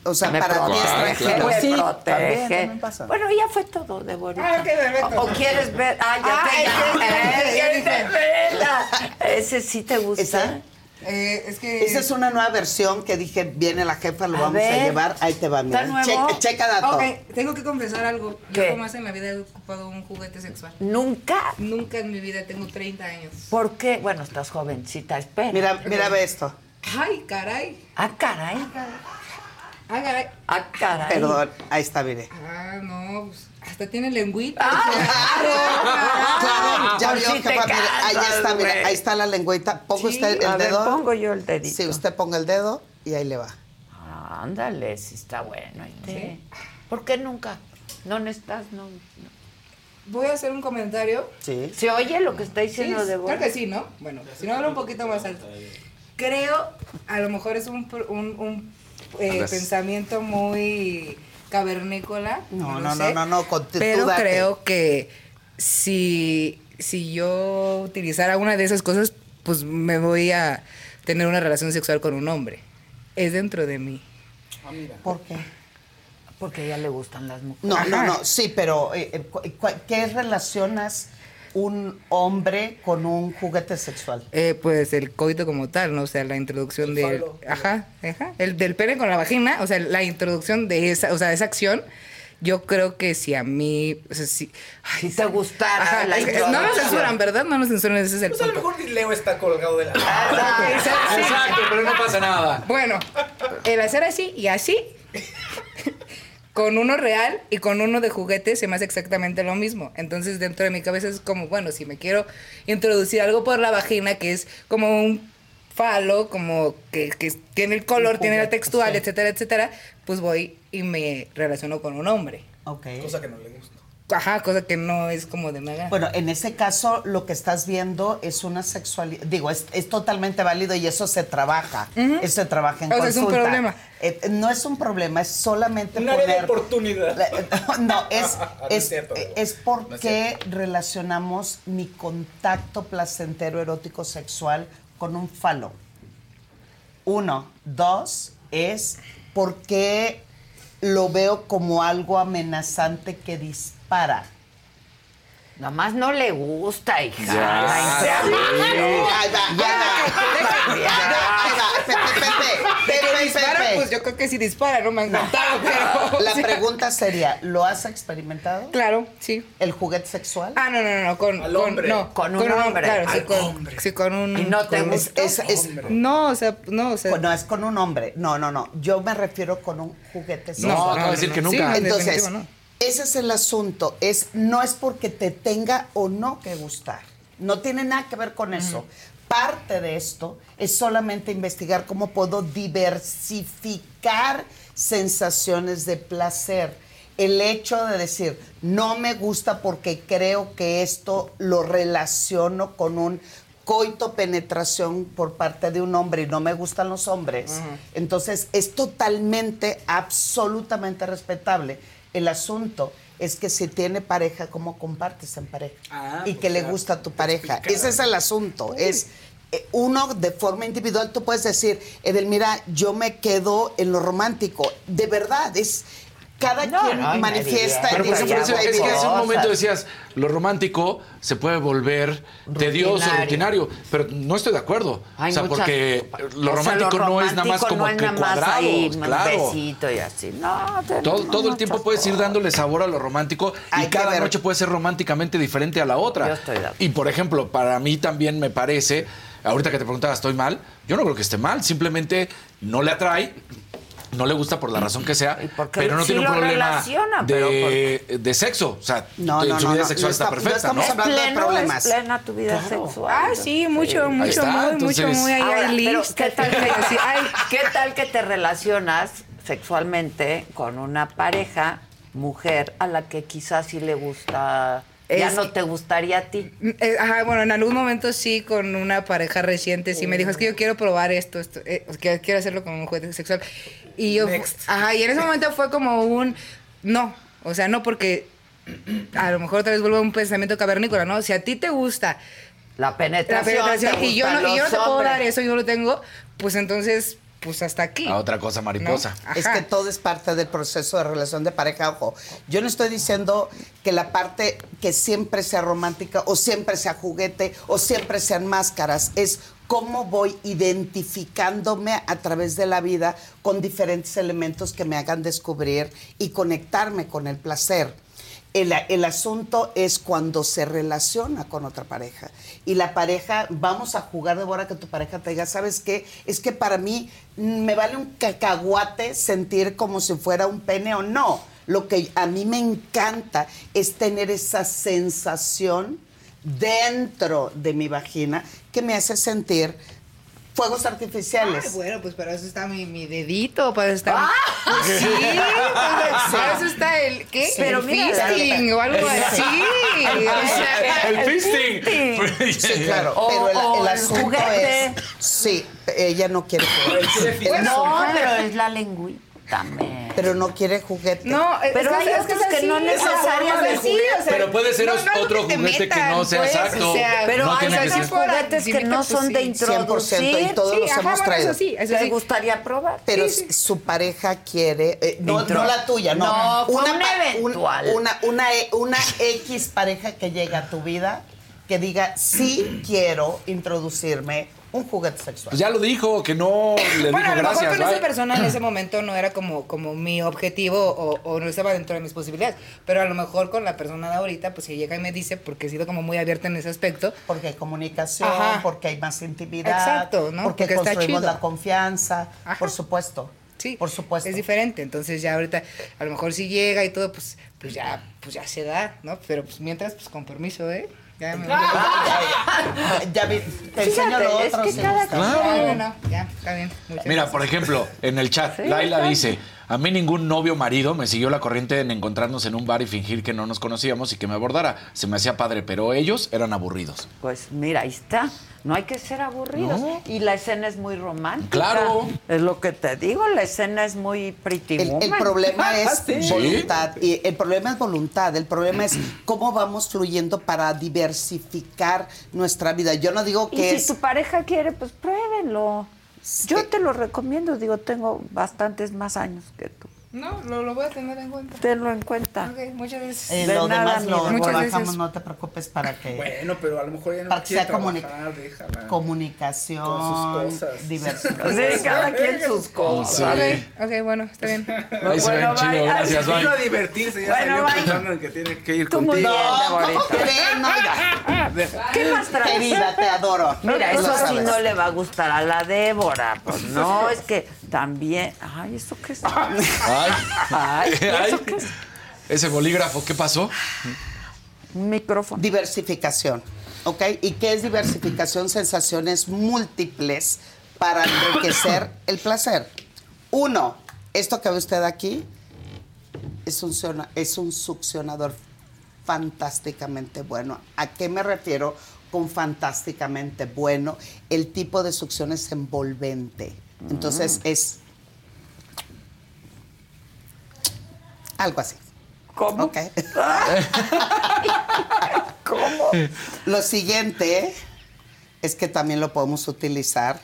O sea, me para ti es protege, tranquilo. me Sí, protege. también, también pasa. Bueno, ya fue todo de bonita. Ah, perfecto. o, o quieres ver? Ah, ya Ay, te ya, ya, ya, ya. vela. Ese sí te gusta. ¿Esa? Eh, es que. Esa es una nueva versión que dije, viene la jefa, lo A vamos a llevar. Ahí te va, mira. ¿Está nuevo? Checa, checa dato. Ok, tengo que confesar algo. ¿Qué? Yo jamás en la vida he ocupado un juguete sexual. Nunca. Nunca en mi vida, tengo 30 años. ¿Por qué? Bueno, estás jovencita, espera. Mira, mira, ve esto. Ay, caray. Ah, caray. Ah, caray. Ah, caray. Perdón, ahí está, mire. Ah, no, pues, hasta tiene lengüita. Claro, ya vio, si jefa, mire, ahí está, mira, ahí está la lengüita. Ponga Sí, usted el a ver, dedo. pongo yo el dedito. Sí, usted ponga el dedo y ahí le va. Ah, ándale, sí está bueno. este. ¿Por qué nunca? No necesitas, no. no. Voy a hacer un comentario. Sí. ¿Se oye lo que está diciendo Sí, de Creo que sí, ¿no? Bueno, si no hablo un poquito más alto. Creo, a lo mejor es un, un, un, eh, pensamiento muy cavernícola. No, no, no, sé, no, no, con- Pero creo que si, si yo utilizara una de esas cosas, pues me voy a tener una relación sexual con un hombre. Es dentro de mí. ¿Por qué? Porque a ella le gustan las mujeres. No, no, Ajá. no, sí, pero eh, eh, ¿qué relacionas un hombre con un juguete sexual? Eh, pues el coito como tal, ¿no? O sea, la introducción del... Ajá, ajá. El del pene con la vagina, o sea, la introducción de esa, o sea, de esa acción. Yo creo que si a mí... O sea, si, Si te gustara Ajá, la es no nos censuran, ¿verdad? No nos censuran, ese es el Pues a lo mejor ni Leo está colgado de la. Ay, sí. Exacto, pero no pasa nada. Bueno, el hacer así y así, con uno real y con uno de juguete se me hace exactamente lo mismo. Entonces dentro de mi cabeza es como, bueno, si me quiero introducir algo por la vagina, que es como un falo, como que, que tiene el color, tiene la textual, etcétera, etcétera, pues voy y me relaciono con un hombre. Ok. Cosa que no le gusta. Ajá, cosa que no es como de mega. Bueno, en ese caso lo que estás viendo es una sexualidad, digo, es, es totalmente válido y eso se trabaja, eso se trabaja en O sea, es un consulta. problema. Eh, no es un problema, es solamente Un área de poner... oportunidad. La- No, es, No es, es cierto. es No porque es relacionamos mi contacto placentero erótico sexual con un falo. Uno. Dos, es porque lo veo como algo amenazante que dispara. Nada más no le gusta, hija. Ya, sí. Ahí va, ahí va, ahí va, Pepe, Pepe, Pepe, dispara, Pepe. pues yo creo que si dispara, no me han contado, pero... La o sea, pregunta sería, ¿lo has experimentado? Claro, sí. ¿El juguete sexual? Ah, no, no, no, no, con, Al con- hombre. no, Con un hombre. Claro, sí, Al con, hombre. sí, con un. ¿Y no te gusta? Es, es- No, o sea, no, o sea. no, es con un hombre. No, no, no. Yo me refiero con un juguete sexual. No, acabo de decir que nunca. en Entonces, no. Ese es el asunto. Es, no es porque te tenga o no que gustar. No tiene nada que ver con eso. Parte de esto es solamente investigar cómo puedo diversificar sensaciones de placer. El hecho de decir, no me gusta porque creo que esto lo relaciono con un coito penetración por parte de un hombre y no me gustan los hombres. Entonces es totalmente, absolutamente respetable. El asunto es que si tiene pareja, ¿cómo compartes en pareja? Ah, y pues que le gusta a tu pareja. Ese es el asunto. Es eh, uno de forma individual, tú puedes decir, Edelmira, yo me quedo en lo romántico. De verdad, es cada No, quien no, manifiesta Pero por ejemplo, en es, diferentes es que hace un cosas. momento decías, lo romántico se puede volver tedioso, Rutinario. rutinario, pero no estoy de acuerdo. Hay o sea, muchas- porque lo o sea, romántico no es nada más como no que cuadrado, ahí, claro. besito y así. No, te- Todo, todo el tiempo puedes ir dándole sabor a lo romántico Hay y cada ver. noche puede ser románticamente diferente a la otra. Yo estoy de acuerdo. Y por ejemplo, para mí también me parece, ahorita que te preguntaba, ¿estoy mal? Yo no creo que esté mal, simplemente no le atrae. No le gusta por la razón que sea, pero no sí tiene un problema de, de sexo. O sea, No, no, su no, vida no, sexual no está está- no perfecta, ¿no? estamos hablando de pleno, problemas. Es plena tu vida sexual. Ah, sí, mucho, mucho, está, muy, entonces- mucho, muy ahí Ahora, hay pero ¿qué tal, que, así, ay, ¿qué tal que te relacionas sexualmente con una pareja, mujer, a la que quizás sí le gusta ya no te gustaría a ti. Eh, ajá, bueno, en algún momento sí, con una pareja reciente, sí me dijo, es que yo quiero probar esto, esto eh, que quiero hacerlo con un juguete sexual. Y yo, ajá, y en ese momento fue como un, no, o sea, no porque a lo mejor otra vez vuelvo a un pensamiento cavernícola, ¿no? Si a ti te gusta la penetración, y yo no, y yo no te puedo dar eso, yo lo tengo, pues entonces pues hasta aquí. A otra cosa mariposa. Es que todo es parte del proceso de relación de pareja. Ojo, yo no estoy diciendo que la parte que siempre sea romántica o siempre sea juguete o siempre sean máscaras. Es cómo voy identificándome a través de la vida con diferentes elementos que me hagan descubrir y conectarme con el placer. El, asunto es cuando se relaciona con otra pareja. Y la pareja, vamos a jugar de hora que tu pareja te diga, ¿sabes qué? Es que para mí me vale un cacahuate sentir como si fuera un pene o no. Lo que a mí me encanta es tener esa sensación dentro de mi vagina que me hace sentir fuegos artificiales. Ay, bueno, pues para eso está mi, mi dedito, para eso está ¡Ah! mi... Sí, pues, para eso está el ¿qué? Pero el mira, fisting o algo así. el fisting. Sí, claro, pero el, el asunto es sí, ella no quiere jugar. No, pero es la lengüita. Pero no quiere juguete. No, pero hay otros que no necesariamente. pero puede ser otro juguete que no sea pues, exacto. pero hay otros juguetes que no son de introducir. y todos los hemos traído. Eso sí, eso gustaría probar? Pero su pareja quiere, eh, no, la tuya, no. una, eventual. Una, una, una X pareja que llega a tu vida que diga, sí quiero introducirme un juguete sexual. Pues ya lo dijo, que no le bueno, dijo a lo gracias. Mejor con esa persona en ese momento no era como, como mi objetivo o, no estaba dentro de mis posibilidades. Pero a lo mejor con la persona de ahorita, pues si llega y me dice, porque he sido como muy abierta en ese aspecto. Porque hay comunicación, porque hay más intimidad. Exacto, ¿no? Porque, construimos la confianza, por supuesto. Sí, por supuesto. Es diferente. Entonces ya ahorita, a lo mejor si llega y todo, pues, pues ya, pues ya se da, ¿no? Pero pues mientras, pues con permiso, ¿eh? Ya me ya, vi, te enseño lo otro. Es que cada claro. no, ya, está bien. Mira, por ejemplo, en el chat, Laila dice, a mí ningún novio marido me siguió la corriente en encontrarnos en un bar y fingir que no nos conocíamos y que me abordara. Se me hacía padre, pero ellos eran aburridos. Pues mira, ahí está. No hay que ser aburridos. Y la escena es muy romántica. Claro. Es lo que te digo, la escena es muy pretty el, el, problema es voluntad. Y el problema es voluntad. El problema es cómo vamos fluyendo para diversificar nuestra vida. Yo no digo que y si tu pareja quiere, pues pruébenlo. Yo te lo recomiendo, digo, tengo bastantes más años que tú. No, lo, lo, voy a tener en cuenta. Tenlo en cuenta. Ok, muchas gracias. Eh, lo demás lo, bajamos, no te preocupes para que... Bueno, pero a lo mejor ya no para que sea trabajar, comunicación, Con sus cosas. diversión. Sí, cada quien sus cosas. Sí. Ok, ok, bueno, está bien. Ahí se ven chido, gracias, bye. a divertirse, ya bueno, salió pensando en que tiene que ir contigo. Bien, no, ya. ¿Qué más traes? Querida, te adoro. Mira, eso sí no le va a gustar a la Débora. Pues no, es que también... Ay, ¿eso qué es? Ay. Ay, ¿eso qué es? Ese bolígrafo, ¿qué pasó? Un micrófono. Diversificación, ¿ok? ¿Y qué es diversificación? Sensaciones múltiples para enriquecer el placer. Uno, esto que ve usted aquí es un, es un succionador fantásticamente bueno. ¿A qué me refiero con fantásticamente bueno? El tipo de succión es envolvente. Entonces es algo así. ¿Cómo? Ok. ¿Cómo? Lo siguiente es que también lo podemos utilizar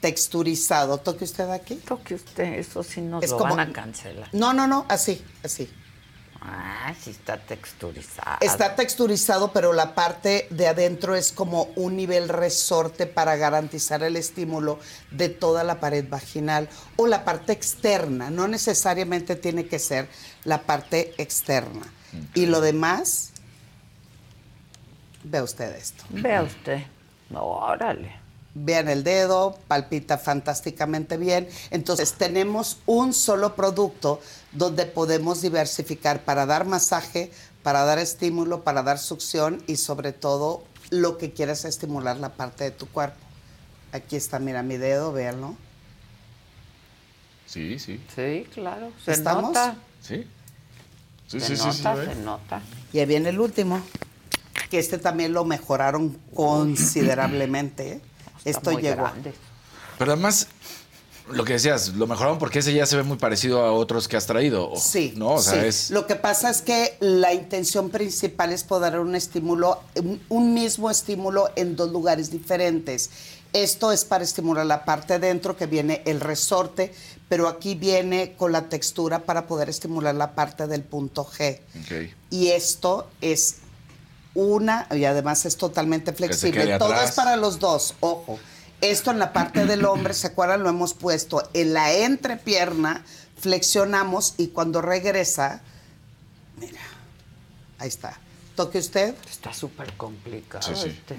texturizado. ¿Toque usted aquí? Toque usted, eso sí nos lo van a cancelar. No, no, no, así, así. Ah, sí está texturizado. Está texturizado, pero la parte de adentro es como un nivel resorte para garantizar el estímulo de toda la pared vaginal o la parte externa. No necesariamente tiene que ser la parte externa. Y lo demás, vea usted esto. Vea usted. No, órale. Vean el dedo, palpita fantásticamente bien. Entonces tenemos un solo producto donde podemos diversificar para dar masaje, para dar estímulo, para dar succión y sobre todo lo que quieras estimular la parte de tu cuerpo. Aquí está, mira mi dedo, véanlo. Sí, sí. Sí, claro. Se ¿Estamos? nota. Sí. Sí, se sí, nota, sí, se nota. Y ahí viene el último. que este también lo mejoraron considerablemente. ¿eh? Esto llegó. Pero además, lo que decías, lo mejoraron porque ese ya se ve muy parecido a otros que has traído. Sí. ¿no? O sea, sí. es. Lo que pasa es que la intención principal es poder un estímulo, un, mismo estímulo en dos lugares diferentes. Esto es para estimular la parte de dentro que viene el resorte, pero aquí viene con la textura para poder estimular la parte del punto G. Ok. Y esto es una, y además es totalmente flexible. Todo atrás. es para los dos, ojo. Esto en la parte del hombre, ¿se acuerdan? Lo hemos puesto en la entrepierna, flexionamos y cuando regresa, mira, ahí está. Toque usted. Está súper complicado. Sí, sí. este.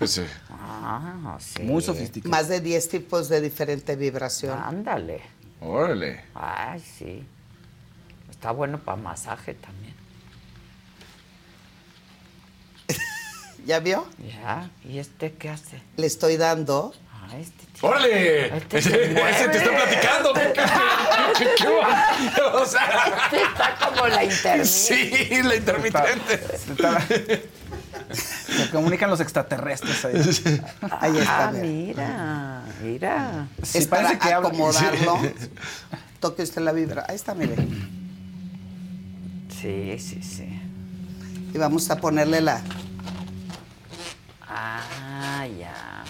Sí. Ah, sí. Muy sofisticado. Más de 10 tipos de diferente vibración. Ándale. Órale. Ay, sí. Está bueno para masaje también. ¿Ya vio? Ya. ¿Y este qué hace? Le estoy dando. Ah, este tío. ¡Órale! Este ese, ese te está platicando. ¿Qué, qué, qué va? O sea, Este está como la intermitente. sí, la intermitente. Se comunican los extraterrestres ahí. Ahí está. Ah, mira. mira, es para que acomodarlo. Toque usted la vibra. Ahí está, mire. Sí, sí, sí. Y vamos a ponerle la. Ah, ya.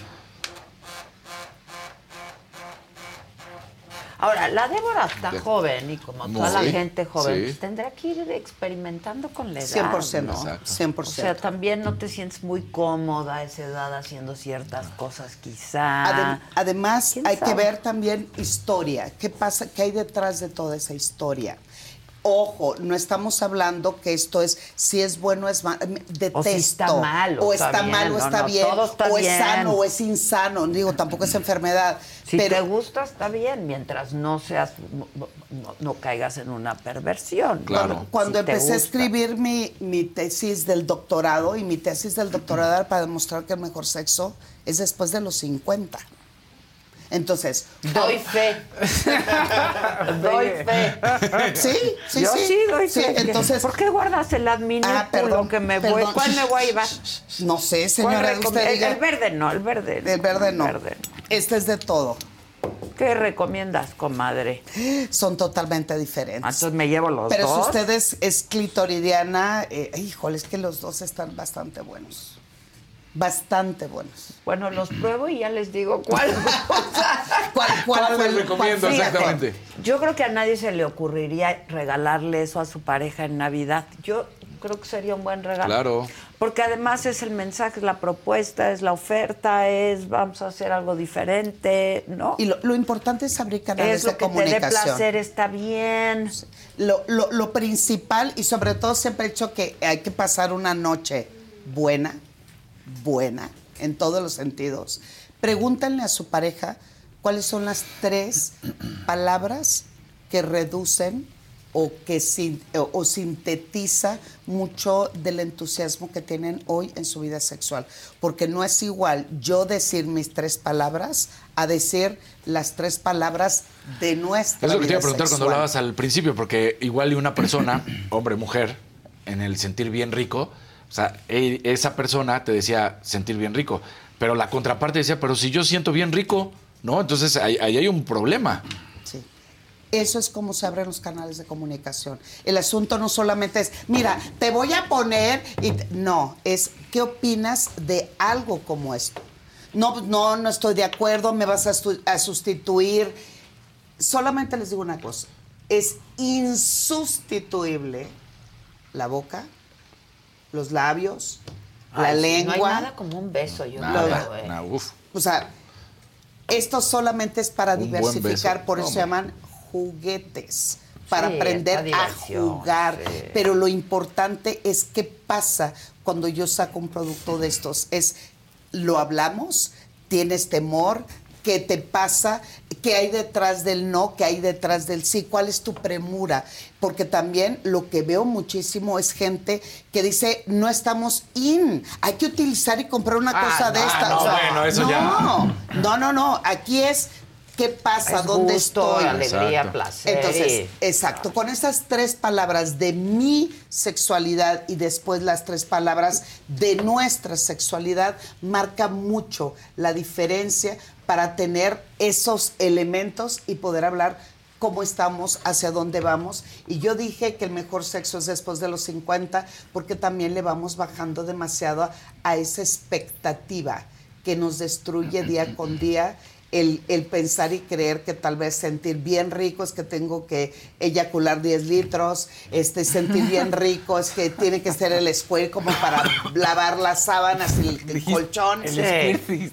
Ahora, la Débora está joven y como toda la gente joven, sí. pues tendrá que ir experimentando con la edad. 100%. ¿no? Exacto. 100%. O sea, también no te sientes muy cómoda a esa edad haciendo ciertas cosas, quizá. Adem- además, ¿Quién hay que ver también historia. ¿Qué pasa? ¿Qué hay detrás de toda esa historia? Ojo, no estamos hablando que esto es si es bueno es malo. Detesto. O si está mal, o o está está bien, mal, o no, está no, bien, todo está o es bien. sano, o es insano. Digo, tampoco es enfermedad. Si pero te gusta, está bien, mientras no seas, no, caigas en una perversión. Claro. Cuando Si empecé a escribir mi, mi tesis del doctorado, y mi tesis del doctorado era para demostrar que el mejor sexo es después de los 50. Entonces, Doy fe. doy fe. Sí, sí, Yo sí. sí, doy Sí, fe. entonces- ¿Por qué guardas el adminúsculo Ah, perdón, que me voy? ¿Cuál me voy a llevar? No sé, ¿Cuál señora, usted el, diga. el verde no, el verde. El verde no. El verde no. Este es de todo. ¿Qué recomiendas, comadre? Son totalmente diferentes. Ah, Entonces me llevo los Pero dos. si usted es, es clitoridiana, eh, híjole, es que los dos están bastante buenos. Bastante buenos. Bueno, los pruebo y ya les digo cuál. ¿Cuál, ¿Cuál fue les recomiendo cuál- exactamente? Yo creo que a nadie se le ocurriría regalarle eso a su pareja en Navidad. Yo creo que sería un buen regalo. Claro. Porque además es el mensaje, es la propuesta, es la oferta, es vamos a hacer algo diferente, ¿no? Y lo, lo importante es abrir canales es lo de que te dé comunicación. placer, está bien. Lo, lo- lo principal, y sobre todo siempre he dicho que hay que pasar una noche buena, buena, en todos los sentidos. Pregúntenle a su pareja cuáles son las tres palabras que reducen o que sin- o, o sintetiza mucho del entusiasmo que tienen hoy en su vida sexual. Porque no es igual yo decir mis tres palabras a decir las tres palabras de nuestra Es lo que te iba a preguntar cuando hablabas al principio, porque igual y una persona, hombre, mujer, en el sentir bien rico, o sea, esa persona te decía sentir bien rico, pero la contraparte decía, pero si yo siento bien rico, ¿no? Entonces ahí, hay un problema. Sí. Eso es como se abren los canales de comunicación. El asunto no solamente es, mira, te voy a poner y te-". no, es qué opinas de algo como esto. No, no, no estoy de acuerdo, me vas a sustituir. Solamente les digo una cosa, es insustituible la boca, los labios, la Ay, lengua. No hay nada como un beso, yo Nada, creo, ¿eh? nada, uf. O sea, esto solamente es para Un buen diversificar, beso. por eso No, se llaman juguetes, para Sí, aprender a jugar. sí. Pero lo importante es qué pasa cuando yo saco un producto de estos. Es, lo hablamos, tienes temor, ¿qué te pasa? ¿Qué hay detrás del no? ¿Qué hay detrás del sí? ¿Cuál es tu premura? Porque también lo que veo muchísimo es gente que dice, no estamos in, hay que utilizar y comprar una Ah, cosa de no, esta. no, O sea, bueno, eso no, ya. no, no, no. Aquí es ¿Qué pasa? ¿Dónde estoy? Alegría, placer. Entonces, exacto. Con esas tres palabras de mi sexualidad y después las tres palabras de nuestra sexualidad, marca mucho la diferencia para tener esos elementos y poder hablar cómo estamos, hacia dónde vamos. Y yo dije que el mejor sexo es después de los 50 porque también le vamos bajando demasiado a esa expectativa que nos destruye día con día el, pensar y creer que tal vez sentir bien rico es que tengo que eyacular 10 litros, este, sentir bien rico es que tiene que ser el square como para lavar las sábanas y el, colchón. ¿El sí.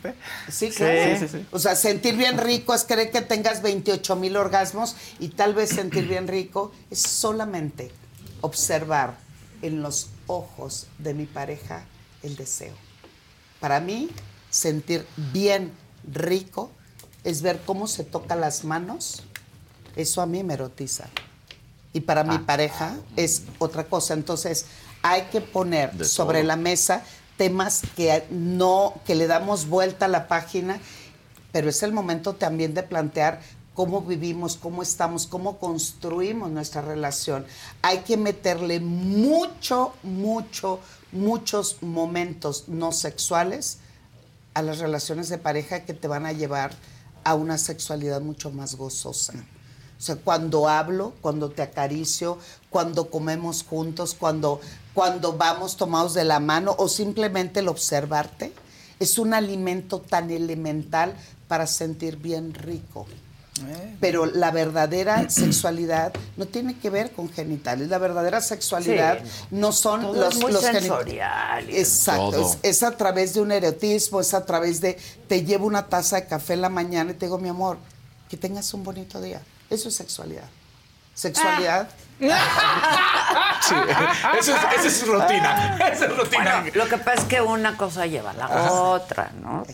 Sí, claro. O sea, sentir bien rico es creer que tengas 28 mil orgasmos y tal vez sentir bien rico es solamente observar en los ojos de mi pareja el deseo. Para mí, sentir bien rico es ver cómo se toca las manos. Eso a mí me erotiza. Y para mi ah. pareja es otra cosa. Entonces, hay que poner sobre la mesa temas que no, que le damos vuelta a la página, pero es el momento también de plantear cómo vivimos, cómo estamos, cómo construimos nuestra relación. Hay que meterle mucho, mucho, muchos momentos no sexuales a las relaciones de pareja que te van a llevar a una sexualidad mucho más gozosa. O sea, cuando hablo, cuando te acaricio, cuando comemos juntos, cuando, cuando vamos tomados de la mano o simplemente el observarte, es un alimento tan elemental para sentir bien rico. Pero la verdadera sexualidad no tiene que ver con genitales. La verdadera sexualidad no son los, es los genitales. Exacto. Es, a través de un erotismo, es a través de te llevo una taza de café en la mañana y te digo, mi amor, que tengas un bonito día. Eso es sexualidad. Sexualidad. Ah. sí, eso es, esa es rutina. Esa es rutina. lo que pasa es que una cosa lleva a la otra, ¿no?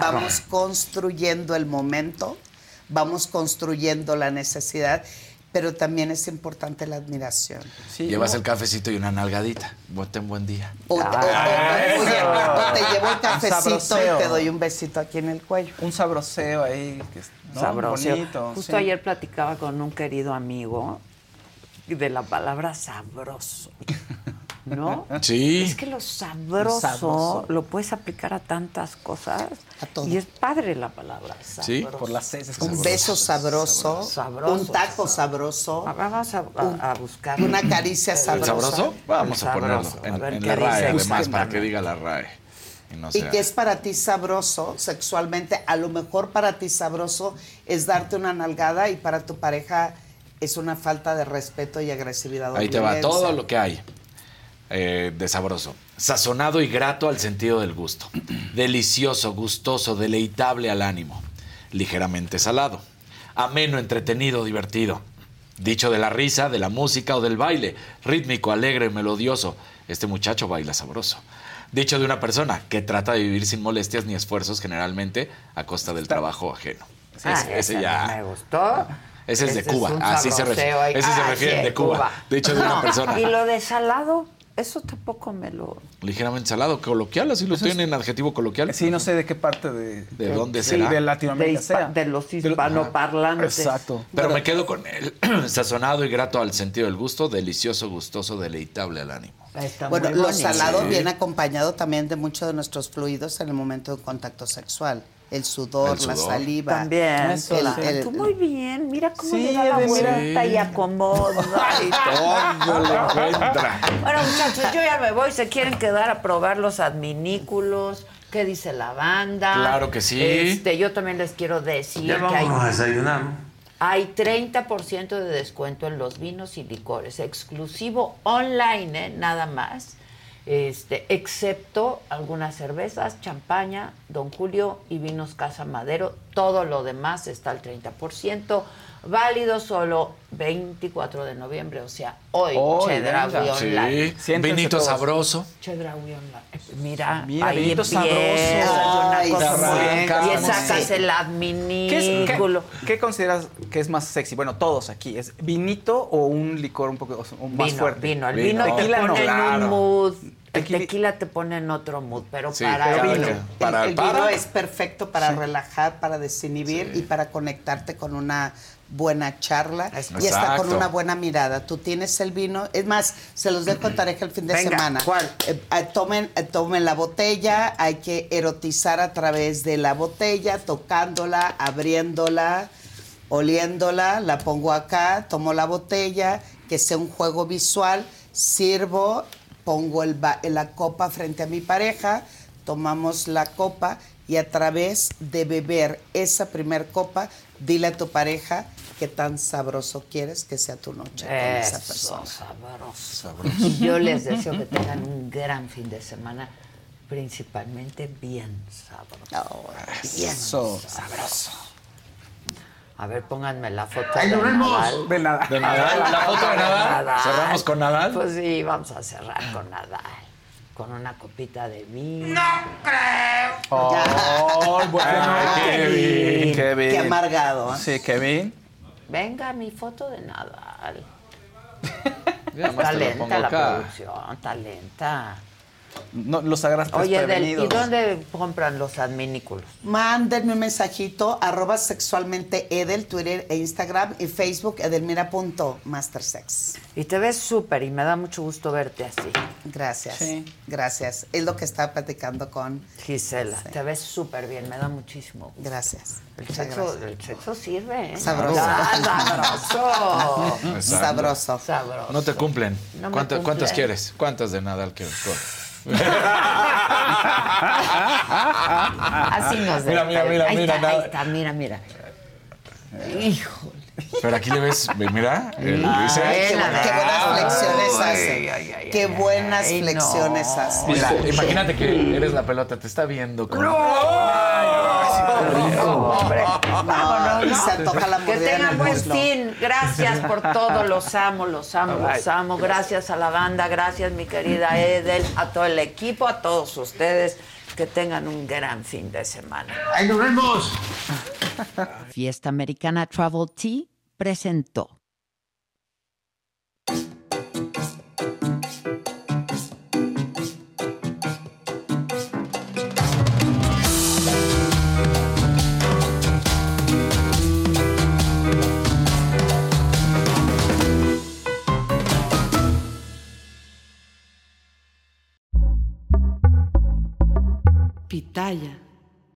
Vamos construyendo el momento vamos construyendo la necesidad, pero también es importante la admiración. Llevas el cafecito y una nalgadita. Ten buen día. O, te llevo el cafecito y te doy un besito aquí en el cuello. Un sabroseo ahí. Que, Bonito, Justo ayer platicaba con un querido amigo de la palabra sabroso. ¿no? Sí. Es que lo sabroso, lo puedes aplicar a tantas cosas. A todo. Y es padre la palabra sabroso. Sí, por las seis. Un beso sabroso, un taco sabroso. Vamos a, buscar. Una caricia sabrosa. ¿El sabroso? Vamos a ponerlo en, la RAE, además, para que diga la RAE. Y, y que es para ti sabroso sexualmente, a lo mejor para ti sabroso es darte una nalgada y para tu pareja es una falta de respeto y agresividad. Ahí te va todo lo que hay. Eh, de sabroso. Sazonado y grato al sentido del gusto. Delicioso, gustoso, deleitable al ánimo. Ligeramente salado. Ameno, entretenido, divertido. Dicho de la risa, de la música o del baile. Rítmico, alegre, melodioso. Este muchacho baila sabroso. Dicho de una persona que trata de vivir sin molestias ni esfuerzos generalmente a costa del trabajo ajeno. Ah, ese, ya. Me gustó. Ese es de Cuba. Así se refiere. Ese se refiere de Cuba. Dicho de una persona. ¿Y lo de salado? Eso tampoco me lo. Ligeramente salado, coloquial, así lo tienen en adjetivo coloquial. Sí, no sé de qué parte de. ¿De dónde será? de Latinoamérica de, sea. de los hispanoparlantes. Exacto. Pero, me quedo con él. Sazonado y grato al sentido del gusto, delicioso, gustoso, deleitable al ánimo. bueno, lo salado viene acompañado también de muchos de nuestros fluidos en el momento de contacto sexual el sudor, la saliva. También. Tú muy bien, mira cómo le da la vuelta y acomoda. y todo le encuentra. Bueno, muchachos, yo ya me voy. ¿Se quieren quedar a probar los adminículos? ¿Qué dice la banda? Claro que sí. Este, yo también les quiero decir ya que hay, a desayunar. Hay 30% de descuento en los vinos y licores, exclusivo online, ¿eh? nada más este, excepto algunas cervezas, champaña, Don Julio y vinos Casa Madero. Todo lo demás está al 30%, válido solo 24 de noviembre, o sea, hoy, Chedraui Online. Sí, vinito sabroso. Chedraui Online. Mira, Mira ahí vinito sabroso. Ay, una cosa y sacas el adminículo. ¿Qué, qué, consideras que es más sexy? Bueno, todos aquí. ¿Es vinito o un licor un poco más fuerte? Vino, el vino, te pone en un mood El tequila te pone en otro mood, pero Sí, para pero vino. vino. El, Para- el para- vino es perfecto para Sí. relajar, para desinhibir y para conectarte con una buena charla y Exacto. con una buena mirada. Tú tienes el vino, es más, se los dejo en tarea el fin de Venga, semana. ¿cuál? Eh, eh, tomen, eh, tomen la botella, hay que erotizar a través de la botella, tocándola, abriéndola, oliéndola, la pongo acá, tomo la botella, que sea un juego visual, sirvo, pongo el la copa frente a mi pareja, tomamos la copa y a través de beber esa primer copa, dile a tu pareja qué tan sabroso quieres que sea tu noche con esa persona. sabroso. Y yo les deseo que tengan un gran fin de semana, principalmente bien sabroso. bien Eso. sabroso. A ver, pónganme la foto Ay, de. Nadal. De Nadal. ¿De Nadal? ¿La foto de Nadal? ¿Cerramos con Nadal? Pues sí, vamos a cerrar con Nadal. Con una copita de vino. Oh, bueno, Ay, Kevin. Kevin. Qué amargado. ¿eh? Sí, Kevin. Venga, mi foto de Nadal. Talenta pongo la acá. producción, talenta. No, los agarraste Oye, Del, ¿y dónde compran los adminículos? Mándenme un mensajito, arroba sexualmente Edel, Twitter e Instagram y Facebook, edelmira.mastersex. Y te ves súper y me da mucho gusto verte así. Gracias, Sí. gracias. Es lo que estaba platicando con Gisela. Te ves súper bien, me da muchísimo gusto. Gracias. El sexo, gracias. el sexo sirve, ¿eh? Sabroso. Ah, sabroso. Sabroso. Sabroso. No te cumplen. No me ¿Cuánto- cumplen. ¿Cuántas quieres? ¿Cuántas de Nadal quieres? Así nos Mira, mira, mira, ahí mira, Está, ahí está, mira, mira. Hijo. Pero aquí le ves, mira, dice. Qué, bu- qué buenas flexiones Ay, hace. ay, ay, Qué buenas ay, no. flexiones hace. Mira, imagínate que eres la pelota, te está viendo con. Hombre, vámonos, y ¿no? se antoja la Que tengan buen fin. Gracias por todo. Los amo, los amo, los amo. Gracias a la banda. Gracias, mi querida Edel. A todo el equipo, a todos ustedes. Que tengan un gran fin de semana. ¡Ahí nos vemos! Fiesta Americana Travel Tea presentó. Pitaya.